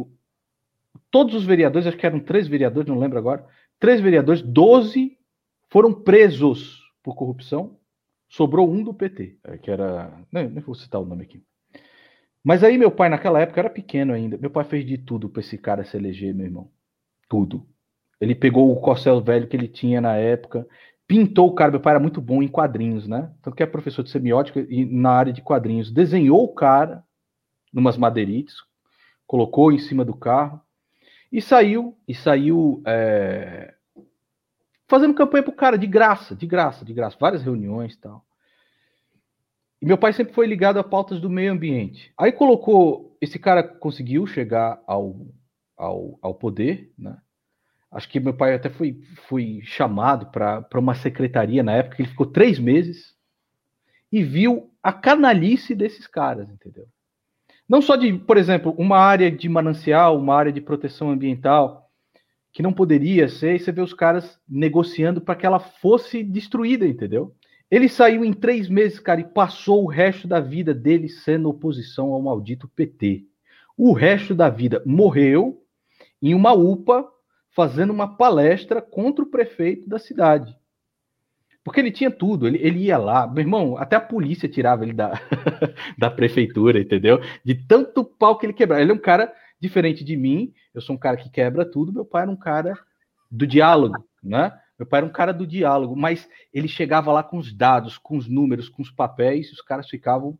Speaker 2: todos os vereadores, acho que eram três vereadores, não lembro agora, três vereadores, 12 foram presos por corrupção, sobrou um do PT, é, que era. Nem, nem vou citar o nome aqui. Mas aí meu pai, naquela época, era pequeno ainda. Meu pai fez de tudo para esse cara se eleger, meu irmão. Tudo. Ele pegou o corcel velho que ele tinha na época, pintou o cara. Meu pai era muito bom em quadrinhos, né? Tanto que é professor de semiótica e na área de quadrinhos. Desenhou o cara numas madeirites, colocou em cima do carro e saiu. E saiu é, fazendo campanha pro cara de graça, de graça, de graça. Várias reuniões tal. E meu pai sempre foi ligado a pautas do meio ambiente. Aí colocou, esse cara conseguiu chegar ao, ao, ao poder, né? Acho que meu pai até foi, foi chamado para uma secretaria na época, ele ficou três meses e viu a canalice desses caras, entendeu? Não só de, por exemplo, uma área de manancial, uma área de proteção ambiental, que não poderia ser, e você vê os caras negociando para que ela fosse destruída, entendeu? Ele saiu em três meses, cara, e passou o resto da vida dele sendo oposição ao maldito PT. O resto da vida morreu em uma UPA fazendo uma palestra contra o prefeito da cidade. Porque ele tinha tudo, ele, ele ia lá. Meu irmão, até a polícia tirava ele da, *laughs* da prefeitura, entendeu? De tanto pau que ele quebrava. Ele é um cara diferente de mim, eu sou um cara que quebra tudo, meu pai era um cara do diálogo, né? Meu pai era um cara do diálogo, mas ele chegava lá com os dados, com os números, com os papéis, e os caras ficavam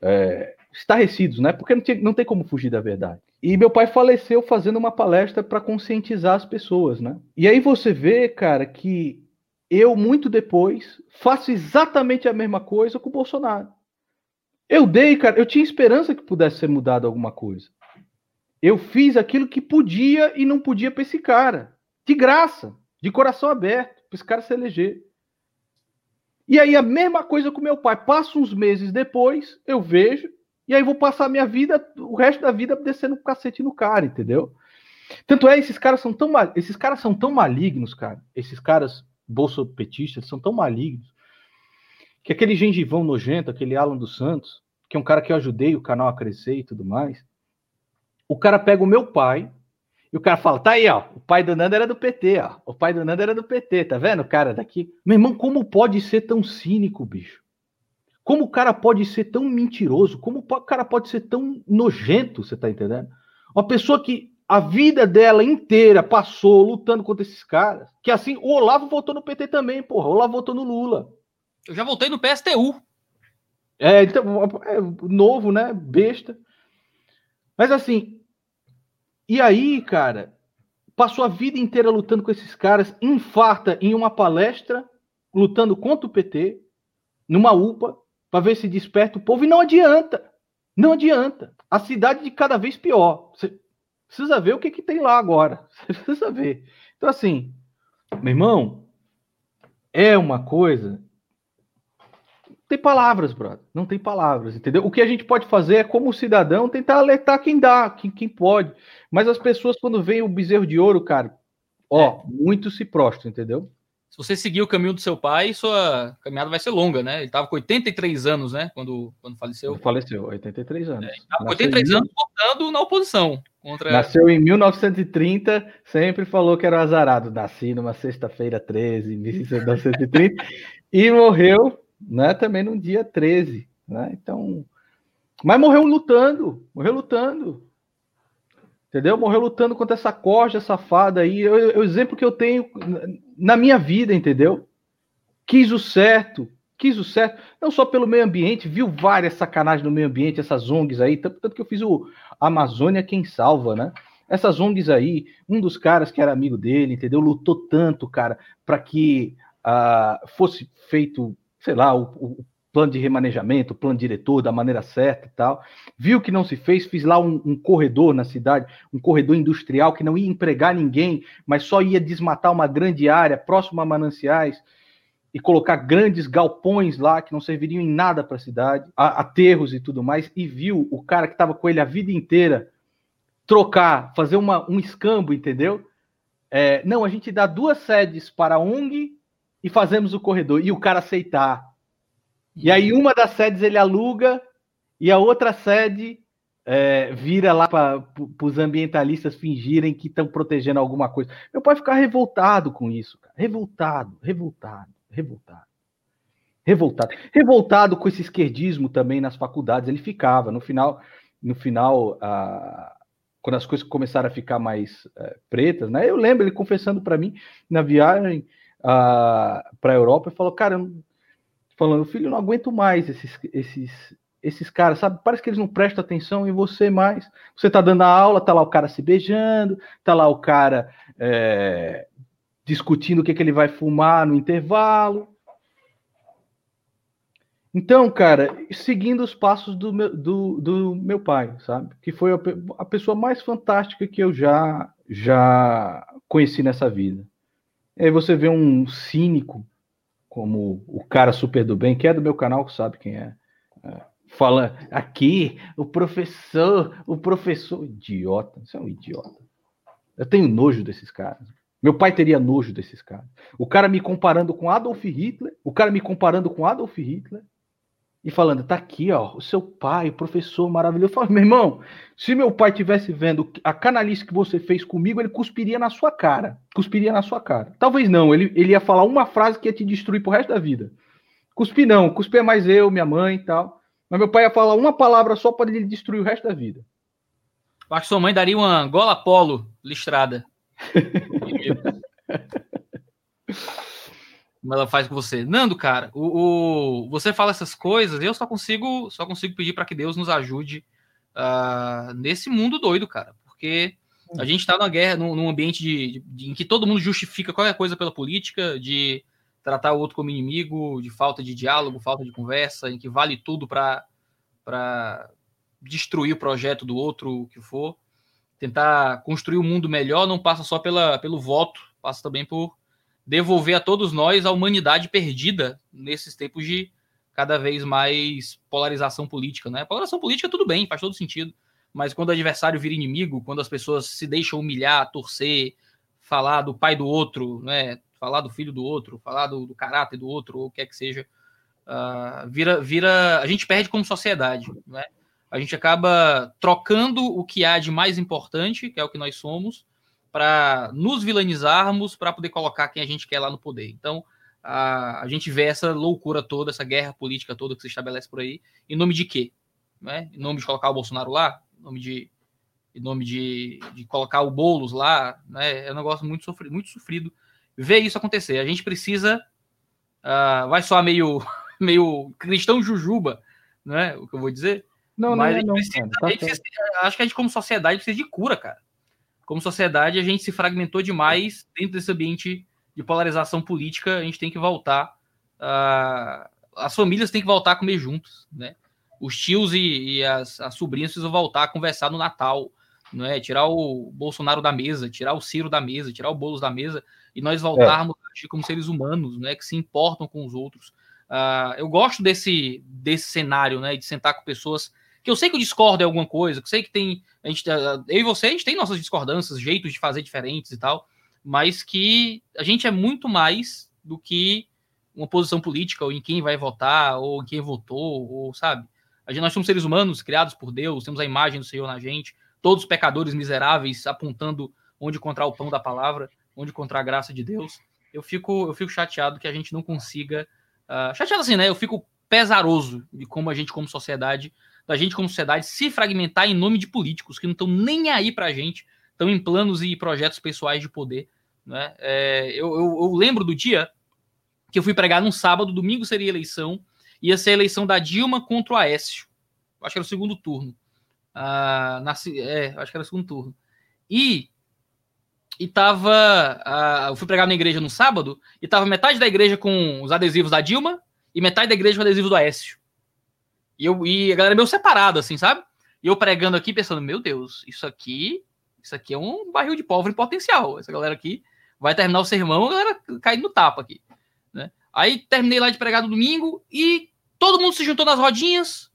Speaker 2: é, estarrecidos, né? Porque não, tinha, não tem como fugir da verdade. E meu pai faleceu fazendo uma palestra para conscientizar as pessoas, né? E aí você vê, cara, que eu, muito depois, faço exatamente a mesma coisa com o Bolsonaro. Eu dei, cara, eu tinha esperança que pudesse ser mudado alguma coisa. Eu fiz aquilo que podia e não podia para esse cara. De graça, de coração aberto, para esse cara se eleger. E aí a mesma coisa com meu pai. Passa uns meses depois, eu vejo, e aí vou passar a minha vida, o resto da vida, descendo o cacete no cara, entendeu? Tanto é, esses caras são tão esses caras são tão malignos, cara. Esses caras bolsopetistas são tão malignos que aquele gengivão nojento, aquele Alan dos Santos, que é um cara que eu ajudei o canal a crescer e tudo mais, o cara pega o meu pai e o cara fala: tá aí, ó, o pai do Nando era do PT, ó. O pai do Nando era do PT, tá vendo? Cara daqui. Meu irmão, como pode ser tão cínico, bicho? Como o cara pode ser tão mentiroso? Como o cara pode ser tão nojento, você tá entendendo? Uma pessoa que a vida dela inteira passou lutando contra esses caras. Que assim, o Olavo votou no PT também, porra. O Olavo votou no Lula.
Speaker 1: Eu já voltei no PSTU.
Speaker 2: É, então, é novo, né? Besta. Mas assim, e aí, cara, passou a vida inteira lutando com esses caras, infarta em uma palestra, lutando contra o PT, numa UPA, para ver se desperta o povo, e não adianta. Não adianta. A cidade de cada vez pior. Você precisa ver o que, que tem lá agora. *laughs* Você precisa ver. Então, assim, meu irmão, é uma coisa tem palavras, brother. Não tem palavras, entendeu? O que a gente pode fazer é, como cidadão, tentar alertar quem dá, quem, quem pode. Mas as pessoas, quando veem o bezerro de ouro, cara, ó, é. muito se prostram, entendeu?
Speaker 1: Você seguir o caminho do seu pai, sua caminhada vai ser longa, né? Ele tava com 83 anos, né? Quando, quando faleceu. Ele
Speaker 2: faleceu, 83 anos. É,
Speaker 1: com 83 anos votando na oposição. Contra...
Speaker 2: Nasceu em 1930, sempre falou que era um azarado. Nasci numa sexta-feira 13, em 1930, e morreu né? Também no dia 13, né? Então, mas morreu lutando, morreu lutando. Entendeu? Morreu lutando contra essa corja safada aí. É o exemplo que eu tenho na minha vida, entendeu? Quis o certo, quis o certo, não só pelo meio ambiente, viu várias sacanagens no meio ambiente, essas ONGs aí, tanto, tanto que eu fiz o Amazônia Quem Salva, né? Essas ONGs aí, um dos caras que era amigo dele, entendeu? Lutou tanto, cara, para que uh, fosse feito sei lá, o, o plano de remanejamento, plano diretor da maneira certa e tal. Viu que não se fez, fiz lá um, um, corredor na cidade, um corredor industrial que não ia empregar ninguém, mas só ia desmatar uma grande área próxima a mananciais e colocar grandes galpões lá que não serviriam em nada para a cidade, aterros e tudo mais, e viu o cara que estava com ele a vida inteira trocar, fazer uma, um escambo, entendeu? É, não, a gente dá duas sedes para a ONG e fazemos o corredor. E o cara aceitar. E aí uma das sedes ele aluga e a outra sede é, vira lá para os ambientalistas fingirem que estão protegendo alguma coisa. Meu pai ficar revoltado com isso, cara. Revoltado, revoltado, revoltado. Revoltado. Revoltado com esse esquerdismo também nas faculdades. Ele ficava. No final, no final, quando as coisas começaram a ficar mais eh, pretas, né? Eu lembro ele confessando para mim na viagem para a Europa e falou, cara, falando, filho, não aguento mais esses, esses, esses caras, sabe? Parece que eles não prestam atenção em você mais. Você tá dando a aula, tá lá o cara se beijando, tá lá o cara é, discutindo o que, que ele vai fumar no intervalo. Então, cara, seguindo os passos do meu, do, do meu pai, sabe? Que foi a, a pessoa mais fantástica que eu já, já conheci nessa vida. Aí você vê um cínico, como o cara super do bem, que é do meu canal, sabe quem é. é fala aqui, o professor, o professor, idiota, você é um idiota. Eu tenho nojo desses caras. Meu pai teria nojo desses caras. O cara me comparando com Adolf Hitler, o cara me comparando com Adolf Hitler, e falando, tá aqui, ó, o seu pai, o professor maravilhoso. Eu falo, meu irmão, se meu pai tivesse vendo a canalice que você fez comigo, ele cuspiria na sua cara. Cuspiria na sua cara. Talvez não, ele, ele ia falar uma frase que ia te destruir pro resto da vida. Cuspir não, cuspir é mais eu, minha mãe e tal. Mas meu pai ia falar uma palavra só para ele destruir o resto da vida.
Speaker 1: Eu acho que sua mãe daria uma gola polo listrada. *laughs* Como ela faz com você. Nando, cara, o, o, você fala essas coisas, eu só consigo só consigo pedir para que Deus nos ajude uh, nesse mundo doido, cara. Porque a gente está numa guerra, num, num ambiente de, de, em que todo mundo justifica qualquer coisa pela política, de tratar o outro como inimigo, de falta de diálogo, falta de conversa, em que vale tudo para destruir o projeto do outro, o que for. Tentar construir um mundo melhor não passa só pela, pelo voto, passa também por devolver a todos nós a humanidade perdida nesses tempos de cada vez mais polarização política, né? Polarização política tudo bem, faz todo sentido, mas quando o adversário vira inimigo, quando as pessoas se deixam humilhar, torcer, falar do pai do outro, né? Falar do filho do outro, falar do, do caráter do outro, ou o que é que seja, uh, vira, vira, a gente perde como sociedade, né? A gente acaba trocando o que há de mais importante, que é o que nós somos, para nos vilanizarmos, para poder colocar quem a gente quer lá no poder. Então, a, a gente vê essa loucura toda, essa guerra política toda que se estabelece por aí, em nome de quê? Né? Em nome de colocar o Bolsonaro lá? Em nome de, em nome de, de colocar o Boulos lá? Né? É um negócio muito sofrido, muito sofrido ver isso acontecer. A gente precisa. Uh, vai soar meio, *laughs* meio cristão jujuba, né? O que eu vou dizer.
Speaker 2: Não, Mas não, é, não, precisa,
Speaker 1: tá precisa, acho que a gente, como sociedade, precisa de cura, cara como sociedade, a gente se fragmentou demais dentro desse ambiente de polarização política. A gente tem que voltar. Uh, as famílias têm que voltar a comer juntos, né? Os tios e, e as, as, sobrinhas precisam voltar a conversar no Natal, não é? Tirar o Bolsonaro da mesa, tirar o Ciro da mesa, tirar o Boulos da mesa e nós voltarmos é. a agir como seres humanos, né? Que se importam com os outros. Uh, eu gosto desse, desse cenário, né? De sentar com pessoas que eu sei que eu discordo em alguma coisa, que eu sei que tem. A gente, eu e você, a gente tem nossas discordâncias, jeitos de fazer diferentes e tal, mas que a gente é muito mais do que uma posição política, ou em quem vai votar, ou em quem votou, ou sabe? A gente, nós somos seres humanos criados por Deus, temos a imagem do Senhor na gente, todos pecadores miseráveis apontando onde encontrar o pão da palavra, onde encontrar a graça de Deus. Eu fico, eu fico chateado que a gente não consiga. Uh, chateado assim, né? Eu fico pesaroso de como a gente, como sociedade, da gente como sociedade se fragmentar em nome de políticos que não estão nem aí para a gente, estão em planos e projetos pessoais de poder. Né? É, eu, eu, eu, lembro do dia que eu fui pregar num sábado, domingo seria eleição, ia ser a eleição da Dilma contra o Aécio. Acho que era o segundo turno. Ah, na, é, acho que era o segundo turno. E e tava. Uh, eu fui pregar na igreja no sábado, e tava metade da igreja com os adesivos da Dilma e metade da igreja com adesivo do Aécio. E, eu, e a galera meio separada, assim, sabe? E eu pregando aqui, pensando, meu Deus, isso aqui, isso aqui é um barril de pólvora em potencial. Essa galera aqui vai terminar o sermão, a galera caindo no tapa aqui. Né? Aí terminei lá de pregar no domingo e todo mundo se juntou nas rodinhas.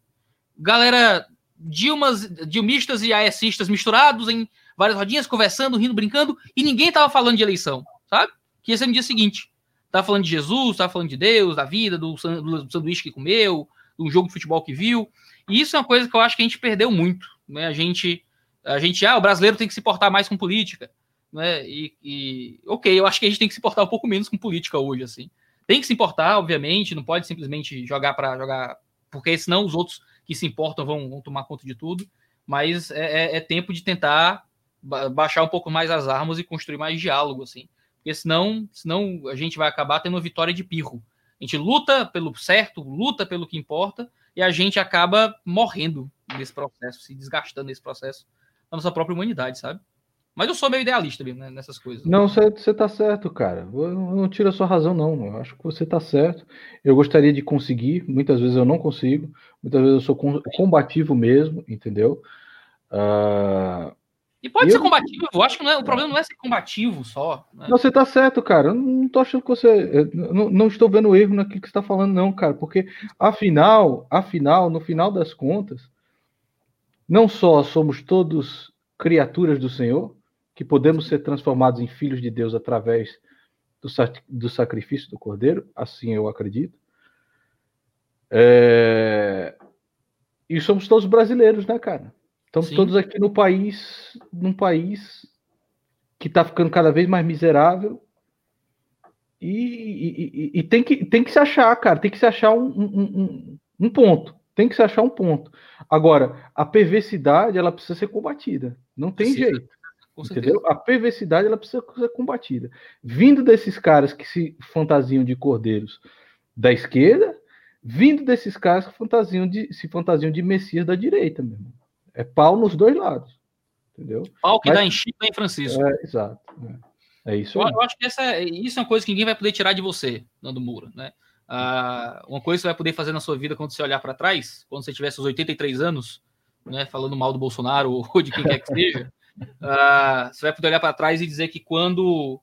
Speaker 1: Galera Dilmas, dilmistas e aesistas misturados em várias rodinhas, conversando, rindo, brincando, e ninguém tava falando de eleição, sabe? Que ia ser no dia seguinte. Tava falando de Jesus, tava falando de Deus, da vida, do sanduíche que comeu, um jogo de futebol que viu. E isso é uma coisa que eu acho que a gente perdeu muito. Né? A gente, a gente, ah, o brasileiro tem que se portar mais com política. Né? E, e, ok, eu acho que a gente tem que se portar um pouco menos com política hoje, assim. Tem que se importar, obviamente, não pode simplesmente jogar para jogar, porque senão os outros que se importam vão, vão tomar conta de tudo. Mas é, é, é tempo de tentar baixar um pouco mais as armas e construir mais diálogo, assim. Porque senão, senão a gente vai acabar tendo uma vitória de pirro. A gente luta pelo certo, luta pelo que importa, e a gente acaba morrendo nesse processo, se desgastando nesse processo da nossa própria humanidade, sabe? Mas eu sou meio idealista mesmo, né, nessas coisas.
Speaker 2: Não, você tá certo, cara. Eu não tiro a sua razão, não. Eu acho que você tá certo. Eu gostaria de conseguir, muitas vezes eu não consigo, muitas vezes eu sou combativo mesmo, entendeu? Uh,
Speaker 1: e pode eu... ser combativo, eu acho que não é, o problema não é ser combativo só.
Speaker 2: Né? Não, você tá certo, cara. Eu não tô achando que você. Não, não, estou vendo erro naquilo que você está falando, não, cara. Porque, afinal, afinal, no final das contas, não só somos todos criaturas do Senhor, que podemos ser transformados em filhos de Deus através do, do sacrifício do Cordeiro, assim eu acredito. É... E somos todos brasileiros, né, cara? Estamos Sim. todos aqui no país, num país que está ficando cada vez mais miserável. E, e, e, tem, que, tem que se achar, cara. Tem que se achar um, um, um, um ponto. Tem que se achar um ponto. Agora, a perversidade ela precisa ser combatida. Não tem Sim. jeito. Entendeu? A perversidade ela precisa ser combatida. Vindo desses caras que se fantasiam de cordeiros da esquerda, vindo desses caras que fantasiam de, se fantasiam de messias da direita mesmo. É pau nos dois lados. Entendeu?
Speaker 1: Pau que Mas, dá em Chico em Francisco.
Speaker 2: É, exato. É, é isso.
Speaker 1: Eu, eu, acho que essa, é, isso é uma coisa que ninguém vai poder tirar de você, Nando Moura, né? Ah, uma coisa que você vai poder fazer na sua vida quando você olhar para trás, quando você tiver seus 83 anos, né, falando mal do Bolsonaro *laughs* ou de quem quer que seja, uh, você vai poder olhar para trás e dizer que quando,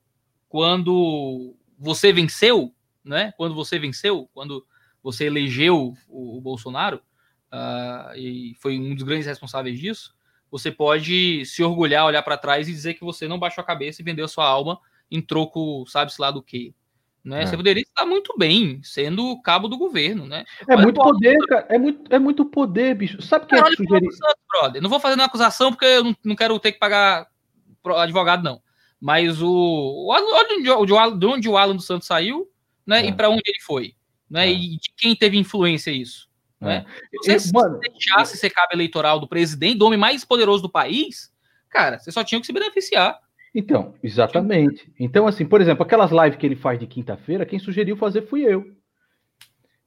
Speaker 1: quando você venceu, né? Quando você venceu, quando você elegeu o, o Bolsonaro uh, e foi um dos grandes responsáveis disso, você pode se orgulhar, olhar para trás e dizer que você não baixou a cabeça e vendeu a sua alma em troco, sabe-se lá do que. Né? É. Você poderia estar muito bem sendo cabo do governo, né?
Speaker 2: É muito poder, cara. É muito, é muito poder, bicho. Sabe que é sugerir?
Speaker 1: Brother. Não vou fazer uma acusação porque eu não, não quero ter que pagar advogado, não. Mas o. Olha de onde o Alan dos Santos saiu, né? É. E para onde ele foi. Né? É. E de quem teve influência isso. Né? É. Se você Mano, deixasse ser cabo eleitoral do presidente, do homem mais poderoso do país, cara, você só tinha que se beneficiar.
Speaker 2: Então, exatamente. Então, assim, por exemplo, aquelas lives que ele faz de quinta-feira, quem sugeriu fazer fui eu.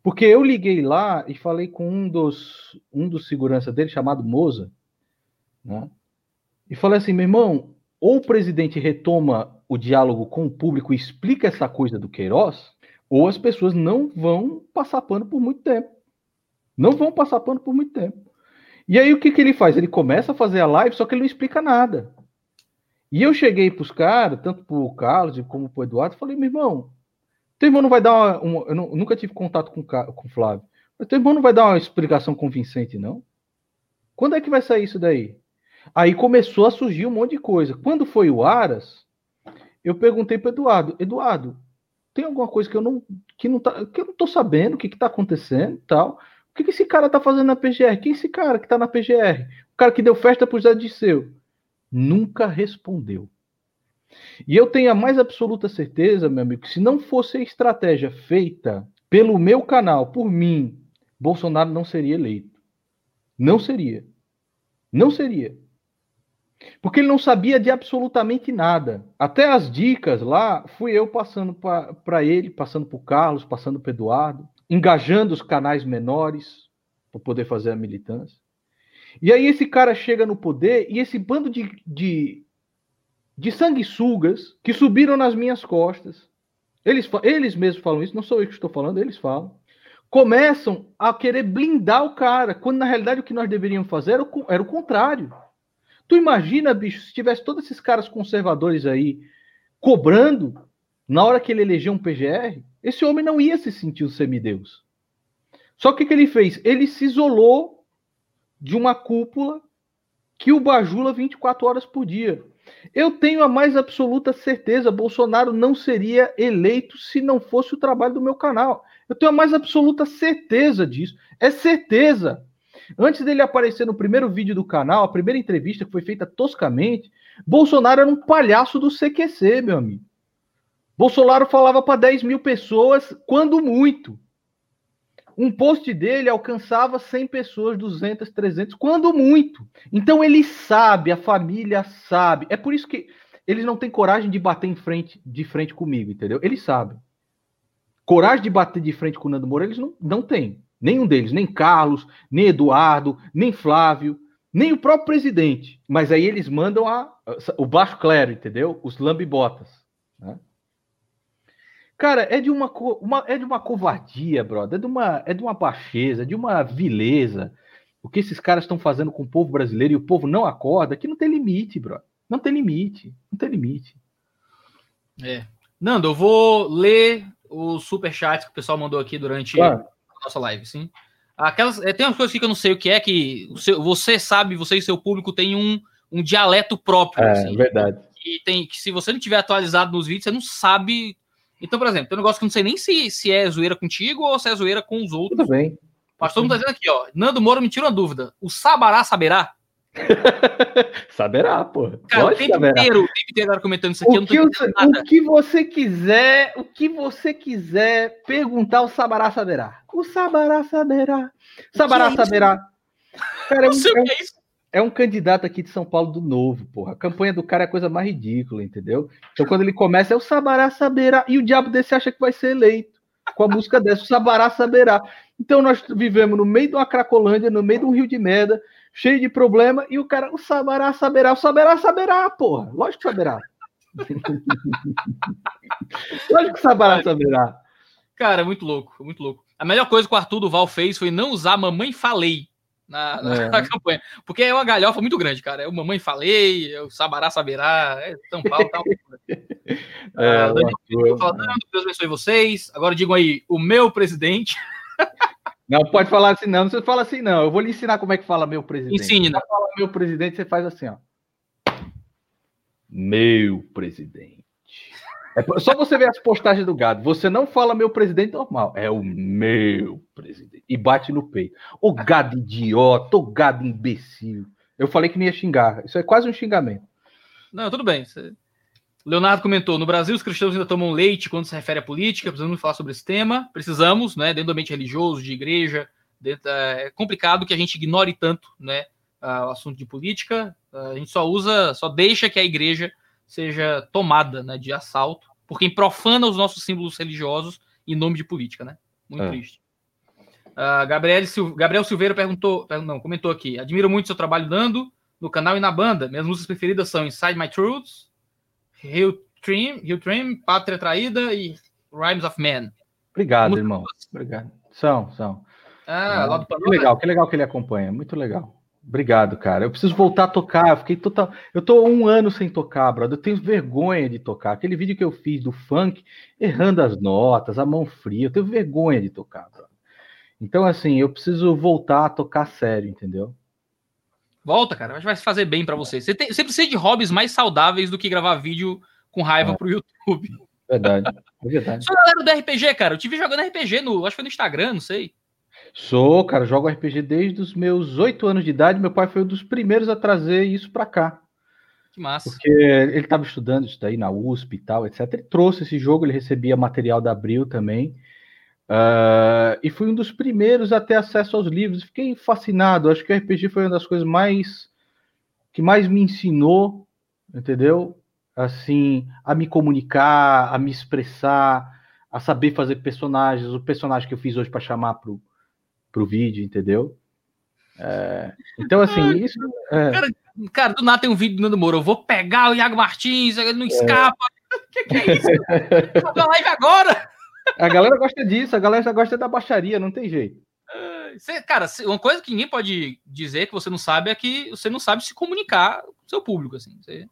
Speaker 2: Porque eu liguei lá e falei com um dos, um dos segurança dele, chamado Moza, né? E falei assim, meu irmão, ou o presidente retoma o diálogo com o público e explica essa coisa do Queiroz, ou as pessoas não vão passar pano por muito tempo. Não vão passar pano por muito tempo. E aí o que, que ele faz? Ele começa a fazer a live, só que ele não explica nada. E eu cheguei para os caras, tanto para o Carlos como para o Eduardo, falei, meu irmão, teu irmão não vai dar uma. uma eu, não, eu, nunca tive contato com, com o Flávio. Mas teu irmão não vai dar uma explicação convincente, não? Quando é que vai sair isso daí? Aí começou a surgir um monte de coisa. Quando foi o Aras, eu perguntei para Eduardo, Eduardo, tem alguma coisa que eu não que não tá, que eu não sabendo, o que que tá acontecendo, tal? O que que esse cara tá fazendo na PGR? Quem é esse cara que tá na PGR? O cara que deu festa pro Zé Disseu nunca respondeu. E eu tenho a mais absoluta certeza, meu amigo, que se não fosse a estratégia feita pelo meu canal, por mim, Bolsonaro não seria eleito. Não seria. Não seria. Porque ele não sabia de absolutamente nada. Até as dicas lá, fui eu passando para ele, passando para o Carlos, passando para Eduardo, engajando os canais menores para poder fazer a militância. E aí esse cara chega no poder e esse bando de, de, de sanguessugas que subiram nas minhas costas, eles, eles mesmos falam isso, não sou eu que estou falando, eles falam, começam a querer blindar o cara, quando na realidade o que nós deveríamos fazer era o, era o contrário. Tu imagina, bicho, se tivesse todos esses caras conservadores aí cobrando na hora que ele elegeu um PGR, esse homem não ia se sentir o semideus. Só que o que ele fez? Ele se isolou de uma cúpula que o bajula 24 horas por dia. Eu tenho a mais absoluta certeza, Bolsonaro não seria eleito se não fosse o trabalho do meu canal. Eu tenho a mais absoluta certeza disso. É certeza. Antes dele aparecer no primeiro vídeo do canal, a primeira entrevista que foi feita toscamente, Bolsonaro era um palhaço do CQC, meu amigo. Bolsonaro falava para 10 mil pessoas, quando muito. Um post dele alcançava 100 pessoas, 200, 300, quando muito. Então ele sabe, a família sabe. É por isso que eles não têm coragem de bater em frente, de frente comigo, entendeu? Eles sabem. Coragem de bater de frente com o Nando Moura, eles não, não têm. Nenhum deles, nem Carlos, nem Eduardo, nem Flávio, nem o próprio presidente. Mas aí eles mandam a, o baixo clero, entendeu? Os lambibotas. Né? Cara, é de uma, uma, é de uma covardia, brother. É de uma, é de uma baixeza, é de uma vileza. O que esses caras estão fazendo com o povo brasileiro e o povo não acorda, que não tem limite, brother. Não tem limite. Não tem limite.
Speaker 1: É. Nando, eu vou ler o super chat que o pessoal mandou aqui durante claro. a nossa live, sim. Aquelas, é, tem umas coisas que eu não sei o que é, que você sabe, você e seu público tem um, um dialeto próprio.
Speaker 2: É, assim, verdade.
Speaker 1: E tem que se você não tiver atualizado nos vídeos, você não sabe então, por exemplo, tem um negócio que eu não sei nem se, se é zoeira contigo ou se é zoeira com os outros.
Speaker 2: Tudo bem.
Speaker 1: Mas todo mundo tá dizendo aqui, ó. Nando Moura me tira uma dúvida. O Sabará saberá? *laughs*
Speaker 2: saberá, pô.
Speaker 1: Cara, o tempo inteiro, o tempo inteiro comentando isso aqui,
Speaker 2: o que. O que você quiser, o que você quiser perguntar, o Sabará saberá. O Sabará saberá. Sabará é saberá. Cara, é *laughs* um, é, um, é um candidato aqui de São Paulo do Novo, porra. A campanha do cara é a coisa mais ridícula, entendeu? Então quando ele começa é o Sabará saberá. E o diabo desse acha que vai ser eleito com a música dessa, o Sabará saberá. Então nós vivemos no meio de uma Cracolândia, no meio de um rio de merda, cheio de problema, e o cara, o Sabará saberá, o Sabará saberá, porra. Lógico que saberá. *laughs* Lógico que Sabará saberá.
Speaker 1: Cara, muito louco, muito louco. A melhor coisa que o Arthur Duval fez foi não usar Mamãe Falei na, na, é. na *laughs* campanha. Porque é uma galhofa muito grande, cara. É o Mamãe Falei, é o Sabará Saberá, é São Paulo tal. *laughs* é, ah, Daniel, falando, Deus abençoe vocês. Agora digam aí, o meu presidente. *laughs*
Speaker 2: Não pode falar assim, não. Não você fala assim, não. Eu vou lhe ensinar como é que fala meu presidente.
Speaker 1: Ensine, né?
Speaker 2: Fala meu presidente, você faz assim, ó. Meu presidente. É só você ver as postagens do gado. Você não fala meu presidente normal. É o meu presidente. E bate no peito. O gado idiota, o gado imbecil. Eu falei que não ia xingar. Isso é quase um xingamento.
Speaker 1: Não, tudo bem. Leonardo comentou: no Brasil, os cristãos ainda tomam leite quando se refere à política. Precisamos falar sobre esse tema. Precisamos, né? Dentro do ambiente religioso, de igreja. Dentro, é complicado que a gente ignore tanto, né? o assunto de política. A gente só usa, só deixa que a igreja seja tomada né, de assalto por quem profana os nossos símbolos religiosos em nome de política, né? Muito é. triste. Uh, Gabriel, Sil Gabriel Silveira perguntou, não, comentou aqui: admiro muito seu trabalho dando no canal e na banda. Minhas músicas preferidas são Inside My Truths, Rio Trim, Pátria Traída e Rhymes of Man.
Speaker 2: Obrigado, irmão. Obrigado. São, são. Ah, lá do Que legal, que legal que ele acompanha. Muito legal. Obrigado, cara. Eu preciso voltar a tocar. Eu fiquei total. Eu tô um ano sem tocar, brother. Eu tenho vergonha de tocar. Aquele vídeo que eu fiz do funk, errando as notas, a mão fria. Eu tenho vergonha de tocar, brother. Então, assim, eu preciso voltar a tocar sério, entendeu?
Speaker 1: Volta, cara, mas vai fazer bem para você. Você, tem, você precisa de hobbies mais saudáveis do que gravar vídeo com raiva é. pro YouTube.
Speaker 2: Verdade, é verdade.
Speaker 1: Sou galera do RPG, cara. Eu tive jogando RPG no, acho que foi no Instagram, não sei.
Speaker 2: Sou, cara, jogo RPG desde os meus oito anos de idade. Meu pai foi um dos primeiros a trazer isso para cá.
Speaker 1: Que massa.
Speaker 2: Porque ele estava estudando isso daí na USP e tal, etc. Ele trouxe esse jogo, ele recebia material da Abril também. Uh, e fui um dos primeiros a ter acesso aos livros. Fiquei fascinado. Acho que o RPG foi uma das coisas mais que mais me ensinou, entendeu? Assim, a me comunicar, a me expressar, a saber fazer personagens. O personagem que eu fiz hoje para chamar pro, pro vídeo, entendeu? É, então, assim, isso.
Speaker 1: É... Cara, cara, do nada tem um vídeo do Nando Moura. Eu vou pegar o Iago Martins, ele não é. escapa. O *laughs* que, que, é isso? *laughs* Vou live agora!
Speaker 2: A galera gosta disso, a galera gosta da baixaria, não tem jeito.
Speaker 1: Você, cara, uma coisa que ninguém pode dizer que você não sabe é que você não sabe se comunicar com o seu público, assim. Você,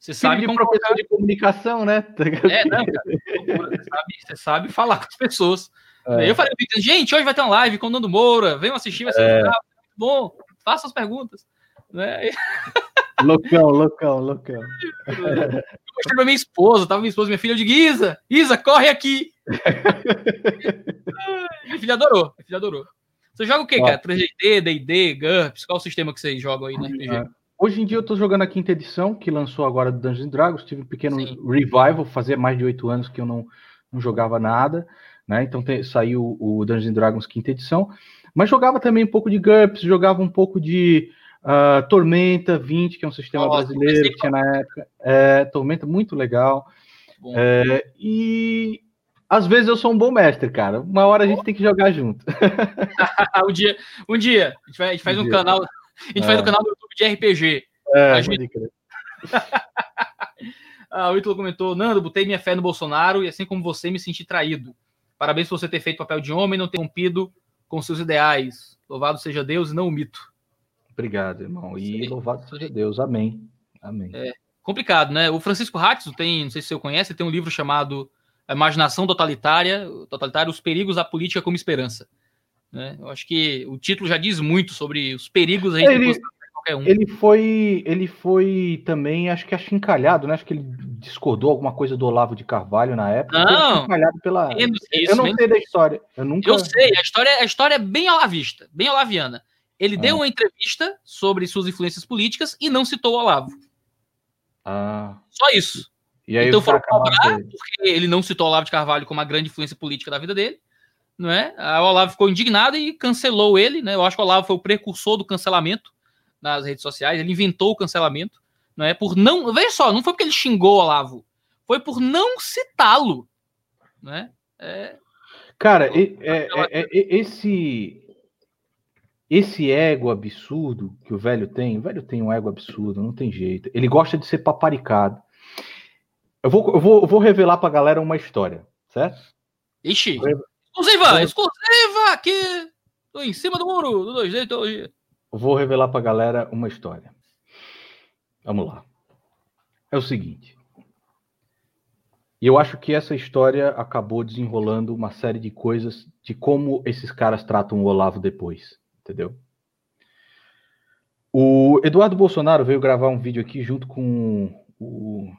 Speaker 2: você sabe de professor de comunicação, né?
Speaker 1: É, não, cara. Você sabe, você sabe falar com as pessoas. É. Eu falei, gente, hoje vai ter uma live com o Nando Moura, venham assistir, vai ser é. muito bom, faça as perguntas. Né? *laughs*
Speaker 2: Loucão, loucão, loucão. Eu
Speaker 1: mostrei pra minha esposa, tava minha esposa, minha filha, eu digo, Isa, Isa, corre aqui. minha filha adorou, minha filha adorou. Você joga o que, cara? 3D, D&D, GURPS? Qual o sistema que vocês jogam aí no RPG? É.
Speaker 2: Hoje em dia eu tô jogando a quinta edição, que lançou agora do Dungeons Dragons. Tive um pequeno Sim. revival, fazia mais de oito anos que eu não, não jogava nada, né? Então saiu o Dungeons Dragons quinta edição. Mas jogava também um pouco de GURPS, jogava um pouco de uh, Tormenta 20, que é um sistema Nossa, brasileiro que tinha na época. É, Tormenta, muito legal. É, e às vezes eu sou um bom mestre, cara. Uma hora a gente tem que jogar junto. *laughs*
Speaker 1: um dia, um dia a gente, vai, a gente faz um, um canal, a gente é. faz um canal no YouTube de RPG.
Speaker 2: É, a gente... *laughs*
Speaker 1: ah, o Ítalo comentou: Nando, botei minha fé no Bolsonaro e assim como você me senti traído. Parabéns por você ter feito papel de homem e não ter rompido com seus ideais. Louvado seja Deus e não o mito.
Speaker 2: Obrigado, irmão. E Sim. louvado seja Deus. Amém. Amém.
Speaker 1: É complicado, né? O Francisco Ratz tem, não sei se você conhece, tem um livro chamado a imaginação totalitária, totalitária, os perigos da política como esperança. Né? Eu acho que o título já diz muito sobre os perigos.
Speaker 2: A gente ele, qualquer um. Ele foi, ele foi também, acho que achincalhado, né? Acho que ele discordou alguma coisa do Olavo de Carvalho na época.
Speaker 1: Não,
Speaker 2: pela. Isso, eu não sei da história. Eu, nunca...
Speaker 1: eu sei, a história, a história é bem olavista, bem olaviana. Ele ah. deu uma entrevista sobre suas influências políticas e não citou o Olavo.
Speaker 2: Ah.
Speaker 1: Só isso. então foram cobrar, porque ele não citou o Olavo de Carvalho como uma grande influência política da vida dele. Não é? o Olavo ficou indignado e cancelou ele. Né? Eu acho que o Olavo foi o precursor do cancelamento nas redes sociais. Ele inventou o cancelamento. Não é? Por não. Veja só, não foi porque ele xingou o Olavo. Foi por não citá-lo. Né? É...
Speaker 2: Cara, é, é, é, esse esse ego absurdo que o velho tem, o velho tem um ego absurdo, não tem jeito. Ele gosta de ser paparicado. Eu vou, eu vou, eu vou revelar pra galera uma história, certo?
Speaker 1: Ixi. Exclusiva! Exclusiva aqui! Tô em cima do muro do 2D Teologia.
Speaker 2: Vou revelar pra galera uma história. Vamos lá. É o seguinte. Eu acho que essa história acabou desenrolando uma série de coisas de como esses caras tratam o Olavo depois entendeu? O Eduardo Bolsonaro veio gravar um vídeo aqui junto com o.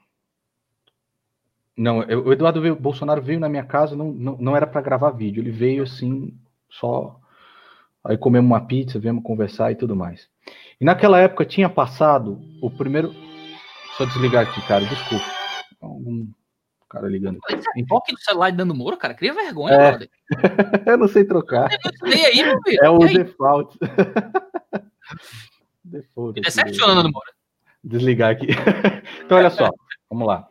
Speaker 2: Não, o Eduardo veio, Bolsonaro veio na minha casa, não, não, não era para gravar vídeo, ele veio assim, só. Aí comemos uma pizza, viemos conversar e tudo mais. E naquela época tinha passado o primeiro. Só desligar aqui, cara, desculpa. Algum cara ligando.
Speaker 1: Toque no celular dando Moro, cara, cria vergonha,
Speaker 2: é. brother. *laughs* eu não sei trocar.
Speaker 1: aí. *laughs*
Speaker 2: É o default. *laughs*
Speaker 1: default. Decepcionando no Moro.
Speaker 2: Desligar aqui. então, olha só, vamos lá.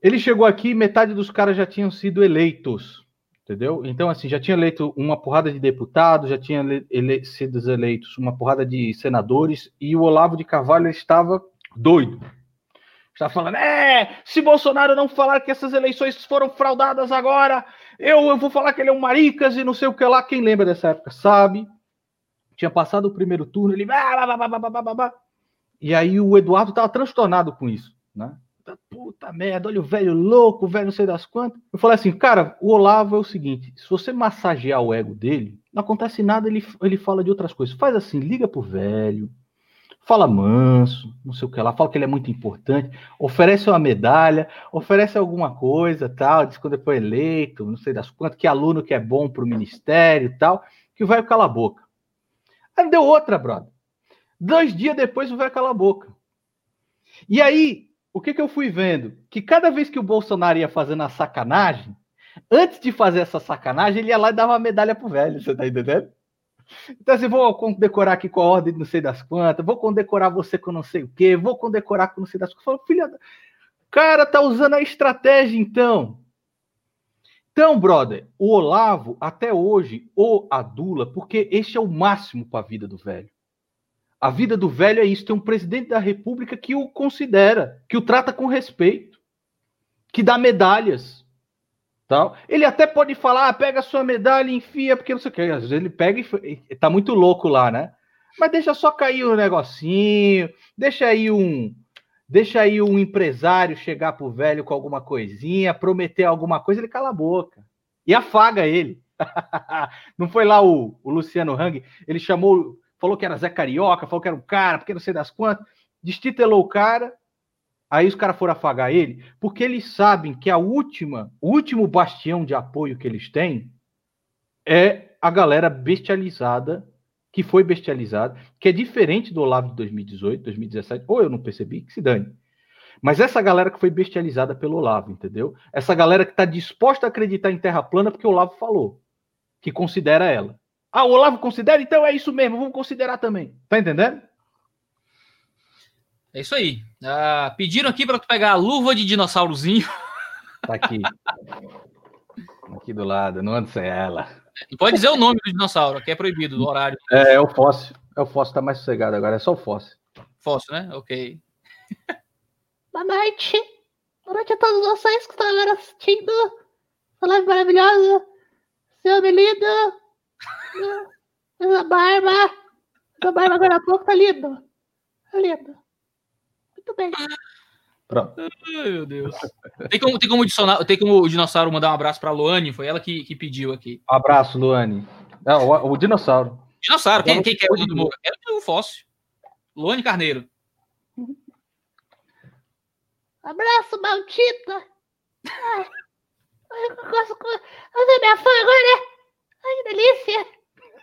Speaker 2: Ele chegou aqui, metade dos caras já tinham sido eleitos, entendeu? Então, assim, já tinha eleito uma porrada de deputados, já tinha ele sido eleitos uma porrada de senadores, e o Olavo de Carvalho estava doido Está falando, é, se Bolsonaro não falar que essas eleições foram fraudadas agora, eu, eu vou falar que ele é um maricas e não sei o que lá. Quem lembra dessa época sabe. Tinha passado o primeiro turno, ele. E aí o Eduardo estava transtornado com isso, né? Puta merda, olha o velho louco, o velho não sei das quantas. Eu falei assim, cara, o Olavo é o seguinte: se você massagear o ego dele, não acontece nada, ele, ele fala de outras coisas. Faz assim, liga pro velho, fala manso, não sei o que lá, fala que ele é muito importante, oferece uma medalha, oferece alguma coisa, tal, diz quando foi eleito, não sei das quantas, que aluno que é bom para o ministério tal, que o velho cala a boca. Aí deu outra, brother. Dois dias depois o velho cala a boca. E aí, o que, que eu fui vendo? Que cada vez que o Bolsonaro ia fazendo a sacanagem, antes de fazer essa sacanagem, ele ia lá e dava uma medalha pro velho, você tá entendendo? Então, assim, vou condecorar aqui com a ordem de não sei das quantas, vou condecorar você com não sei o quê, vou condecorar com não sei das quantas. Falo, filha da... Cara, tá usando a estratégia, então. Então, brother, o Olavo, até hoje, ou adula, porque este é o máximo para a vida do velho. A vida do velho é isso: tem um presidente da república que o considera, que o trata com respeito, que dá medalhas Tal. Ele até pode falar, ah, pega a sua medalha enfia, porque não sei o que. Às vezes ele pega e tá muito louco lá, né? Mas deixa só cair um negocinho, deixa aí um. Deixa aí um empresário chegar pro velho com alguma coisinha, prometer alguma coisa, ele cala a boca. E afaga ele. *laughs* não foi lá o, o Luciano Hang, ele chamou, falou que era Zé Carioca, falou que era um cara, porque não sei das quantas, destitelou o cara, Aí os caras foram afagar ele, porque eles sabem que a última, o último bastião de apoio que eles têm é a galera bestializada, que foi bestializada, que é diferente do Olavo de 2018, 2017, ou eu não percebi, que se dane. Mas essa galera que foi bestializada pelo Olavo, entendeu? Essa galera que está disposta a acreditar em terra plana porque o Olavo falou, que considera ela. Ah, o Olavo considera? Então é isso mesmo, vamos considerar também. Tá entendendo?
Speaker 1: É isso aí. Ah, pediram aqui para tu pegar a luva de dinossaurozinho. *laughs*
Speaker 2: Tá aqui. aqui do lado, não ando sem ela.
Speaker 1: Pode dizer o nome do dinossauro, que é proibido do horário.
Speaker 2: É, é o fóssil. É o fóssil, tá mais sossegado agora, é só o fóssil.
Speaker 1: Fóssil, né? Ok.
Speaker 3: Boa noite. Boa noite a todos vocês que estão agora assistindo live maravilhosa. Seu Melida. Essa barba. Essa barba agora há pouco tá linda. Tá linda. Muito bem.
Speaker 1: Pronto. Ai, meu Deus. *laughs* Tem como, tem como, adicionar, tem como o dinossauro mandar um abraço para a Luane? Foi ela que, que pediu aqui.
Speaker 2: Um abraço, Luane. Não, o, o dinossauro.
Speaker 1: Dinossauro, quem, quem quer o do Moura? É o fóssil. Luane Carneiro. *laughs*
Speaker 3: Abraço, maldita! Ai, eu gosto com. Você é minha fã agora, né? Ai, que delícia!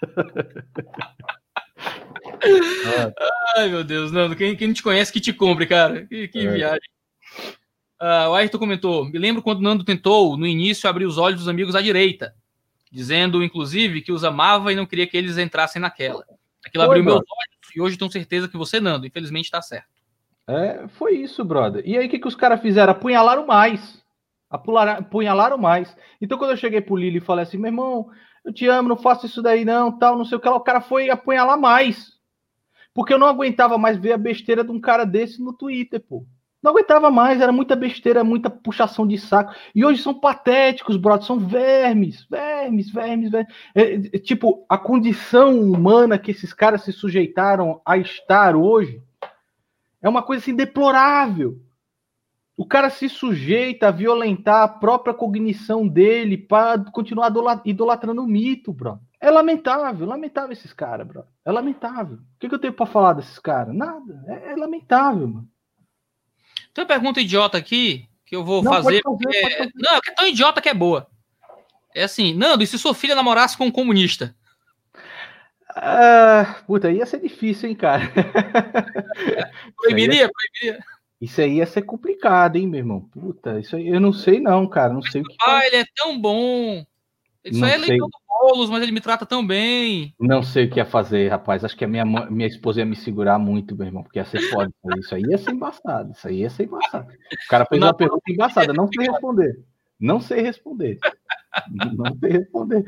Speaker 3: *laughs*
Speaker 1: Ai, meu Deus, Nando. Quem, quem não te conhece que te compre, cara. Que, que
Speaker 2: É.
Speaker 1: viagem. Ah, o Ayrton comentou: Me lembro quando Nando tentou, no início, abrir os olhos dos amigos à direita, dizendo, inclusive, que os amava e não queria que eles entrassem naquela. Aquilo
Speaker 2: Foi,
Speaker 1: abriu meus
Speaker 2: brother.
Speaker 1: olhos e hoje tenho certeza que você, Nando, infelizmente tá certo.
Speaker 2: É, foi isso, brother. E aí, o que, que os caras fizeram? Apunhalaram mais. Apunhalaram mais. Então, quando eu cheguei pro Lili e falei assim, meu irmão, eu te amo, não faço isso daí não, tal, não sei o que o cara foi apunhalar mais. Porque eu não aguentava mais ver a besteira de um cara desse no Twitter, pô. Não aguentava mais, era muita besteira, muita puxação de saco. E hoje são patéticos, brother, são vermes, vermes, vermes, vermes. É, é, tipo, a condição humana que esses caras se sujeitaram a estar hoje é uma coisa assim deplorável. O cara se sujeita a violentar a própria cognição dele para continuar idola- idolatrando o mito, bro. É lamentável, lamentável esses caras, bro. É lamentável. O que, que eu tenho para falar desses caras? Nada. É, é lamentável, mano.
Speaker 1: Tem uma pergunta idiota aqui que eu vou
Speaker 2: Não,
Speaker 1: fazer.
Speaker 2: pode fazer,
Speaker 1: porque-
Speaker 2: pode fazer.
Speaker 1: Não, que é tão idiota que é boa. É assim, Nando, e se sua filha namorasse com um comunista?
Speaker 2: Ah, puta, ia ser difícil, hein, cara. *laughs*
Speaker 1: Proibiria? Proibiria.
Speaker 2: Isso aí ia ser complicado, hein, meu irmão. Puta, isso aí eu não sei não, cara. Não sei o que.
Speaker 1: Ah, ele é tão bom. Ele só
Speaker 2: Não
Speaker 1: é
Speaker 2: sei.
Speaker 1: leitão do Boulos, mas ele me trata tão bem.
Speaker 2: Não sei o que ia fazer, rapaz. Acho que a minha, minha esposa ia me segurar muito, meu irmão, porque ia ser foda. isso aí. Isso aí ia ser embaçado. Isso aí ia ser embaçado. O cara fez
Speaker 1: Não,
Speaker 2: uma pergunta embaçada. Não sei responder. Não sei responder. Não sei responder.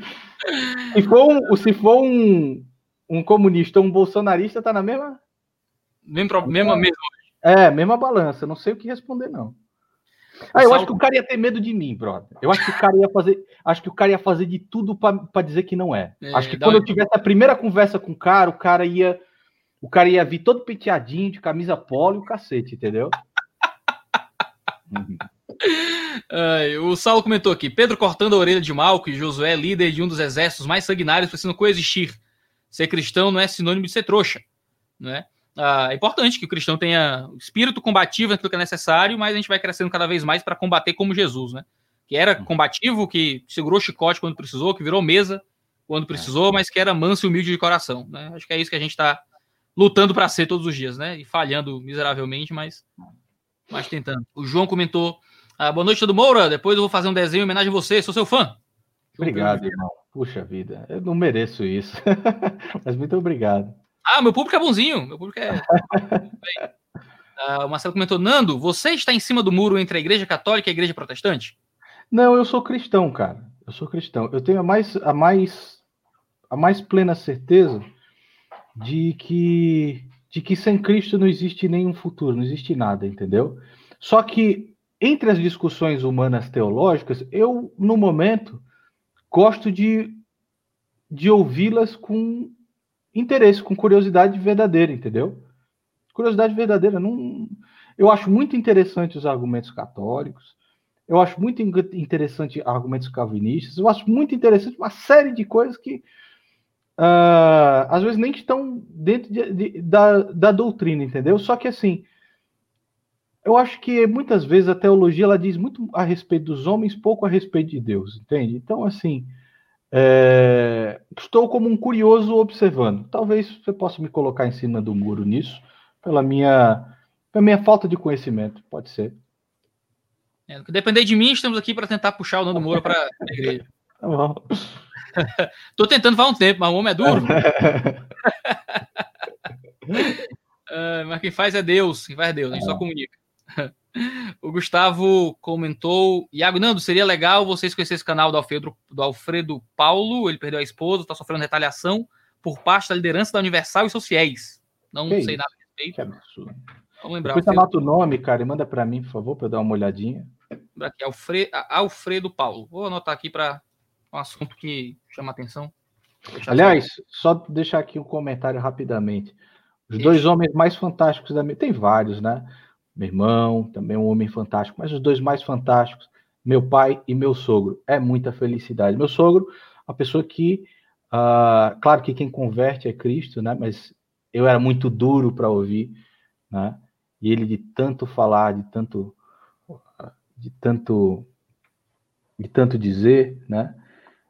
Speaker 2: Se for um, se for um, um comunista ou um bolsonarista, tá na mesma.
Speaker 1: Mesmo, mesmo, mesmo.
Speaker 2: É, mesma balança. Não sei o que responder, não. Ah, eu acho que o cara ia ter medo de mim, brother. Eu acho que o cara ia fazer, acho que o cara ia fazer de tudo pra pra dizer que não é.
Speaker 1: É,
Speaker 2: acho que quando eu tivesse a primeira conversa com o cara, o cara ia, o cara ia vir todo penteadinho, de camisa polo e o cacete, entendeu? Uhum. *laughs*
Speaker 1: Ai, o Saulo comentou aqui: Pedro cortando a orelha de Malco e Josué, líder de um dos exércitos mais sanguinários, precisam coexistir. Ser cristão não é sinônimo de ser trouxa. Né? Ah, é importante que o cristão tenha espírito combativo naquilo que é necessário, mas a gente vai crescendo cada vez mais para combater como Jesus, né? Que era combativo, que segurou chicote quando precisou, que virou mesa quando precisou, mas que era manso e humilde de coração. Né? Acho que é isso que a gente está lutando para ser todos os dias, né? E falhando miseravelmente, mas, mas tentando. O João comentou: ah, boa noite, todo Moura. Depois eu vou fazer um desenho em homenagem a você, sou seu fã.
Speaker 2: Obrigado, irmão. Puxa vida, eu não mereço isso. *laughs* Mas muito obrigado.
Speaker 1: Ah, meu público é bonzinho. Meu público é. Ah, o Marcelo comentou: Nando, você está em cima do muro entre a igreja católica e a igreja protestante?
Speaker 2: Não, eu sou cristão, cara. Eu sou cristão. Eu tenho a mais, a mais, a mais plena certeza de que, de que sem Cristo não existe nenhum futuro, não existe nada, entendeu? Só que entre as discussões humanas teológicas, eu, no momento, gosto de, de ouvi-las com interesse, com curiosidade verdadeira, entendeu? Curiosidade verdadeira. Não, eu acho muito interessante os argumentos católicos. Eu acho muito in- interessante argumentos calvinistas. Eu acho muito interessante uma série de coisas que ah, às vezes nem estão dentro de- de- da, da doutrina, entendeu? Só que assim, eu acho que muitas vezes a teologia ela diz muito a respeito dos homens, pouco a respeito de Deus, entende? Então, assim, é, estou como um curioso observando. Talvez você possa me colocar em cima do muro nisso, pela minha, pela minha falta de conhecimento, pode ser.
Speaker 1: É, depender de mim, estamos aqui para tentar puxar o Nando Moura para a igreja.
Speaker 2: Tá bom. *laughs*
Speaker 1: Tô tentando faz um tempo, mas o homem é duro. *laughs* *laughs* Ah, mas quem faz é Deus, quem faz é Deus, a gente só comunica. O Gustavo comentou: Iago Nando, seria legal vocês conhecerem esse canal do Alfredo, do Alfredo Paulo. Ele perdeu a esposa, está sofrendo retaliação por parte da liderança da Universal e seus fiéis. Não
Speaker 2: Que
Speaker 1: sei
Speaker 2: isso?
Speaker 1: nada a respeito.
Speaker 2: Que absurdo.
Speaker 1: Vamos lembrar.
Speaker 2: Depois
Speaker 1: Alfredo,
Speaker 2: anota o nome, cara, e manda para mim, por favor, para eu dar uma olhadinha.
Speaker 1: aqui, Alfre- a- Alfredo Paulo. Vou anotar aqui para um assunto que chama atenção.
Speaker 2: Aliás, só deixar aqui um comentário rapidamente. Os dois homens mais fantásticos da minha. Tem vários, né? Meu irmão, também um homem fantástico, mas os dois mais fantásticos, meu pai e meu sogro. É muita felicidade. Meu sogro, a pessoa que. ah, claro que quem converte é Cristo, né? Mas eu era muito duro para ouvir, né? E ele de tanto falar, de tanto de tanto de tanto dizer, né?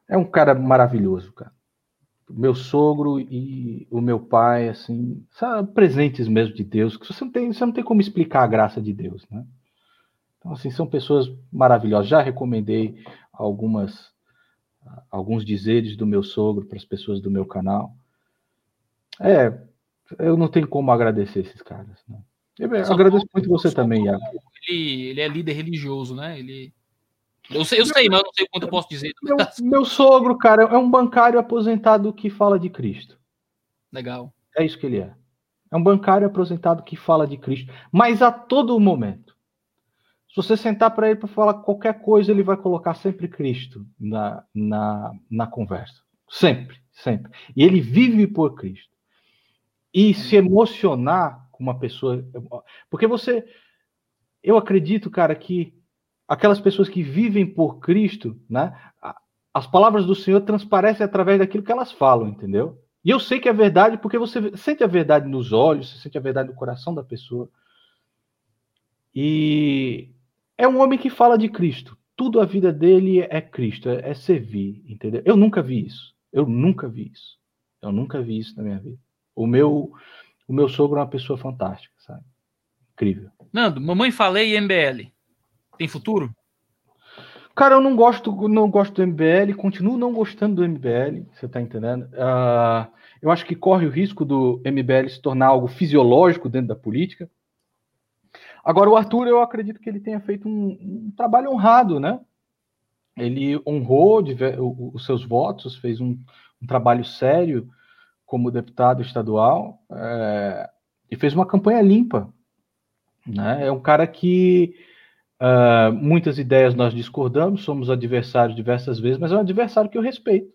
Speaker 2: É um cara maravilhoso, cara. Meu sogro e o meu pai, assim, são presentes mesmo de Deus, que você não tem, você não tem como explicar a graça de Deus, né? Então, assim, são pessoas maravilhosas. Já recomendei algumas alguns dizeres do meu sogro para as pessoas do meu canal. É, eu não tenho como agradecer esses caras. Né? Eu agradeço muito você também, Iago.
Speaker 1: Ele, ele é líder religioso, né? Ele eu sei, eu sei, mas eu não sei quanto eu posso dizer.
Speaker 2: Meu, meu, sogro, cara, é um bancário aposentado que fala de Cristo.
Speaker 1: Legal.
Speaker 2: É isso que ele é. É um bancário aposentado que fala de Cristo, mas a todo momento. Se você sentar para ele para falar qualquer coisa, ele vai colocar sempre Cristo na, na, na conversa. Sempre, sempre. E ele vive por Cristo. E se emocionar com uma pessoa. Porque você. Eu acredito, cara, que aquelas pessoas que vivem por Cristo, né? As palavras do Senhor transparecem através daquilo que elas falam, entendeu? E eu sei que é verdade porque você sente a verdade nos olhos, você sente a verdade no coração da pessoa. E é um homem que fala de Cristo. Tudo a vida dele é Cristo, é, é servir, entendeu? Eu nunca vi isso. Eu nunca vi isso. Eu nunca vi isso na minha vida. O meu, o meu sogro é uma pessoa fantástica, sabe? Incrível.
Speaker 1: Nando, mamãe falei MBL. Tem futuro?
Speaker 2: Cara, eu não gosto, não gosto do MBL, continuo não gostando do MBL, você tá entendendo? Uh, eu acho que corre o risco do MBL se tornar algo fisiológico dentro da política. Agora, o Arthur, eu acredito que ele tenha feito um, um trabalho honrado, né? Ele honrou os seus votos, fez um, um trabalho sério como deputado estadual é, e fez uma campanha limpa. Né? É um cara que uh, muitas ideias nós discordamos, somos adversários diversas vezes, mas é um adversário que eu respeito.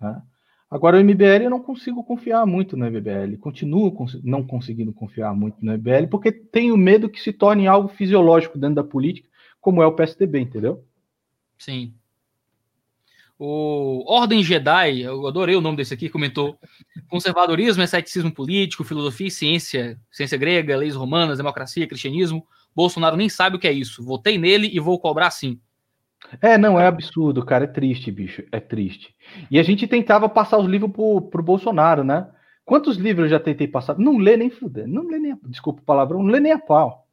Speaker 2: Né? Agora, o MBL eu não consigo confiar muito no MBL, continuo cons não conseguindo confiar muito no MBL, porque tenho medo que se torne algo fisiológico dentro da política, como é o PSDB, entendeu?
Speaker 1: Sim. O Ordem Jedi, eu adorei o nome desse aqui, comentou: conservadorismo é ceticismo político, filosofia e ciência, ciência grega, leis romanas, democracia, cristianismo. Bolsonaro nem sabe o que é isso. Votei nele e vou cobrar sim.
Speaker 2: É, não, é absurdo, cara. É triste, bicho. É triste. E a gente tentava passar os livros pro, pro Bolsonaro, né? Quantos livros eu já tentei passar? Não lê nem fuder. Não lê nem. Desculpa o palavrão, não lê nem a pau.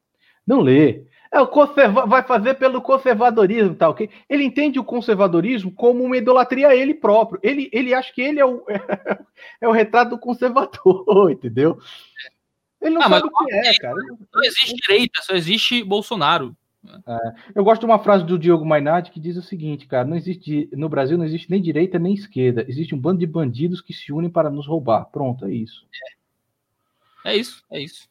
Speaker 2: Não lê. É, o conserva vai fazer pelo conservadorismo, tá ok? Ele entende o conservadorismo como uma idolatria a ele próprio. Ele, ele acha que ele é o, *laughs* é, o retrato do conservador, *laughs* entendeu?
Speaker 1: Ele não ah, sabe o que é, cara. Não existe direita, só existe Bolsonaro.
Speaker 2: É, eu gosto de uma frase do Diogo Mainardi que diz o seguinte, cara: não existe no Brasil não existe nem direita nem esquerda, existe um bando de bandidos que se unem para nos roubar. Pronto, é isso.
Speaker 1: É, é isso, é isso.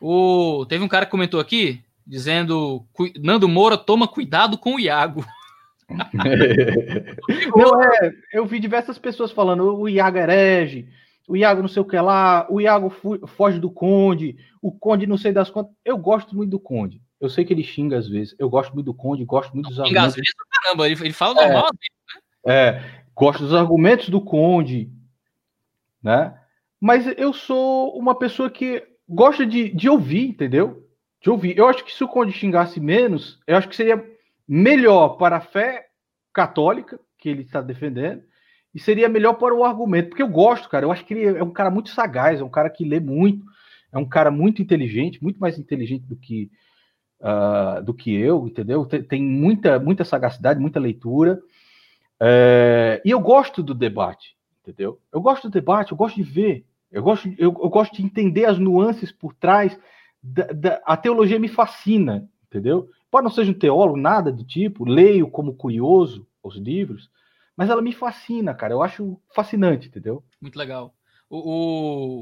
Speaker 1: O teve um cara que comentou aqui dizendo Nando Moura toma cuidado com o Iago. *laughs*
Speaker 2: não é, eu vi diversas pessoas falando o Iago herege, o Iago não sei o que lá, o Iago foge do Conde, o Conde não sei das quantas. Eu gosto muito do Conde. Eu sei que ele xinga às vezes. Eu gosto muito do Conde, gosto muito dos
Speaker 1: argumentos. Xinga às vezes, caramba, ele, ele fala normal.
Speaker 2: É, né? é, gosto dos argumentos do Conde, né? Mas eu sou uma pessoa que gosta de, de ouvir, entendeu? De ouvir. Eu acho que se o Conde xingasse menos, eu acho que seria melhor para a fé católica que ele está defendendo e seria melhor para o argumento, porque eu gosto, cara. Eu acho que ele é um cara muito sagaz, é um cara que lê muito, é um cara muito inteligente, muito mais inteligente do que uh, do que eu, entendeu? Tem, tem, muita, muita sagacidade, muita leitura. É, e eu gosto do debate, entendeu? Eu gosto do debate, eu gosto de ver, eu gosto, eu, eu gosto de entender as nuances por trás. Da, da, a teologia me fascina, entendeu? Pode não seja um teólogo, nada do tipo, leio como curioso os livros, mas ela me fascina, cara. Eu acho fascinante, entendeu?
Speaker 1: Muito legal. O,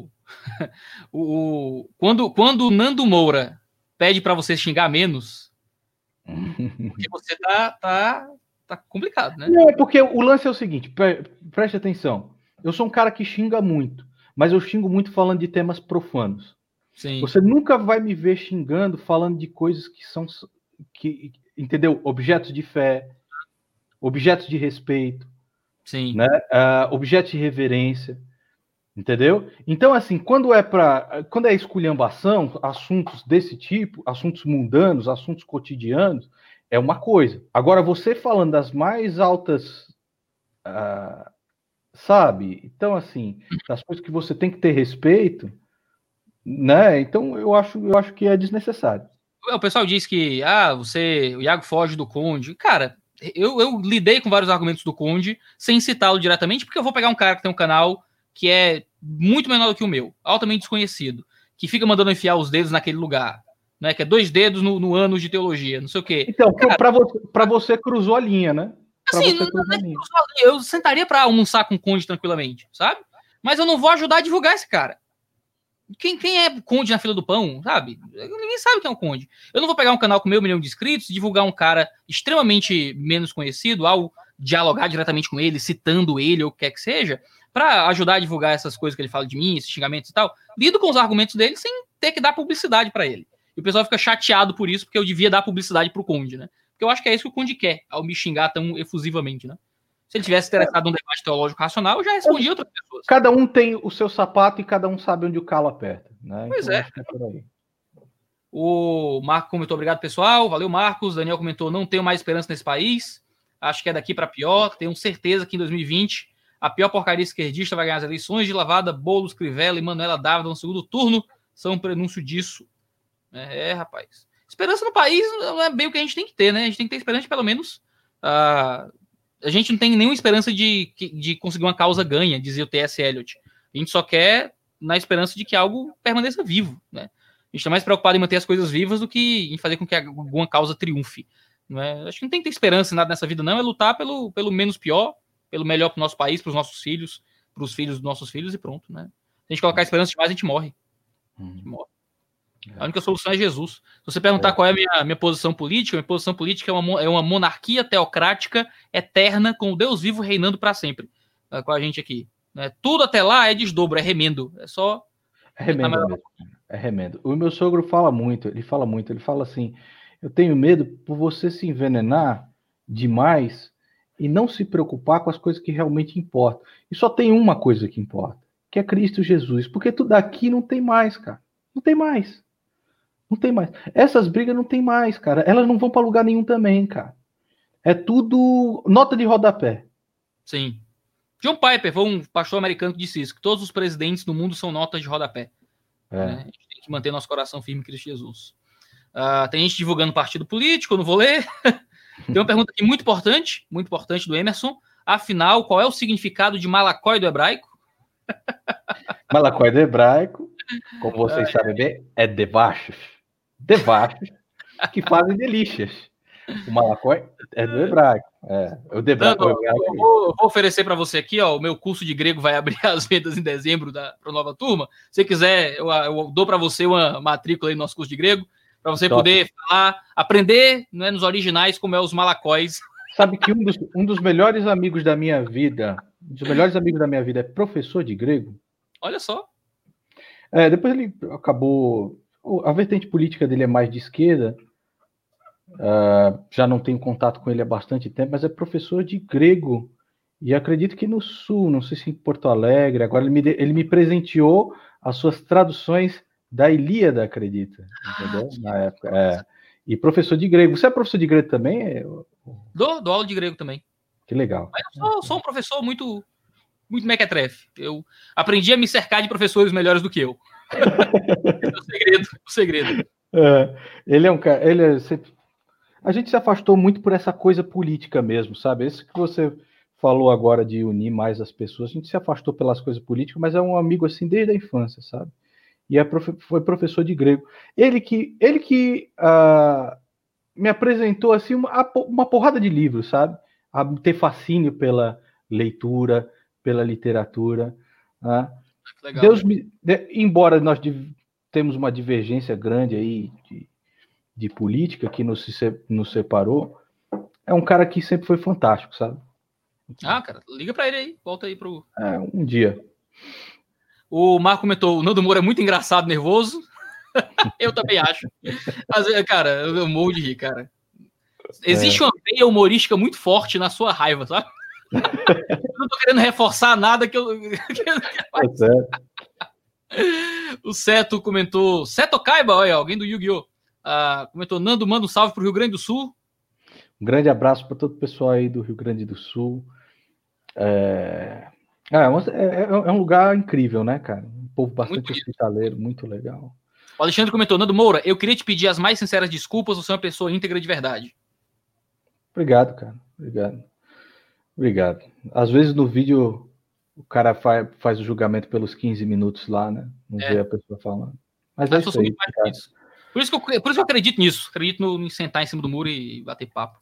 Speaker 1: o, *laughs* o, quando, quando o Nando Moura pede para você xingar menos, porque você tá, tá, tá complicado, né?
Speaker 2: Não, é porque o lance é o seguinte, pre preste atenção. Eu sou um cara que xinga muito, mas eu xingo muito falando de temas profanos. Sim. Você nunca vai me ver xingando falando de coisas que são que entendeu? Objetos de fé, objetos de respeito,
Speaker 1: Sim.
Speaker 2: Né? Uh, objetos de reverência. Entendeu? Então, assim, quando é para. Quando é esculhambação, assuntos desse tipo, assuntos mundanos, assuntos cotidianos, é uma coisa. Agora, você falando das mais altas. Uh, sabe? Então, assim, das coisas que você tem que ter respeito, né? Então, eu acho, eu acho que é desnecessário.
Speaker 1: O pessoal diz que, ah, você. O Iago foge do Conde. Cara, eu, eu lidei com vários argumentos do Conde sem citá-lo diretamente, porque eu vou pegar um cara que tem um canal que é muito menor do que o meu, altamente desconhecido, que fica mandando enfiar os dedos naquele lugar, né? Que é dois dedos no, no ano de teologia, não sei o quê.
Speaker 2: Então, para você, pra você cruzou a linha, né?
Speaker 1: Pra assim, não, não, linha. eu sentaria para almoçar com o Conde tranquilamente, sabe? Mas eu não vou ajudar a divulgar esse cara. Quem, quem é Conde na fila do pão, sabe? Ninguém sabe quem é o Conde. Eu não vou pegar um canal com meio milhão de inscritos, divulgar um cara extremamente menos conhecido, ao dialogar diretamente com ele, citando ele ou o que quer que seja, para ajudar a divulgar essas coisas que ele fala de mim, esses xingamentos e tal, lido com os argumentos dele sem ter que dar publicidade para ele. E o pessoal fica chateado por isso, porque eu devia dar publicidade pro Conde, né? Porque eu acho que é isso que o Conde quer, ao me xingar tão efusivamente, né? Se ele tivesse interessado num debate teológico racional, eu já respondi outras pessoas.
Speaker 2: Cada um tem o seu sapato e cada um sabe onde o calo aperta, né?
Speaker 1: Pois então, é. é o Marco comentou, obrigado pessoal, valeu Marcos. Daniel comentou, não tenho mais esperança nesse país, acho que é daqui para pior. Tenho certeza que em 2020 a pior porcaria esquerdista vai ganhar as eleições de lavada. Boulos, Crivella e Manuela Dávila no segundo turno são um prenúncio disso. É, é, rapaz. Esperança no país não é bem o que a gente tem que ter, né? A gente tem que ter esperança de, pelo menos. Uh, a gente não tem nenhuma esperança de, de conseguir uma causa ganha, dizia o T.S. Eliot. A gente só quer na esperança de que algo permaneça vivo, né? A gente está mais preocupado em manter as coisas vivas do que em fazer com que alguma causa triunfe. Não é? Acho que não tem que ter esperança em nada nessa vida, não. É lutar pelo, pelo menos pior pelo melhor para o nosso país, para os nossos filhos, para os filhos dos nossos filhos e pronto, né? Se a gente colocar esperança demais, a gente morre. A gente morre. A única solução é Jesus. Se você perguntar é. qual é a minha, minha posição política, minha posição política é uma, é uma monarquia teocrática eterna com o Deus vivo reinando para sempre. É, com a gente aqui. Né? Tudo até lá é desdobro, é remendo. É só.
Speaker 2: É remendo. É remendo. O meu sogro fala muito, ele fala muito, ele fala assim: eu tenho medo por você se envenenar demais e não se preocupar com as coisas que realmente importam. E só tem uma coisa que importa, que é Cristo Jesus, porque tudo daqui não tem mais, cara. Não tem mais. Não tem mais. Essas brigas não tem mais, cara. Elas não vão para lugar nenhum também, cara. É tudo nota de rodapé.
Speaker 1: Sim. John Piper foi um pastor americano que disse isso, que todos os presidentes do mundo são notas de rodapé. É. Né? A gente tem que manter nosso coração firme em Cristo Jesus. Uh, tem gente divulgando partido político, não vou ler. *laughs* Tem uma pergunta aqui muito importante, muito importante do Emerson. Afinal, qual é o significado de malacói do hebraico?
Speaker 2: Malacói do hebraico, como vocês é. sabem bem, é devachos. Devachos que fazem delícias. O malacói é do hebraico. É,
Speaker 1: hebraico, eu, vou, eu vou oferecer para você aqui, ó, o meu curso de grego vai *laughs* abrir as vendas em dezembro para a nova turma. Se quiser, eu, eu dou para você uma matrícula aí no nosso curso de grego para você Top. poder falar, aprender né, nos originais como é os malacóis.
Speaker 2: Sabe que um dos, um dos melhores amigos da minha vida, um dos melhores amigos da minha vida é professor de grego.
Speaker 1: Olha só.
Speaker 2: É, depois ele acabou. A vertente política dele é mais de esquerda. Uh, já não tenho contato com ele há bastante tempo, mas é professor de grego. E acredito que no sul, não sei se em Porto Alegre. Agora ele me, ele me presenteou as suas traduções da Ilíada, acredita? Entendeu? Ah, Na época. É. E professor de grego. Você é professor de grego também?
Speaker 1: Dou, dou aula de grego também.
Speaker 2: Que legal.
Speaker 1: Mas eu sou, sou um professor muito, muito mequetrefe. Eu aprendi a me cercar de professores melhores do que eu. É o segredo, o segredo.
Speaker 2: É, ele é um cara. Ele é. A gente se afastou muito por essa coisa política mesmo, sabe? Isso que você falou agora de unir mais as pessoas. A gente se afastou pelas coisas políticas, mas é um amigo assim desde a infância, sabe? e é foi professor de grego. Ele que, ele que uh, me apresentou assim uma, uma porrada de livros, sabe? A ter fascínio pela leitura, pela literatura. Né? Deus me, de, embora nós temos uma divergência grande aí de, de política que nos, nos separou, é um cara que sempre foi fantástico, sabe?
Speaker 1: Ah, cara, liga para ele aí, volta aí pro.
Speaker 2: É, um dia.
Speaker 1: O Marco comentou: o Nando Moura é muito engraçado, nervoso. *laughs* eu também acho. Mas, é, cara, eu morro de rir, cara. Existe é. uma veia humorística muito forte na sua raiva, sabe? Eu não tô querendo reforçar nada que eu. *laughs*
Speaker 2: Tá certo.
Speaker 1: o Seto comentou. Seto Kaiba, olha, alguém do Yu-Gi-Oh! Ah, comentou: Nando, manda um salve pro Rio Grande do Sul.
Speaker 2: Um grande abraço para todo o pessoal aí do Rio Grande do Sul. É, é, é, é um lugar incrível, né, cara? Um povo bastante muito hospitaleiro, muito legal.
Speaker 1: O Alexandre comentou: Nando Moura, eu queria te pedir as mais sinceras desculpas, você é uma pessoa íntegra de verdade.
Speaker 2: Obrigado, cara. Obrigado. Obrigado. Às vezes no vídeo o cara faz, faz o julgamento pelos 15 minutos lá, né? Não é. vê a pessoa falando. Mas é isso aí.
Speaker 1: Por isso, que eu, por isso que eu acredito nisso. Acredito no, em sentar em cima do muro e bater papo.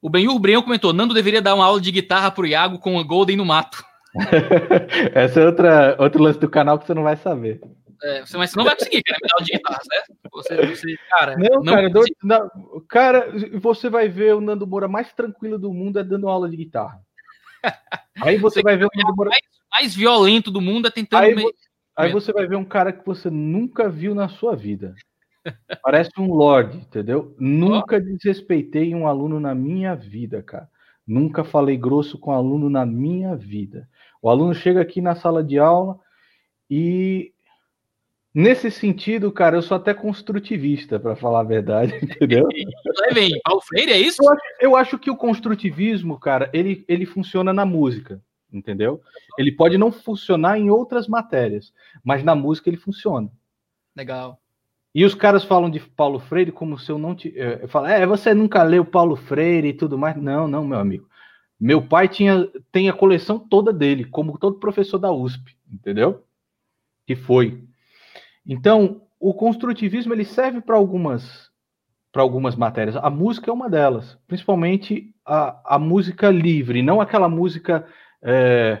Speaker 1: O Benhur Breu comentou: Nando deveria dar uma aula de guitarra pro Iago com a Golden no mato. *laughs*
Speaker 2: Essa é outra, outro lance do canal que você não vai saber.
Speaker 1: É, você, mas você não vai conseguir, cara, me dar aula de guitarra, certo? Você, você, cara,
Speaker 2: não, não cara, não, cara, você vai ver o Nando Moura mais tranquilo do mundo é dando aula de guitarra. *laughs* Aí você, você vai ver o Nando Moura
Speaker 1: mais, mais, violento do mundo é tentando.
Speaker 2: Aí, aí você vai ver um cara que você nunca viu na sua vida. *laughs* Parece um lord, entendeu? Nunca desrespeitei um aluno na minha vida, cara. Nunca falei grosso com aluno na minha vida. O aluno chega aqui na sala de aula e nesse sentido, cara, eu sou até construtivista, para falar a verdade, *laughs* entendeu?
Speaker 1: Vem, Paulo Freire, é isso?
Speaker 2: Eu acho, eu acho, que o construtivismo, cara, ele, ele funciona na música, entendeu? Ele pode não funcionar em outras matérias, mas na música ele funciona.
Speaker 1: Legal.
Speaker 2: E os caras falam de Paulo Freire como se eu não te. Eh, eu falo, é, você nunca leu Paulo Freire e tudo mais. Não, não, meu amigo. Meu pai tinha, tem a coleção toda dele, como todo professor da USP, entendeu? Que foi. Então, o construtivismo ele serve para algumas para algumas matérias. A música é uma delas, principalmente a, a música livre, não aquela música é,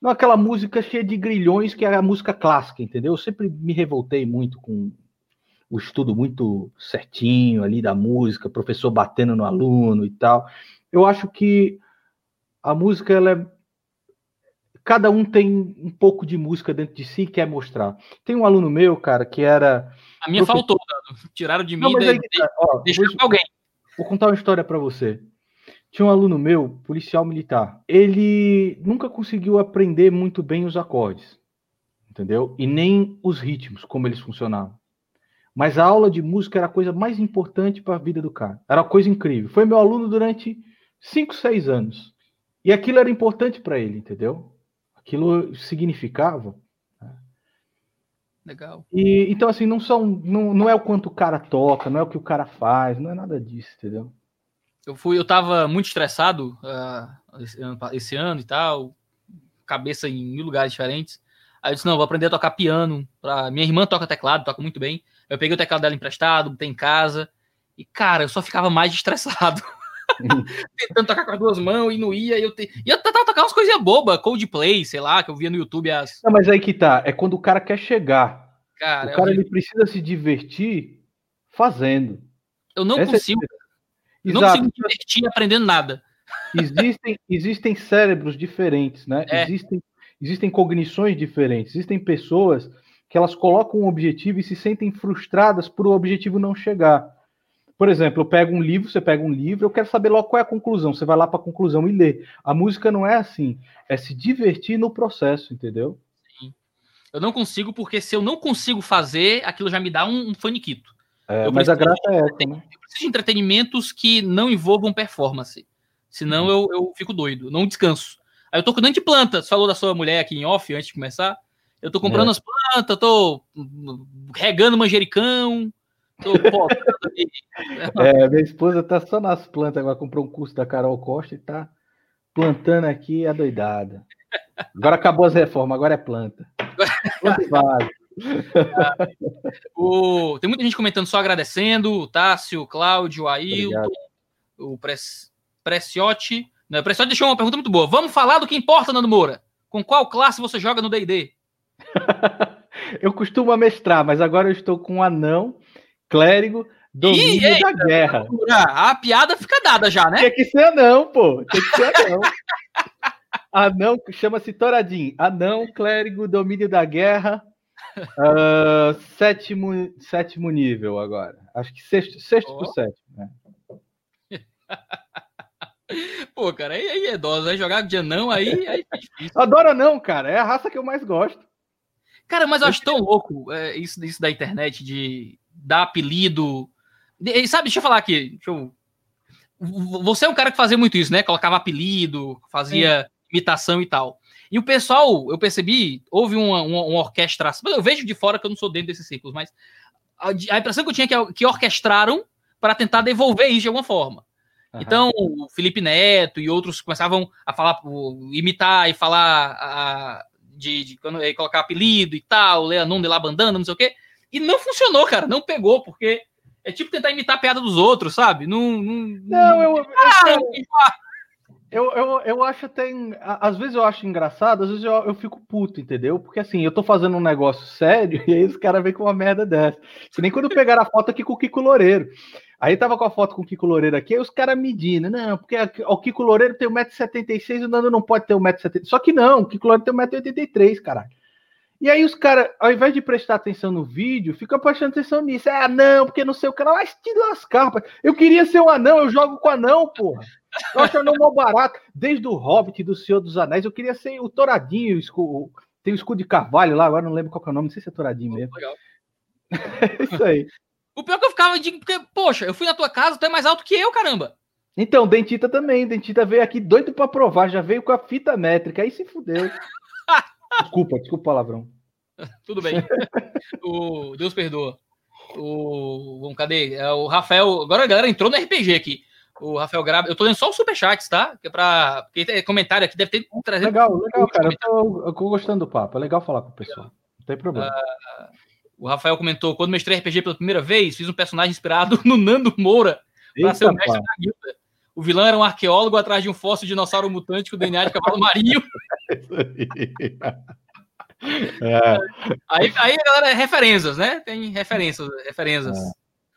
Speaker 2: não aquela música cheia de grilhões que é a música clássica, entendeu? Eu sempre me revoltei muito com o estudo muito certinho ali da música, professor batendo no aluno e tal. Eu acho que a música ela é cada um tem um pouco de música dentro de si e quer mostrar. Tem um aluno meu, cara, que era
Speaker 1: a minha professor... faltou, tiraram de mim, e
Speaker 2: tá, deixaram alguém. Vou contar uma história para você. Tinha um aluno meu, policial militar. Ele nunca conseguiu aprender muito bem os acordes, entendeu? E nem os ritmos, como eles funcionavam. Mas a aula de música era a coisa mais importante para a vida do cara. Era uma coisa incrível. Foi meu aluno durante 5, 6 anos. E aquilo era importante para ele, entendeu? Aquilo significava. Né?
Speaker 1: Legal.
Speaker 2: E, então, assim, não, são, não, não é o quanto o cara toca, não é o que o cara faz, não é nada disso, entendeu?
Speaker 1: Eu fui, eu tava muito estressado uh, esse, ano, esse, ano, e tal, cabeça em mil lugares diferentes. Aí eu disse, não, vou aprender a tocar piano. Pra... Minha irmã toca teclado, toca muito bem. Eu peguei o teclado dela emprestado, botei em casa. E, cara, eu só ficava mais *laughs* estressado. *laughs* Tentando tocar com as duas mãos e não ia. E eu, te... e eu tentava tocar umas coisinhas bobas, Coldplay, sei lá, que eu via no YouTube. As...
Speaker 2: Não, mas aí que tá. É quando o cara quer chegar. Cara, o cara ele precisa se divertir fazendo.
Speaker 1: Eu não Essa é consigo. É... Eu não consigo me divertir aprendendo nada.
Speaker 2: Existem, existem cérebros diferentes, né? É. Existem, existem cognições diferentes. Existem pessoas que elas colocam um objetivo e se sentem frustradas por o objetivo não chegar. Por exemplo, eu pego um livro, você pega um livro, eu quero saber logo qual é a conclusão. Você vai lá para a conclusão e lê. A música não é assim. É se divertir no processo, entendeu? Sim.
Speaker 1: Eu não consigo, porque se eu não consigo fazer, aquilo já me dá um, um faniquito.
Speaker 2: É, mas a graça é essa, né?
Speaker 1: Eu preciso de entretenimentos que não envolvam performance. Senão uhum. eu, eu fico doido, não descanso. Aí eu tô cuidando de planta. Você falou da sua mulher aqui em off antes de começar. Eu tô comprando é. as plantas, tô regando manjericão, tô *laughs*
Speaker 2: É, minha esposa tá só nas plantas, agora comprou um curso da Carol Costa e tá plantando aqui a doidada. Agora acabou as reformas, agora é planta. Planta *laughs*
Speaker 1: o, tem muita gente comentando só agradecendo, o Tássio, o Cláudio, o Ailton, o Pres, Preciotti. Não, o Preciotti deixou uma pergunta muito boa. Vamos falar do que importa, Nando Moura. Com qual classe você joga no D&D? *laughs*
Speaker 2: eu costumo mestrar, mas agora eu estou com um anão, clérigo, domínio Ih, da guerra.
Speaker 1: A piada fica dada já, né?
Speaker 2: Tem que ser anão, pô. Tem que ser anão. anão, chama-se Toradin. Anão, clérigo, domínio da guerra, Uh, sétimo, sétimo nível agora. Acho que sexto, sexto oh. sétimo. Né? *laughs*
Speaker 1: Pô, cara, aí, aí é dose, aí jogar de anão, aí, aí é difícil.
Speaker 2: Adora não, cara. É a raça que eu mais gosto.
Speaker 1: Cara, mas eu acho tão louco é, isso, isso da internet de dar apelido. E, sabe, deixa eu falar aqui. Deixa eu... Você é um cara que fazia muito isso, né? Colocava apelido, fazia Sim. imitação e tal. E o pessoal, eu percebi, houve uma, uma, uma orquestração. Eu vejo de fora que eu não sou dentro desses ciclos, mas a, a impressão que eu tinha é que, que orquestraram para tentar devolver isso de alguma forma. Uhum. Então, o Felipe Neto e outros começavam a falar, imitar e falar a, de, de quando, colocar apelido e tal, Leanon de lá bandana, não sei o quê. E não funcionou, cara, não pegou, porque é tipo tentar imitar a piada dos outros, sabe? Não, não,
Speaker 2: não eu, ah, eu, eu, eu, acho até. Às vezes eu acho engraçado, às vezes eu, eu fico puto, entendeu? Porque assim, eu tô fazendo um negócio sério *laughs* e aí os caras vêm com uma merda dessa. Que nem quando pegaram a foto aqui com o Kiko Loureiro. Aí tava com a foto com o Kiko Loureiro aqui, aí os caras medindo, não, porque o Kiko Loureiro tem 1,76m e o Nando não pode ter 1,70m. Só que não, o Kiko Loureiro tem 1,83m, caralho. E aí os caras, ao invés de prestar atenção no vídeo, ficam prestando atenção nisso. É anão, porque não sei o que lá, mas te lascar, rapaz. Eu queria ser um anão, eu jogo com anão, porra. Eu acho anão mal barato. Desde o Hobbit do Senhor dos Anéis, eu queria ser o Touradinho, o escudo, tem o escudo de carvalho lá, agora não lembro qual é o nome, não sei se é Touradinho mesmo. Legal.
Speaker 1: é *laughs* isso aí. O pior é que eu ficava de. Porque, poxa, eu fui na tua casa, tu é mais alto que eu, caramba.
Speaker 2: Então, Dentita também. Dentita veio aqui doido para provar, já veio com a fita métrica, aí se fudeu. *laughs* desculpa, desculpa o palavrão. *laughs*
Speaker 1: Tudo bem. o Deus perdoa. O. Bom, cadê? É o Rafael. Agora a galera entrou no RPG aqui. O Rafael Graba. Eu tô lendo só os superchats, tá? Que é pra. Porque tem comentário aqui, deve ter.
Speaker 2: Legal, legal, cara. Eu tô, eu tô, gostando do papo. É legal falar com o pessoal. Não tem problema. Uh,
Speaker 1: o Rafael comentou: quando mestrei RPG pela primeira vez, fiz um personagem inspirado *laughs* no Nando Moura para ser o mestre da guilda. O vilão era um arqueólogo atrás de um fóssil de dinossauro mutante com DNA de cavalo *laughs* marinho. é. aí, aí, galera, referências, né? Tem referências, referências.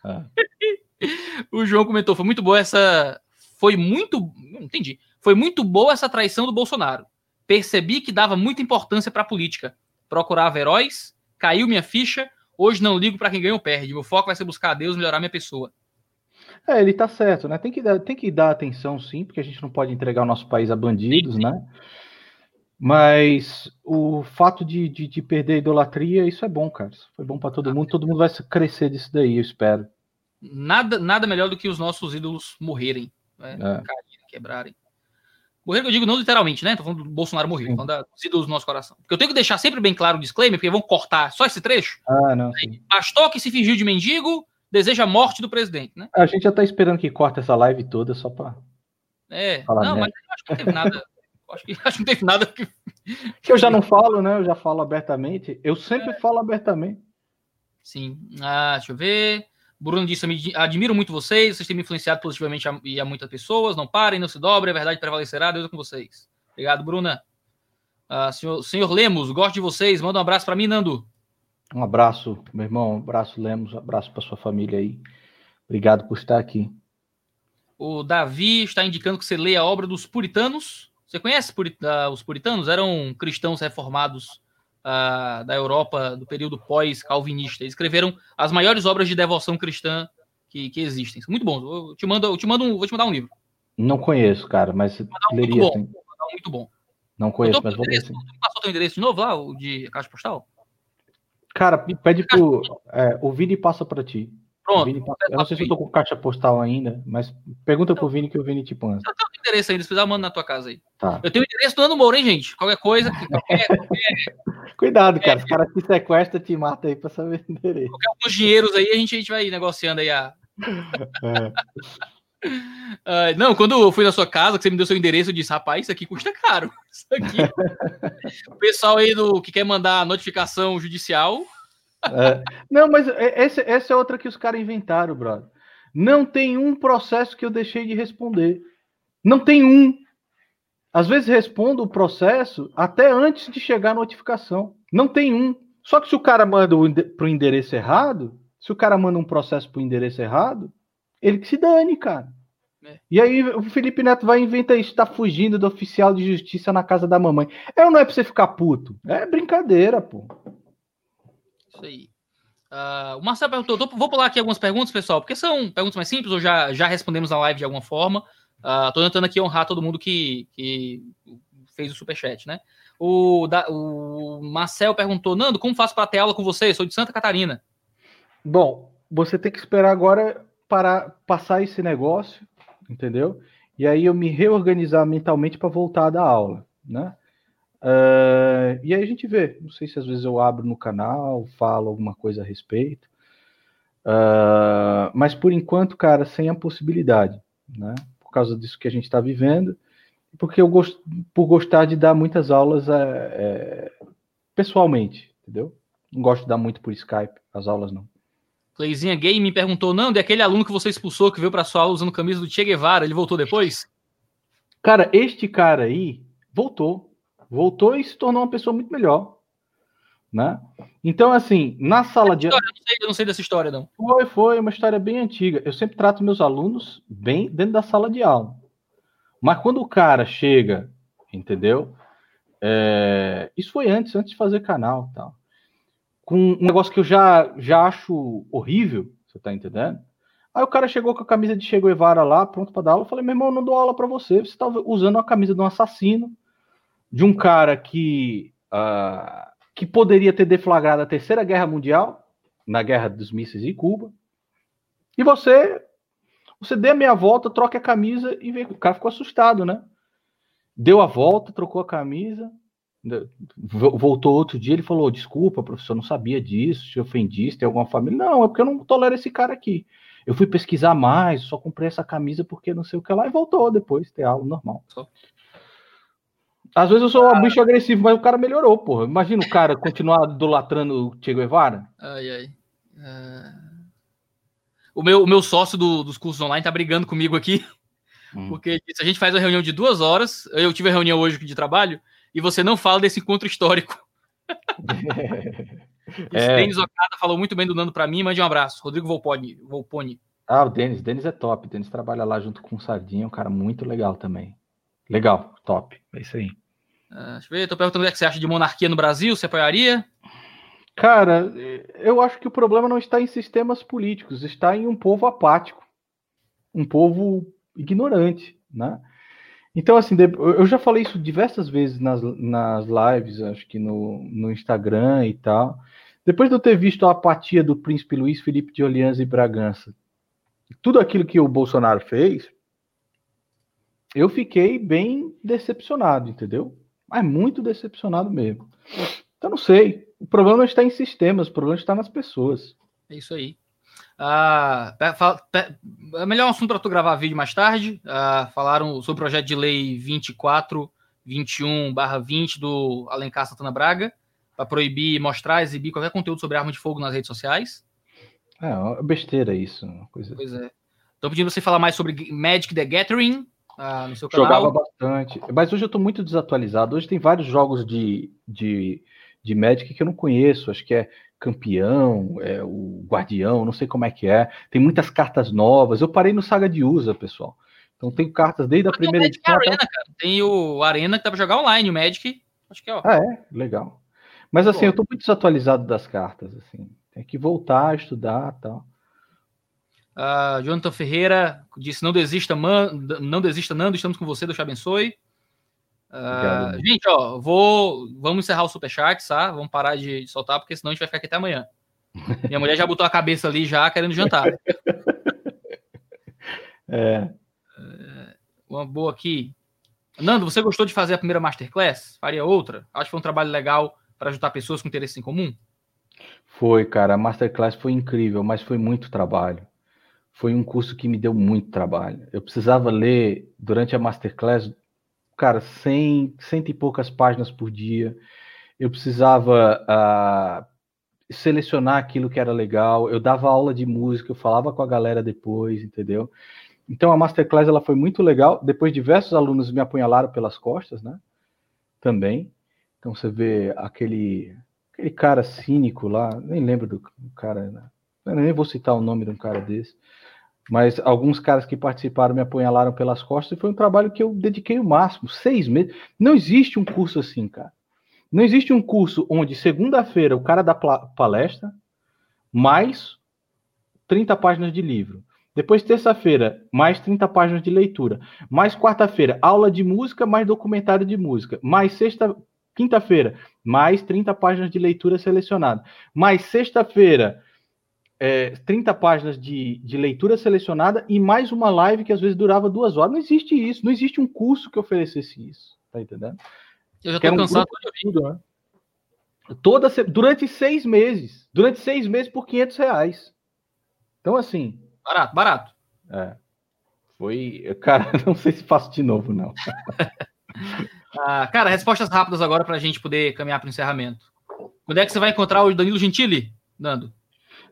Speaker 1: É. É. *laughs* o João comentou: foi muito boa essa. Foi muito. Não entendi. Foi muito boa essa traição do Bolsonaro. Percebi que dava muita importância para a política. Procurava heróis, caiu minha ficha, hoje não ligo para quem ganha ou perde. Meu foco vai ser buscar a Deus, melhorar minha pessoa.
Speaker 2: É, ele tá certo, né? Tem que, dar, tem que dar atenção, sim, porque a gente não pode entregar o nosso país a bandidos, sim, sim. né? Mas o fato de, de, de, perder a idolatria, isso é bom, cara. Isso foi bom para todo mundo. Todo mundo vai crescer disso daí, eu espero.
Speaker 1: Nada, nada melhor do que os nossos ídolos morrerem, né? É. Caírem, quebrarem. Morrer, eu digo não literalmente, né? Tô falando do Bolsonaro morrer, falando da ídolos do nosso coração. Porque eu tenho que deixar sempre bem claro o disclaimer, porque vão cortar só esse trecho.
Speaker 2: Ah, não. Sim.
Speaker 1: Pastor que se fingiu de mendigo deseja a morte do presidente, né?
Speaker 2: A gente já tá esperando que corte essa live toda só pra.
Speaker 1: É, Falar não, mas eu acho que não teve nada. *laughs* acho, que, acho que não teve nada que.
Speaker 2: que eu já não falo, né? Eu já falo abertamente. Eu sempre é. falo abertamente.
Speaker 1: Sim. Ah, deixa eu ver. Bruno disse: admiro muito vocês, vocês têm me influenciado positivamente a, e a muitas pessoas. Não parem, não se dobrem, a verdade prevalecerá. Deus é com vocês. Obrigado, Bruna. Uh, senhor, senhor, Lemos, gosto de vocês. Manda um abraço para mim, Nando.
Speaker 2: Um abraço, meu irmão. Um abraço, Lemos. Um abraço para sua família aí. Obrigado por estar aqui.
Speaker 1: O Davi está indicando que você lê a obra dos puritanos. Você conhece uh, os puritanos? Eram cristãos reformados uh, da Europa do período pós-calvinista. Eles escreveram as maiores obras de devoção cristã que, que existem. Muito bons. Eu te mando, eu te mando um, vou te mandar um livro.
Speaker 2: Não conheço, cara, mas um leria. Muito
Speaker 1: bom, muito bom.
Speaker 2: Não conheço, mas vou. Você
Speaker 1: passou teu endereço de novo lá, o de caixa postal?
Speaker 2: Cara, pede pro. É, o Vini passa para ti. Pronto. Passa, eu não sei se eu tô com caixa postal ainda, mas pergunta pro Vini que o Vini te põe.
Speaker 1: Eu tenho endereço ainda, se precisar, manda na tua casa aí. Tá. Eu tenho o endereço do Ano Moura, hein, gente? Qualquer coisa. *laughs* Qualquer,
Speaker 2: qualquer... Cuidado, cara. Os caras te sequestram, te matam aí pra saber o endereço.
Speaker 1: Qualquer alguns dinheiros aí, a gente, a gente vai negociando aí a. *laughs* É. Uh, não, quando eu fui na sua casa, que você me deu seu endereço, eu disse, rapaz, isso aqui custa caro. *laughs* Isso aqui. o pessoal aí do que quer mandar notificação judicial,
Speaker 2: é, não, mas esse, essa é outra que os caras inventaram, brother. Não tem um processo que eu deixei de responder. Não tem um. Às vezes respondo o processo até antes de chegar a notificação. Não tem um. Só que se o cara manda para o endereço errado, se o cara manda um processo para o endereço errado, ele que se dane, cara. É. E aí o Felipe Neto vai inventar isso, tá fugindo do oficial de justiça na casa da mamãe. É ou não é pra você ficar puto? É brincadeira, pô.
Speaker 1: Isso aí. Uh, o Marcelo perguntou, vou pular aqui algumas perguntas, pessoal, porque são perguntas mais simples, ou já, já respondemos na live de alguma forma. Uh, tô tentando aqui honrar todo mundo que, que fez o superchat, né? O, da, o Marcel perguntou, Nando, como faço para ter aula com você? Eu sou de Santa Catarina.
Speaker 2: Bom, você tem que esperar agora para passar esse negócio, entendeu? E aí eu me reorganizar mentalmente para voltar a dar aula, né? Uh, e aí a gente vê. Não sei se às vezes eu abro no canal, falo alguma coisa a respeito. Uh, mas por enquanto, cara, sem a possibilidade, né? Por causa disso que a gente está vivendo, porque eu gosto, por gostar de dar muitas aulas é, é, pessoalmente, entendeu? Não gosto de dar muito por Skype, as aulas não.
Speaker 1: Cleizinha Game me perguntou, Nando, é aquele aluno que você expulsou que veio para sua aula usando camisa do Che Guevara, ele voltou depois?
Speaker 2: Cara, este cara aí voltou voltou e se tornou uma pessoa muito melhor. Né? Então, assim, na sala de
Speaker 1: aula. Eu, eu não sei dessa história, não.
Speaker 2: Foi, foi uma história bem antiga. Eu sempre trato meus alunos bem dentro da sala de aula. Mas quando o cara chega, entendeu? É... Isso foi antes, antes de fazer canal tal. Com um negócio que eu já, já acho horrível, você tá entendendo? Aí o cara chegou com a camisa de Che Guevara lá, pronto para dar aula. Eu falei, meu irmão, não dou aula para você. Você tá usando a camisa de um assassino de um cara que, uh, que poderia ter deflagrado a Terceira Guerra Mundial, na Guerra dos Mísseis em Cuba, e você você dê a meia volta, troca a camisa e vê. O cara ficou assustado, né? Deu a volta, trocou a camisa, voltou outro dia, ele falou: Desculpa, professor, não sabia disso, te ofendi, tem alguma família. Não, é porque eu não tolero esse cara aqui. Eu fui pesquisar mais, só comprei essa camisa porque não sei o que lá, e voltou depois, ter aula normal. Às vezes eu sou um bicho agressivo, mas o cara melhorou, porra. Imagina o cara continuar idolatrando o Che Guevara.
Speaker 1: Ai, ai. Uh... O, meu, o meu sócio do, dos cursos online tá brigando comigo aqui. Hum. Porque se a gente faz uma reunião de duas horas, eu tive a reunião hoje de trabalho, e você não fala desse encontro histórico. *laughs* é. Denis Okada falou muito bem do Nando para mim, mande um abraço. Rodrigo Volponi. Volponi.
Speaker 2: Ah, o Denis. Denis é top. O Denis trabalha lá junto com o Sardinha, um cara muito legal também. Legal, top. É isso aí.
Speaker 1: Uh, deixa eu ver, tô perguntando o que é você acha de monarquia no Brasil, você apoiaria?
Speaker 2: Cara, eu acho que o problema não está em sistemas políticos, está em um povo apático, um povo ignorante, né? Então, assim, eu já falei isso diversas vezes nas, nas lives, acho que no, no Instagram e tal. Depois de eu ter visto a apatia do príncipe Luiz Felipe de Orleans e Bragança, tudo aquilo que o Bolsonaro fez, eu fiquei bem decepcionado, entendeu? mas muito decepcionado mesmo. Então, não sei. O problema está em sistemas, o problema está nas pessoas.
Speaker 1: É isso aí. Ah, é melhor um assunto para tu gravar vídeo mais tarde. Ah, falaram sobre o projeto de lei 24, 21 20 do Alencar Santana Braga para proibir mostrar, exibir qualquer conteúdo sobre arma de fogo nas redes sociais.
Speaker 2: É, besteira isso. Coisa...
Speaker 1: Pois é. Estou pedindo você falar mais sobre Magic the Gathering,
Speaker 2: ah, no seu canal? Jogava bastante. Mas hoje eu estou muito desatualizado. Hoje tem vários jogos de, de, de Magic que eu não conheço. Acho que é campeão, é o guardião, não sei como é que é. Tem muitas cartas novas. Eu parei no Saga de Usa, pessoal. Então tem cartas desde a primeira edição.
Speaker 1: Arena, até... Tem o Arena que dá para jogar online, o Magic. Acho que é, ó.
Speaker 2: Ah, é? Legal. Mas assim, Bom. eu tô muito desatualizado das cartas, assim. Tem que voltar a estudar tal.
Speaker 1: Uh, Jonathan Ferreira disse: não desista, man, não desista, Nando, estamos com você, Deus te abençoe. Uh, gente, ó, vou, vamos encerrar o superchat, tá? Vamos parar de, de, soltar, porque senão a gente vai ficar aqui até amanhã. *laughs* Minha mulher já botou a cabeça ali já querendo jantar. *laughs*
Speaker 2: é.
Speaker 1: Uh, uma boa aqui. Nando, você gostou de fazer a primeira masterclass? Faria outra? Acho que foi um trabalho legal para ajudar pessoas com interesse em comum?
Speaker 2: Foi, cara. A masterclass foi incrível, mas foi muito trabalho foi um curso que me deu muito trabalho. Eu precisava ler durante a masterclass, cara, cem, cento e poucas páginas por dia. Eu precisava uh, selecionar aquilo que era legal. Eu dava aula de música, eu falava com a galera depois, entendeu? Então a masterclass ela foi muito legal. Depois diversos alunos me apunhalaram pelas costas, né? Também. Então você vê aquele aquele cara cínico lá, nem lembro do cara, né? Nem vou citar o nome de um cara desse. Mas alguns caras que participaram me apunhalaram pelas costas e foi um trabalho que eu dediquei o máximo, seis meses. Não existe um curso assim, cara. Não existe um curso onde segunda-feira o cara dá palestra, mais 30 páginas de livro. Depois, terça-feira, mais 30 páginas de leitura. Mais quarta-feira, aula de música, mais documentário de música. Mais sexta, quinta-feira, mais 30 páginas de leitura selecionada. Mais sexta-feira, é, 30 páginas de, de leitura selecionada e mais uma live que às vezes durava duas horas. Não existe isso, não existe um curso que oferecesse isso. Tá entendendo?
Speaker 1: Eu já tô cansado
Speaker 2: de tudo, né? Toda, durante seis meses. Durante seis meses por 500 reais. Então, assim.
Speaker 1: Barato, barato.
Speaker 2: É. Foi. Cara, *laughs* não sei se faço de novo, não. *laughs*
Speaker 1: ah, cara, respostas rápidas agora para a gente poder caminhar para o encerramento. Quando é que você vai encontrar o Danilo Gentili, Nando?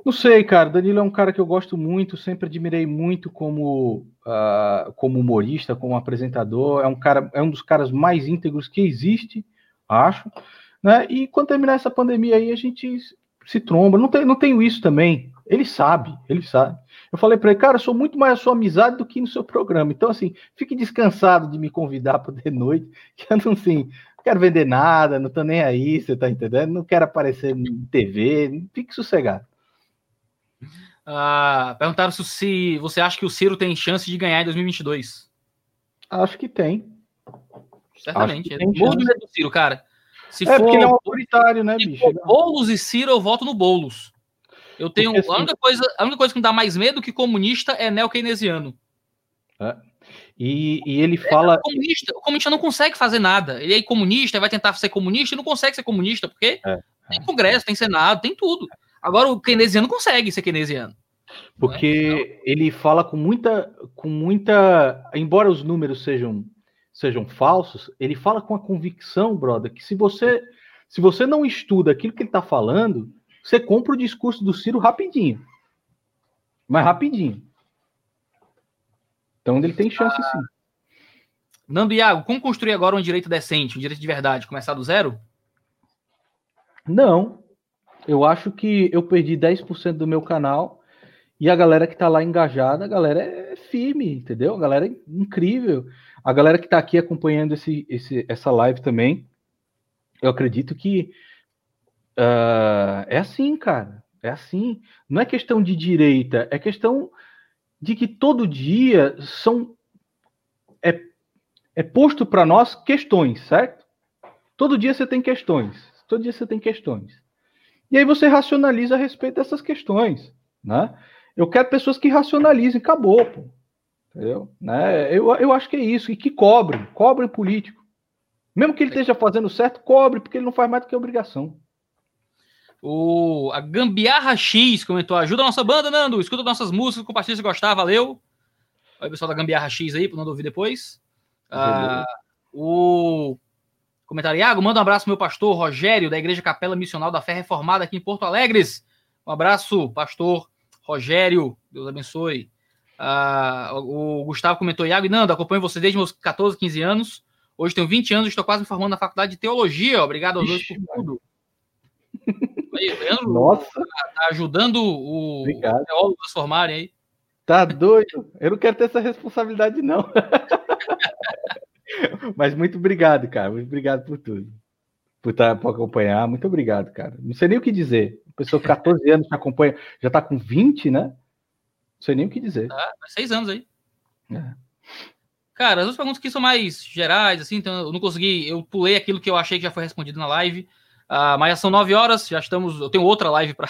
Speaker 2: Não sei, cara. Danilo é um cara que eu gosto muito, sempre admirei muito como, uh, como humorista, como apresentador. É um cara, é um dos caras mais íntegros que existe, acho. Né? E quando terminar essa pandemia aí, a gente se tromba. Não, tem, não tenho isso também. Ele sabe, ele sabe. Eu falei para ele, cara, eu sou muito mais a sua amizade do que no seu programa. Então, assim, fique descansado de me convidar para de *laughs* noite, que eu não, assim, não quero vender nada, não tô nem aí, você tá entendendo? Não quero aparecer em TV, fique sossegado.
Speaker 1: Ah, perguntaram se você acha que o Ciro tem chance de ganhar em 2022.
Speaker 2: Acho que tem.
Speaker 1: Certamente. Que tem Morro do Ciro, cara.
Speaker 2: Se é, for, porque ele é um autoritário, né, bicho?
Speaker 1: Boulos e Ciro, eu voto no Boulos. Eu tenho. Porque, assim, a, única coisa, a única coisa que me dá mais medo que comunista é neo-keynesiano.
Speaker 2: É. E, e, ele fala.
Speaker 1: É, comunista, o comunista não consegue fazer nada. Ele é comunista, vai tentar ser comunista e não consegue ser comunista, porque é, tem Congresso, tem Senado, tem tudo. Agora o keynesiano consegue ser keynesiano.
Speaker 2: Porque né? ele fala com muita, com muita. Embora os números sejam sejam falsos, ele fala com a convicção, brother, que se você se você não estuda aquilo que ele está falando, você compra o discurso do Ciro rapidinho. Mas rapidinho. Então ele tem chance sim.
Speaker 1: Nando Iago, como construir agora um direito decente, um direito de verdade? Começar do zero?
Speaker 2: Não. Eu acho que eu perdi 10% do meu canal e a galera que está lá engajada, a galera é firme, entendeu? A galera é incrível. A galera que está aqui acompanhando esse, esse, essa live também, eu acredito que uh, é assim, cara. É assim. Não é questão de direita, é questão de que todo dia são é, é posto para nós questões, certo? Todo dia você tem questões. Todo dia você tem questões. E aí você racionaliza a respeito dessas questões, né? Eu quero pessoas que racionalizem, acabou, pô. Entendeu? Né? Eu, eu acho que é isso. E que cobrem, cobrem político. Mesmo que ele esteja fazendo certo, cobre, porque ele não faz mais do que obrigação.
Speaker 1: O, a Gambiarra X comentou: ajuda a nossa banda, Nando. Escuta nossas músicas, compartilha se gostar, valeu. Olha o pessoal da Gambiarra X aí, para não ouvir depois. Ah, o comentário: Iago, manda um abraço meu pastor Rogério, da Igreja Capela Missional da Fé Reformada aqui em Porto Alegre. Um abraço, pastor Rogério. Deus abençoe. Ah, o Gustavo comentou, Iago e Nando, acompanho você desde meus 14, 15 anos. Hoje tenho 20 anos e estou quase me formando na faculdade de teologia. Obrigado aos dois por tudo. Aí, Nossa. Tá, tá ajudando o teólogo a se formarem aí.
Speaker 2: Tá doido? Eu não quero ter essa responsabilidade, não. *laughs* *laughs* Mas muito obrigado, cara. Muito obrigado por tudo. Por, tá, por acompanhar. Muito obrigado, cara. Não sei nem o que dizer. A pessoa com *laughs* 14 anos que acompanha, já tá com 20, né? Não sei nem o que dizer.
Speaker 1: Ah, seis anos aí. É. Cara, as outras perguntas aqui são mais gerais, assim, então eu não consegui. Eu pulei aquilo que eu achei que já foi respondido na live. Uh, mas são nove horas, já estamos. Eu tenho outra live para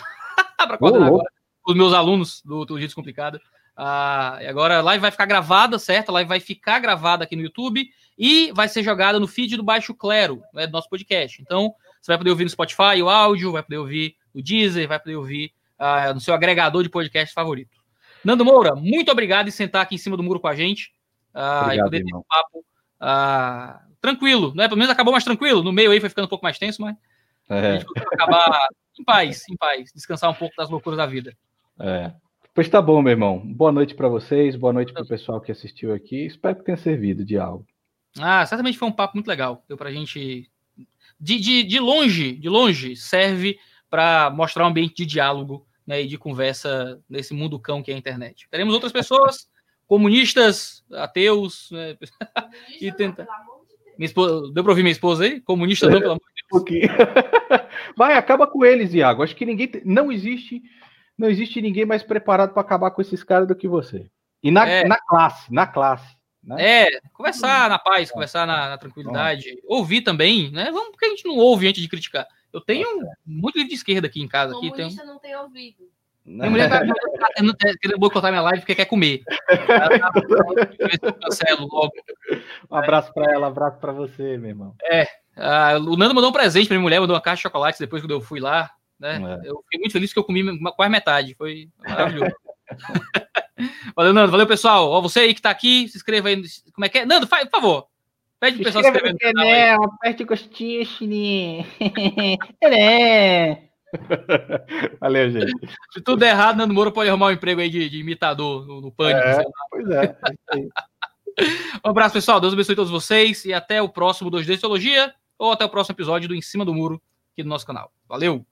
Speaker 1: coordenar oh, agora. Os meus alunos do Teologia Descomplicada. Uh, e agora a live vai ficar gravada, certo? A live vai ficar gravada aqui no YouTube e vai ser jogada no feed do Baixo Clero, né, do nosso podcast. Então, você vai poder ouvir no Spotify o áudio, vai poder ouvir no Deezer, vai poder ouvir uh, no seu agregador de podcast favorito. Nando Moura, muito obrigado em sentar aqui em cima do muro com a gente uh, obrigado, e poder ter um papo uh, tranquilo, né? Pelo menos acabou mais tranquilo. No meio aí foi ficando um pouco mais tenso, mas é. a gente acabar em paz, em paz, descansar um pouco das loucuras da vida.
Speaker 2: É. Pois tá bom, meu irmão. Boa noite para vocês, boa noite para o pessoal que assistiu aqui. Espero que tenha servido de algo.
Speaker 1: Ah, certamente foi um papo muito legal. Deu pra gente. De, de, de longe, de longe, serve para mostrar um ambiente de diálogo né, e de conversa nesse mundo cão que é a internet. Teremos outras pessoas, comunistas, ateus, né, *laughs* e tenta. Minha esposa, deu para ouvir minha esposa aí? Comunista não, pelo amor de
Speaker 2: Deus. *laughs* Vai, acaba com eles, Iago. Acho que ninguém. Não existe não existe ninguém mais preparado para acabar com esses caras do que você. E na,
Speaker 1: É.
Speaker 2: na classe, na classe. Né?
Speaker 1: É, conversar na paz, conversar na, na tranquilidade. Ouvir também, né? Vamos, porque a gente não ouve antes de criticar. Eu tenho muito livro de esquerda aqui em casa. Aqui, tem,
Speaker 4: não tem ouvido.
Speaker 1: Minha mulher tá tá *laughs* querendo, boicotar minha live porque quer comer. Cancelo logo.
Speaker 2: Um abraço para ela, um abraço para você, meu irmão.
Speaker 1: Ah, o Nando mandou um presente pra minha mulher, mandou uma caixa de chocolates depois quando eu fui lá. Né?
Speaker 2: É.
Speaker 1: Eu fiquei muito feliz que eu comi uma- quase metade. Foi maravilhoso. *laughs* *laughs* valeu, Nando. Valeu, pessoal. Ó, você aí que tá aqui, se inscreva aí. Como é que é? Nando, faz, por favor. Pede pro pessoal se inscrever no canal aí.
Speaker 2: aperte o gostinho, chininho. *laughs* é. Valeu, gente.
Speaker 1: Se tudo der errado, Nando Moura pode arrumar um emprego aí de, de imitador no, no Pânico.
Speaker 2: É.
Speaker 1: sei lá.
Speaker 2: Pois é. é. *laughs*
Speaker 1: Um abraço, pessoal. Deus abençoe todos vocês e até o próximo 2D Teologia ou até o próximo episódio do Em Cima do Muro aqui do nosso canal. Valeu!